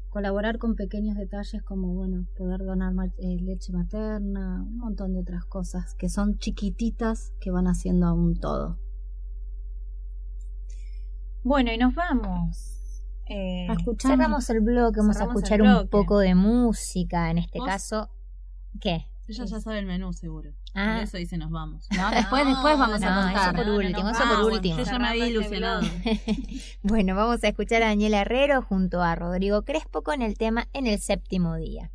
colaborar con pequeños detalles como, bueno, poder donar eh, leche materna, un montón de otras cosas que son chiquititas que van haciendo a un todo. Bueno, y nos vamos. Eh, Cerramos el bloque, vamos a escuchar un poco de música, en este ¿Vos? caso. ¿Qué? Ella ya sabe el menú, seguro. Ah. Por eso dice nos vamos. No, después, después vamos no, a contar. eso por último, eso por último. Yo ya me había ilusionado. Bueno, vamos a escuchar a Daniela Herrero junto a Rodrigo Crespo con el tema En el séptimo día.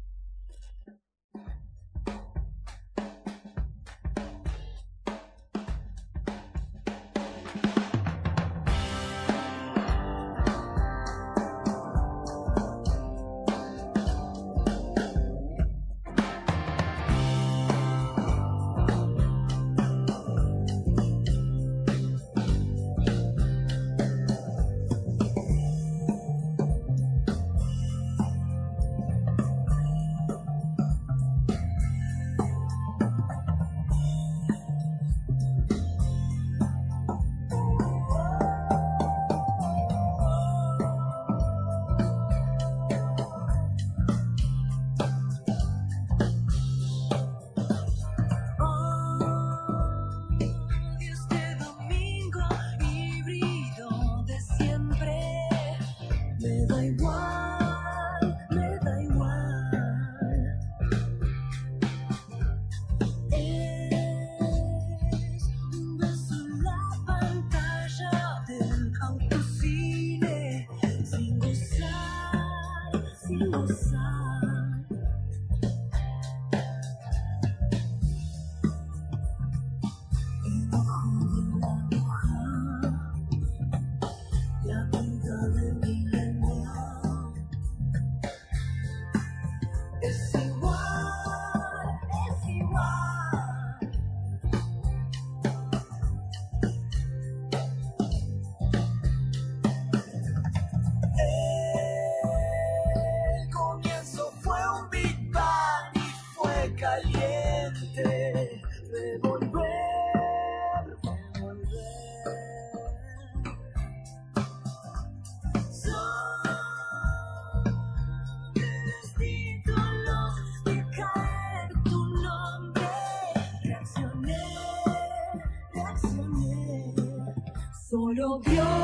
Solo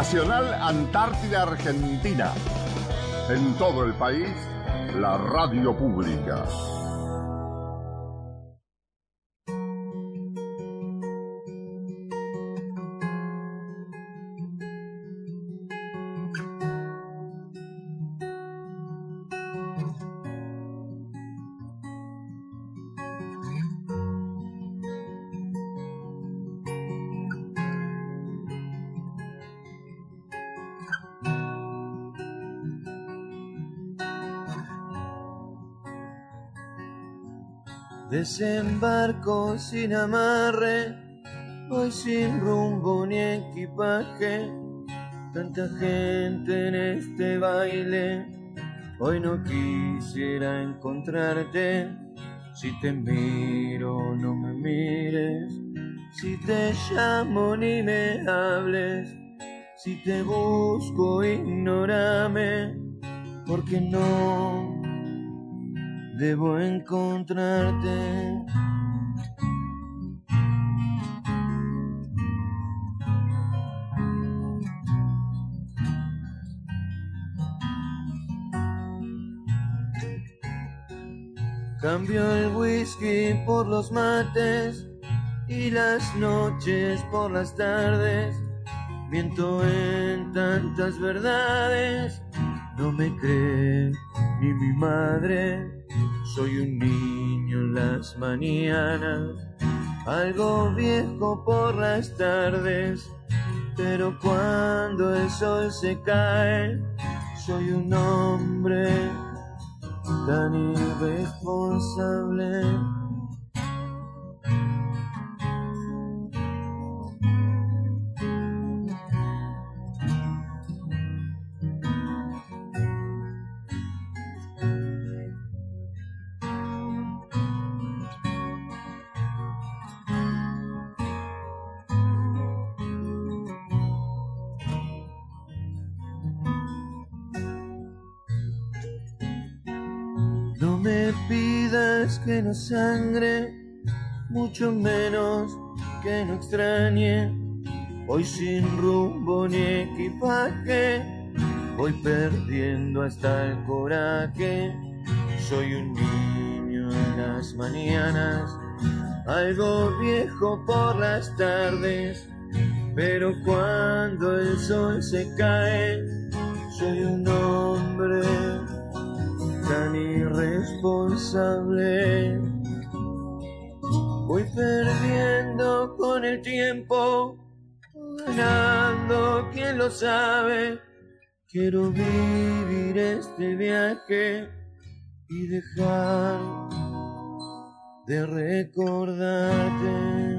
Nacional Antártida Argentina. En todo el país, la radio pública. Desembarco sin amarre, voy sin rumbo ni equipaje. Tanta gente en este baile, hoy no quisiera encontrarte. Si te miro, no me mires. Si te llamo, ni me hables. Si te busco, ignórame. Porque no debo encontrarte. Cambio el whisky por los mates y las noches por las tardes. Miento en tantas verdades, no me cree ni mi madre. Soy un niño en las mañanas, algo viejo por las tardes, pero cuando el sol se cae, soy un hombre tan irresponsable. No sangre, mucho menos que no extrañe. Voy sin rumbo ni equipaje, voy perdiendo hasta el coraje. Soy un niño en las mañanas, algo viejo por las tardes, pero cuando el sol se cae, soy un hombre tan irresponsable. Voy perdiendo con el tiempo, ganando, quién lo sabe. Quiero vivir este viaje y dejar de recordarte.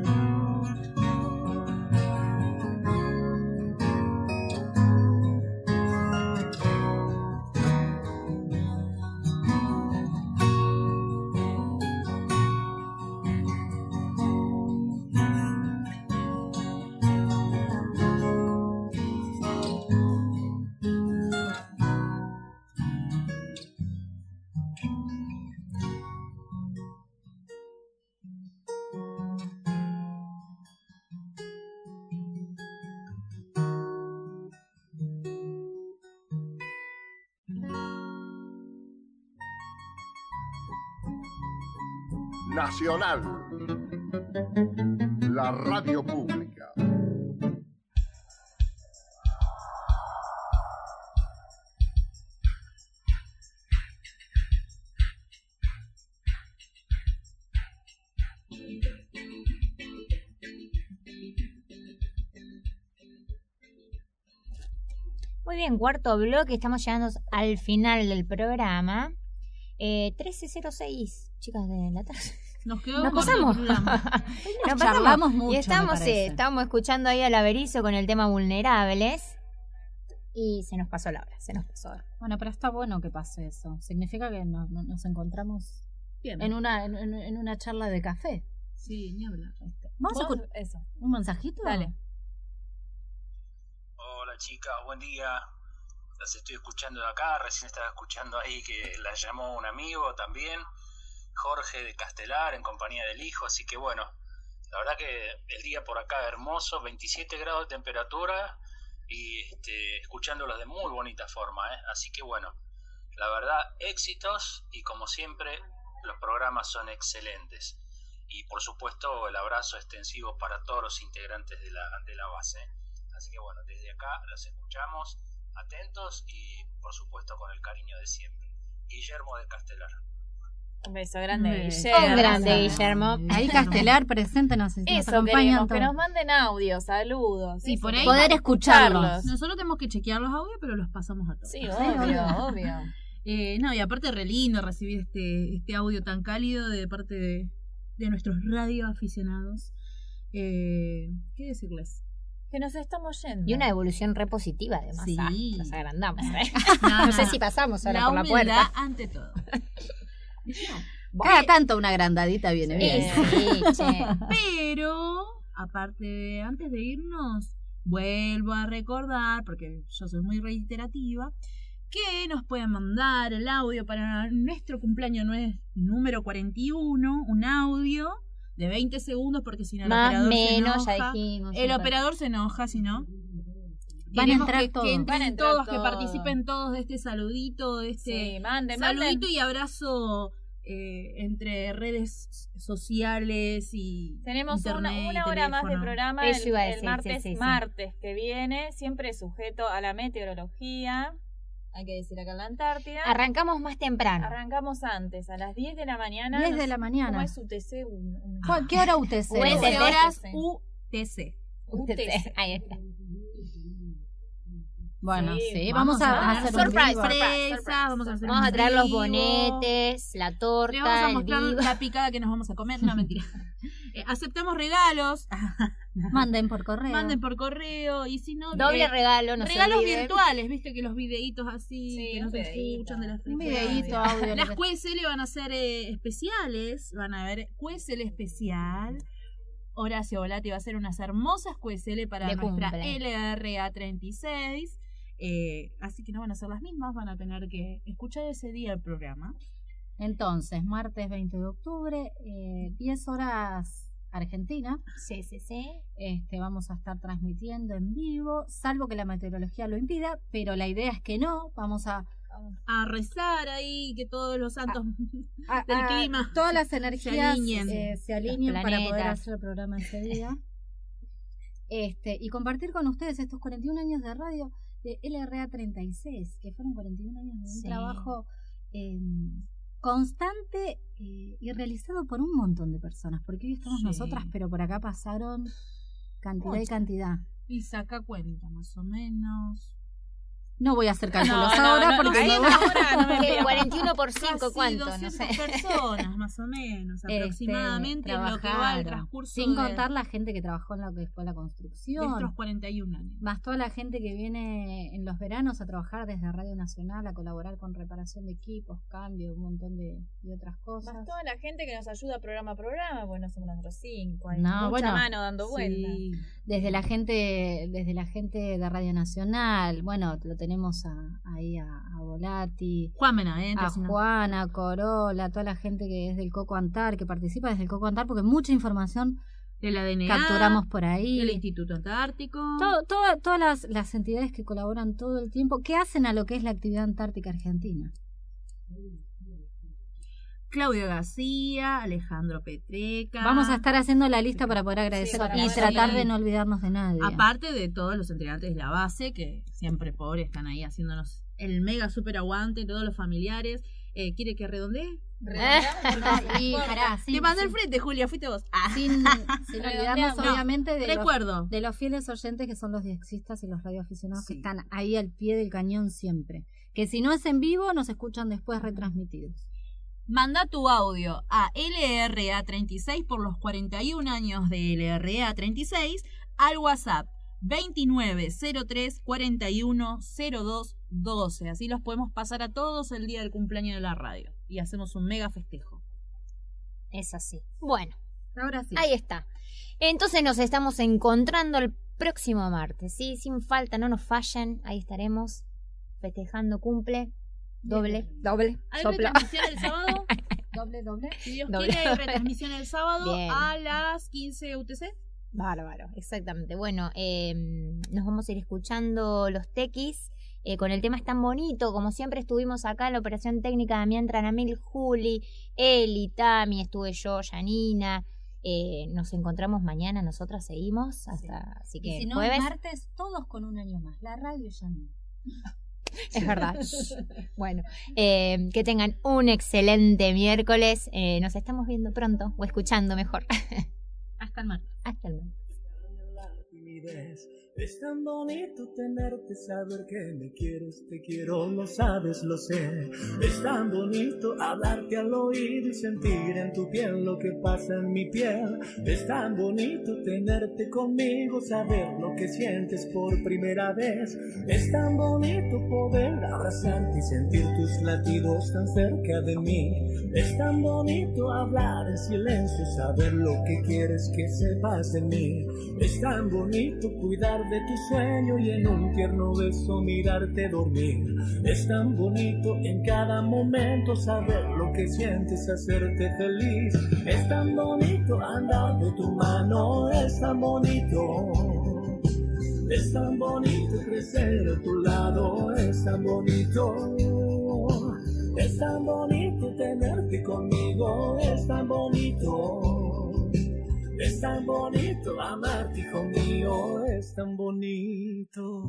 La radio pública. Muy bien, cuarto bloque, estamos llegando al final del programa. Eh, 1306, chicas de la tarde. Nos quedó Nos pasamos. el. Nos charlamos mucho, Y me estamos, sí, parece. estábamos escuchando ahí al Averizo con el tema vulnerables. Y se nos pasó la hora, se nos pasó. Bueno, pero está bueno que pase eso. Significa que no- no- nos encontramos Bien. en una en, una charla de café. Sí, ni hablar. Vamos a Vos- escu- eso. un mensajito. Dale. Hola chicas, buen día. Las estoy escuchando de acá, recién estaba escuchando ahí que las llamó un amigo también, Jorge de Castelar, en compañía del hijo, así que bueno, la verdad que el día por acá hermoso, 27 grados de temperatura y este, escuchándolos de muy bonita forma. ¿eh? Así que bueno, la verdad, éxitos y como siempre, los programas son excelentes. Y por supuesto, el abrazo extensivo para todos los integrantes de la, de la base. ¿eh? Así que bueno, desde acá los escuchamos atentos y por supuesto con el cariño de siempre. Guillermo de Castelar. Un beso grande, Un Guillermo. Un grande, Guillermo. Ahí Castelar presente nos, nos Eso acompañan queremos, que nos manden audios, saludos. Sí, eso, por ahí Poder escucharlos. Nosotros tenemos que chequear los audios, pero los pasamos a todos. Sí, obvio, obvio. Eh, no, y aparte re lindo recibir este, este audio tan cálido de parte de, de nuestros radioaficionados. Eh, ¿Qué decirles? Que nos estamos yendo. Y una evolución repositiva, además. Sí. Ah, nos agrandamos, ¿eh? No, No, sé no. si pasamos ahora La por la puerta. ante todo. Cada tanto una agrandadita viene bien. Pero, aparte de, antes de irnos, vuelvo a recordar, porque yo soy muy reiterativa, que nos pueden mandar el audio para nuestro cumpleaños no es número 41, un audio de 20 segundos, porque si no el Más operador menos, se ya enoja. dijimos. El sí, operador se enoja, si no. Van a entrar que, todos. que entren Van a entrar todos, que participen todos de este saludito, de este Sí, manden, saludito manden. y abrazo eh, entre redes sociales y Tenemos una, internet, una hora más de programa el, decir, martes, sí, sí, sí. martes que viene, siempre sujeto a la meteorología. Hay que decir acá en la Antártida. Arrancamos más temprano. Arrancamos antes, a las 10 de la mañana. 10 no de la mañana. ¿Cómo es UTC? Un- un- ¿Cu- ¿Qué hora UTC? UTC. 12 horas. UTC. UTC. Ahí está. Bueno, sí. Vamos, a, hacer surprise, vamos a hacer Vamos a traer los bonetes, la torta. Le vamos a mostrar la picada que nos vamos a comer, no mentira. eh, aceptamos regalos. Manden por correo. Manden por correo y si no doble eh, regalo, no Regalos virtuales, viste que los videitos así sí, que nos escuchan de las un audio, Las QSL van a ser eh, especiales, van a ver QSL especial. Horacio Volati va a hacer unas hermosas QSL para nuestra LRA36 eh, así que no van a ser las mismas, van a tener que escuchar ese día el programa. Entonces, martes 20 de octubre, eh, 10 horas Argentina. Sí, sí, sí. Este, vamos a estar transmitiendo en vivo, salvo que la meteorología lo impida, pero la idea es que no. Vamos a, A rezar ahí, que todos los santos a- del a- clima todas las energías alineen. eh, se alineen Los para poder hacer el programa ese día. Este, y compartir con ustedes estos 41 años de radio de LRA 36, que fueron 41 años de un Sí. trabajo eh, constante eh, y realizado por un montón de personas, porque hoy estamos Sí. nosotras, pero por acá pasaron cantidad y cantidad. y saca cuenta, más o menos. No voy a hacer cálculos no, ahora no, porque ahí me no, ahora no me ¿Qué? pidas. 41 por 5, Casi ¿cuánto? No 200 sé. personas, más o menos, Este, aproximadamente, en lo que va el transcurso Sin de- contar la gente que trabajó en lo que fue la de construcción. estos 41 años. más toda la gente que viene en los veranos a trabajar desde Radio Nacional, a colaborar con reparación de equipos, cambio, un montón de, de otras cosas. Más toda la gente que nos ayuda programa a programa, bueno, somos nosotros cinco, hay No, mucha bueno, mano dando vueltas. Sí. Desde la gente, desde la gente de Radio Nacional, bueno, lo tenemos a, ahí a, a Volati, Juan Benavente, a Juana, Corola, toda la gente que es del Coco Antar, que participa desde el Coco Antar, porque mucha información de la DNA, capturamos por ahí. del Instituto Antártico. Todo- toda- todas las, las entidades que colaboran todo el tiempo, que hacen a lo que es la actividad antártica argentina. Claudio García, Alejandro Petreca. Vamos a estar haciendo la lista para poder agradecer para y tratar de no olvidarnos de nadie. Aparte de todos los integrantes de la base, que siempre pobres están ahí haciéndonos el mega super aguante, todos los familiares. Eh, ¿Quiere que redondee? y pará, sin, Te mandé al frente, Julia, fuiste vos. Ah. sin- sin olvidarnos No, obviamente de los, de los fieles oyentes que son los diexistas y los radioaficionados que Sí. están ahí al pie del cañón siempre. Que si no es en vivo, nos escuchan después retransmitidos. Manda tu audio a LRA36 por los 41 años de LRA36 al WhatsApp 2903 41 02 12. Así los podemos pasar a todos el día del cumpleaños de la radio y hacemos un mega festejo. Es así. Bueno, Ahora sí. ahí está. Entonces nos estamos encontrando el próximo martes, ¿sí? Sin falta, no nos fallen. Ahí estaremos festejando cumple. Doble, doble. ¿Hay Sopla. retransmisión el sábado? Doble, doble. Si Dios Doble. quiere, hay retransmisión el sábado Bien. a las 15 UTC. Bárbaro, exactamente. Bueno, eh, nos vamos a ir escuchando los tequis. eh, con el tema es tan bonito, como siempre estuvimos acá en la operación técnica Damián Tranamil, Juli, Eli, Tami, estuve yo, Janina. Eh, nos encontramos mañana, nosotras seguimos hasta así que Y si no, jueves. martes, todos con un año más. La radio ya no. Es verdad. bueno, eh, que tengan un excelente miércoles. Eh, nos estamos viendo pronto o escuchando mejor. Hasta el martes. Hasta el martes. Es tan bonito tenerte, saber que me quieres, te quiero, lo sabes, lo sé. Es tan bonito hablarte al oído y sentir en tu piel lo que pasa en mi piel. Es tan bonito tenerte conmigo, saber lo que sientes por primera vez. Es tan bonito poder abrazarte y sentir tus latidos tan cerca de mí. Es tan bonito hablar en silencio, saber lo que quieres que sepas de mí. Es tan bonito cuidar de tu sueño y en un tierno beso mirarte dormir. Es tan bonito en cada momento saber lo que sientes, hacerte feliz. Es tan bonito andar de tu mano, es tan bonito. Es tan bonito crecer a tu lado, es tan bonito. Es tan bonito tenerte conmigo, es tan bonito. Es tan bonito amarte, hijo mío, es tan bonito.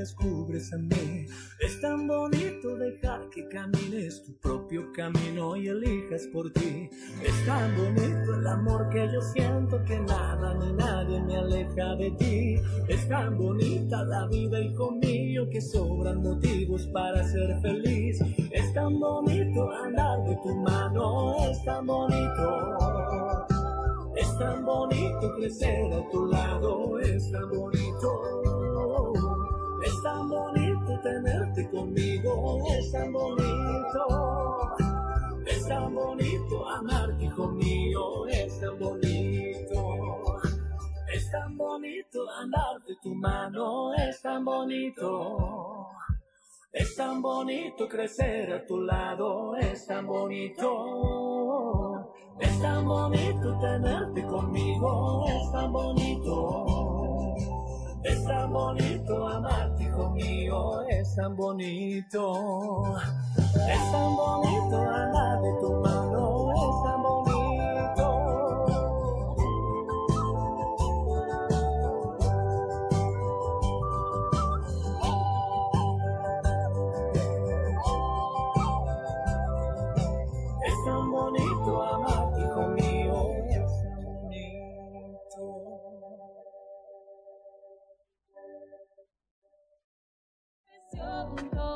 Descubres a mí. Es tan bonito dejar que camines tu propio camino y elijas por ti. Es tan bonito el amor que yo siento que nada ni nadie me aleja de ti. Es tan bonita la vida, hijo mío, que sobran motivos para ser feliz. Es tan bonito andar de tu mano, es tan bonito. Es tan bonito crecer a tu lado, es tan bonito. Es tan bonito tenerte conmigo, es tan bonito. Es tan bonito amarte, hijo mío, es tan bonito. Es tan bonito andar de tu mano, es tan bonito. Es tan bonito crecer a tu lado, es tan bonito. Es tan bonito tenerte conmigo, es tan bonito. Es tan bonito amarte, hijo mío, es tan bonito. Es tan bonito andar de tu mano,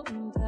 open.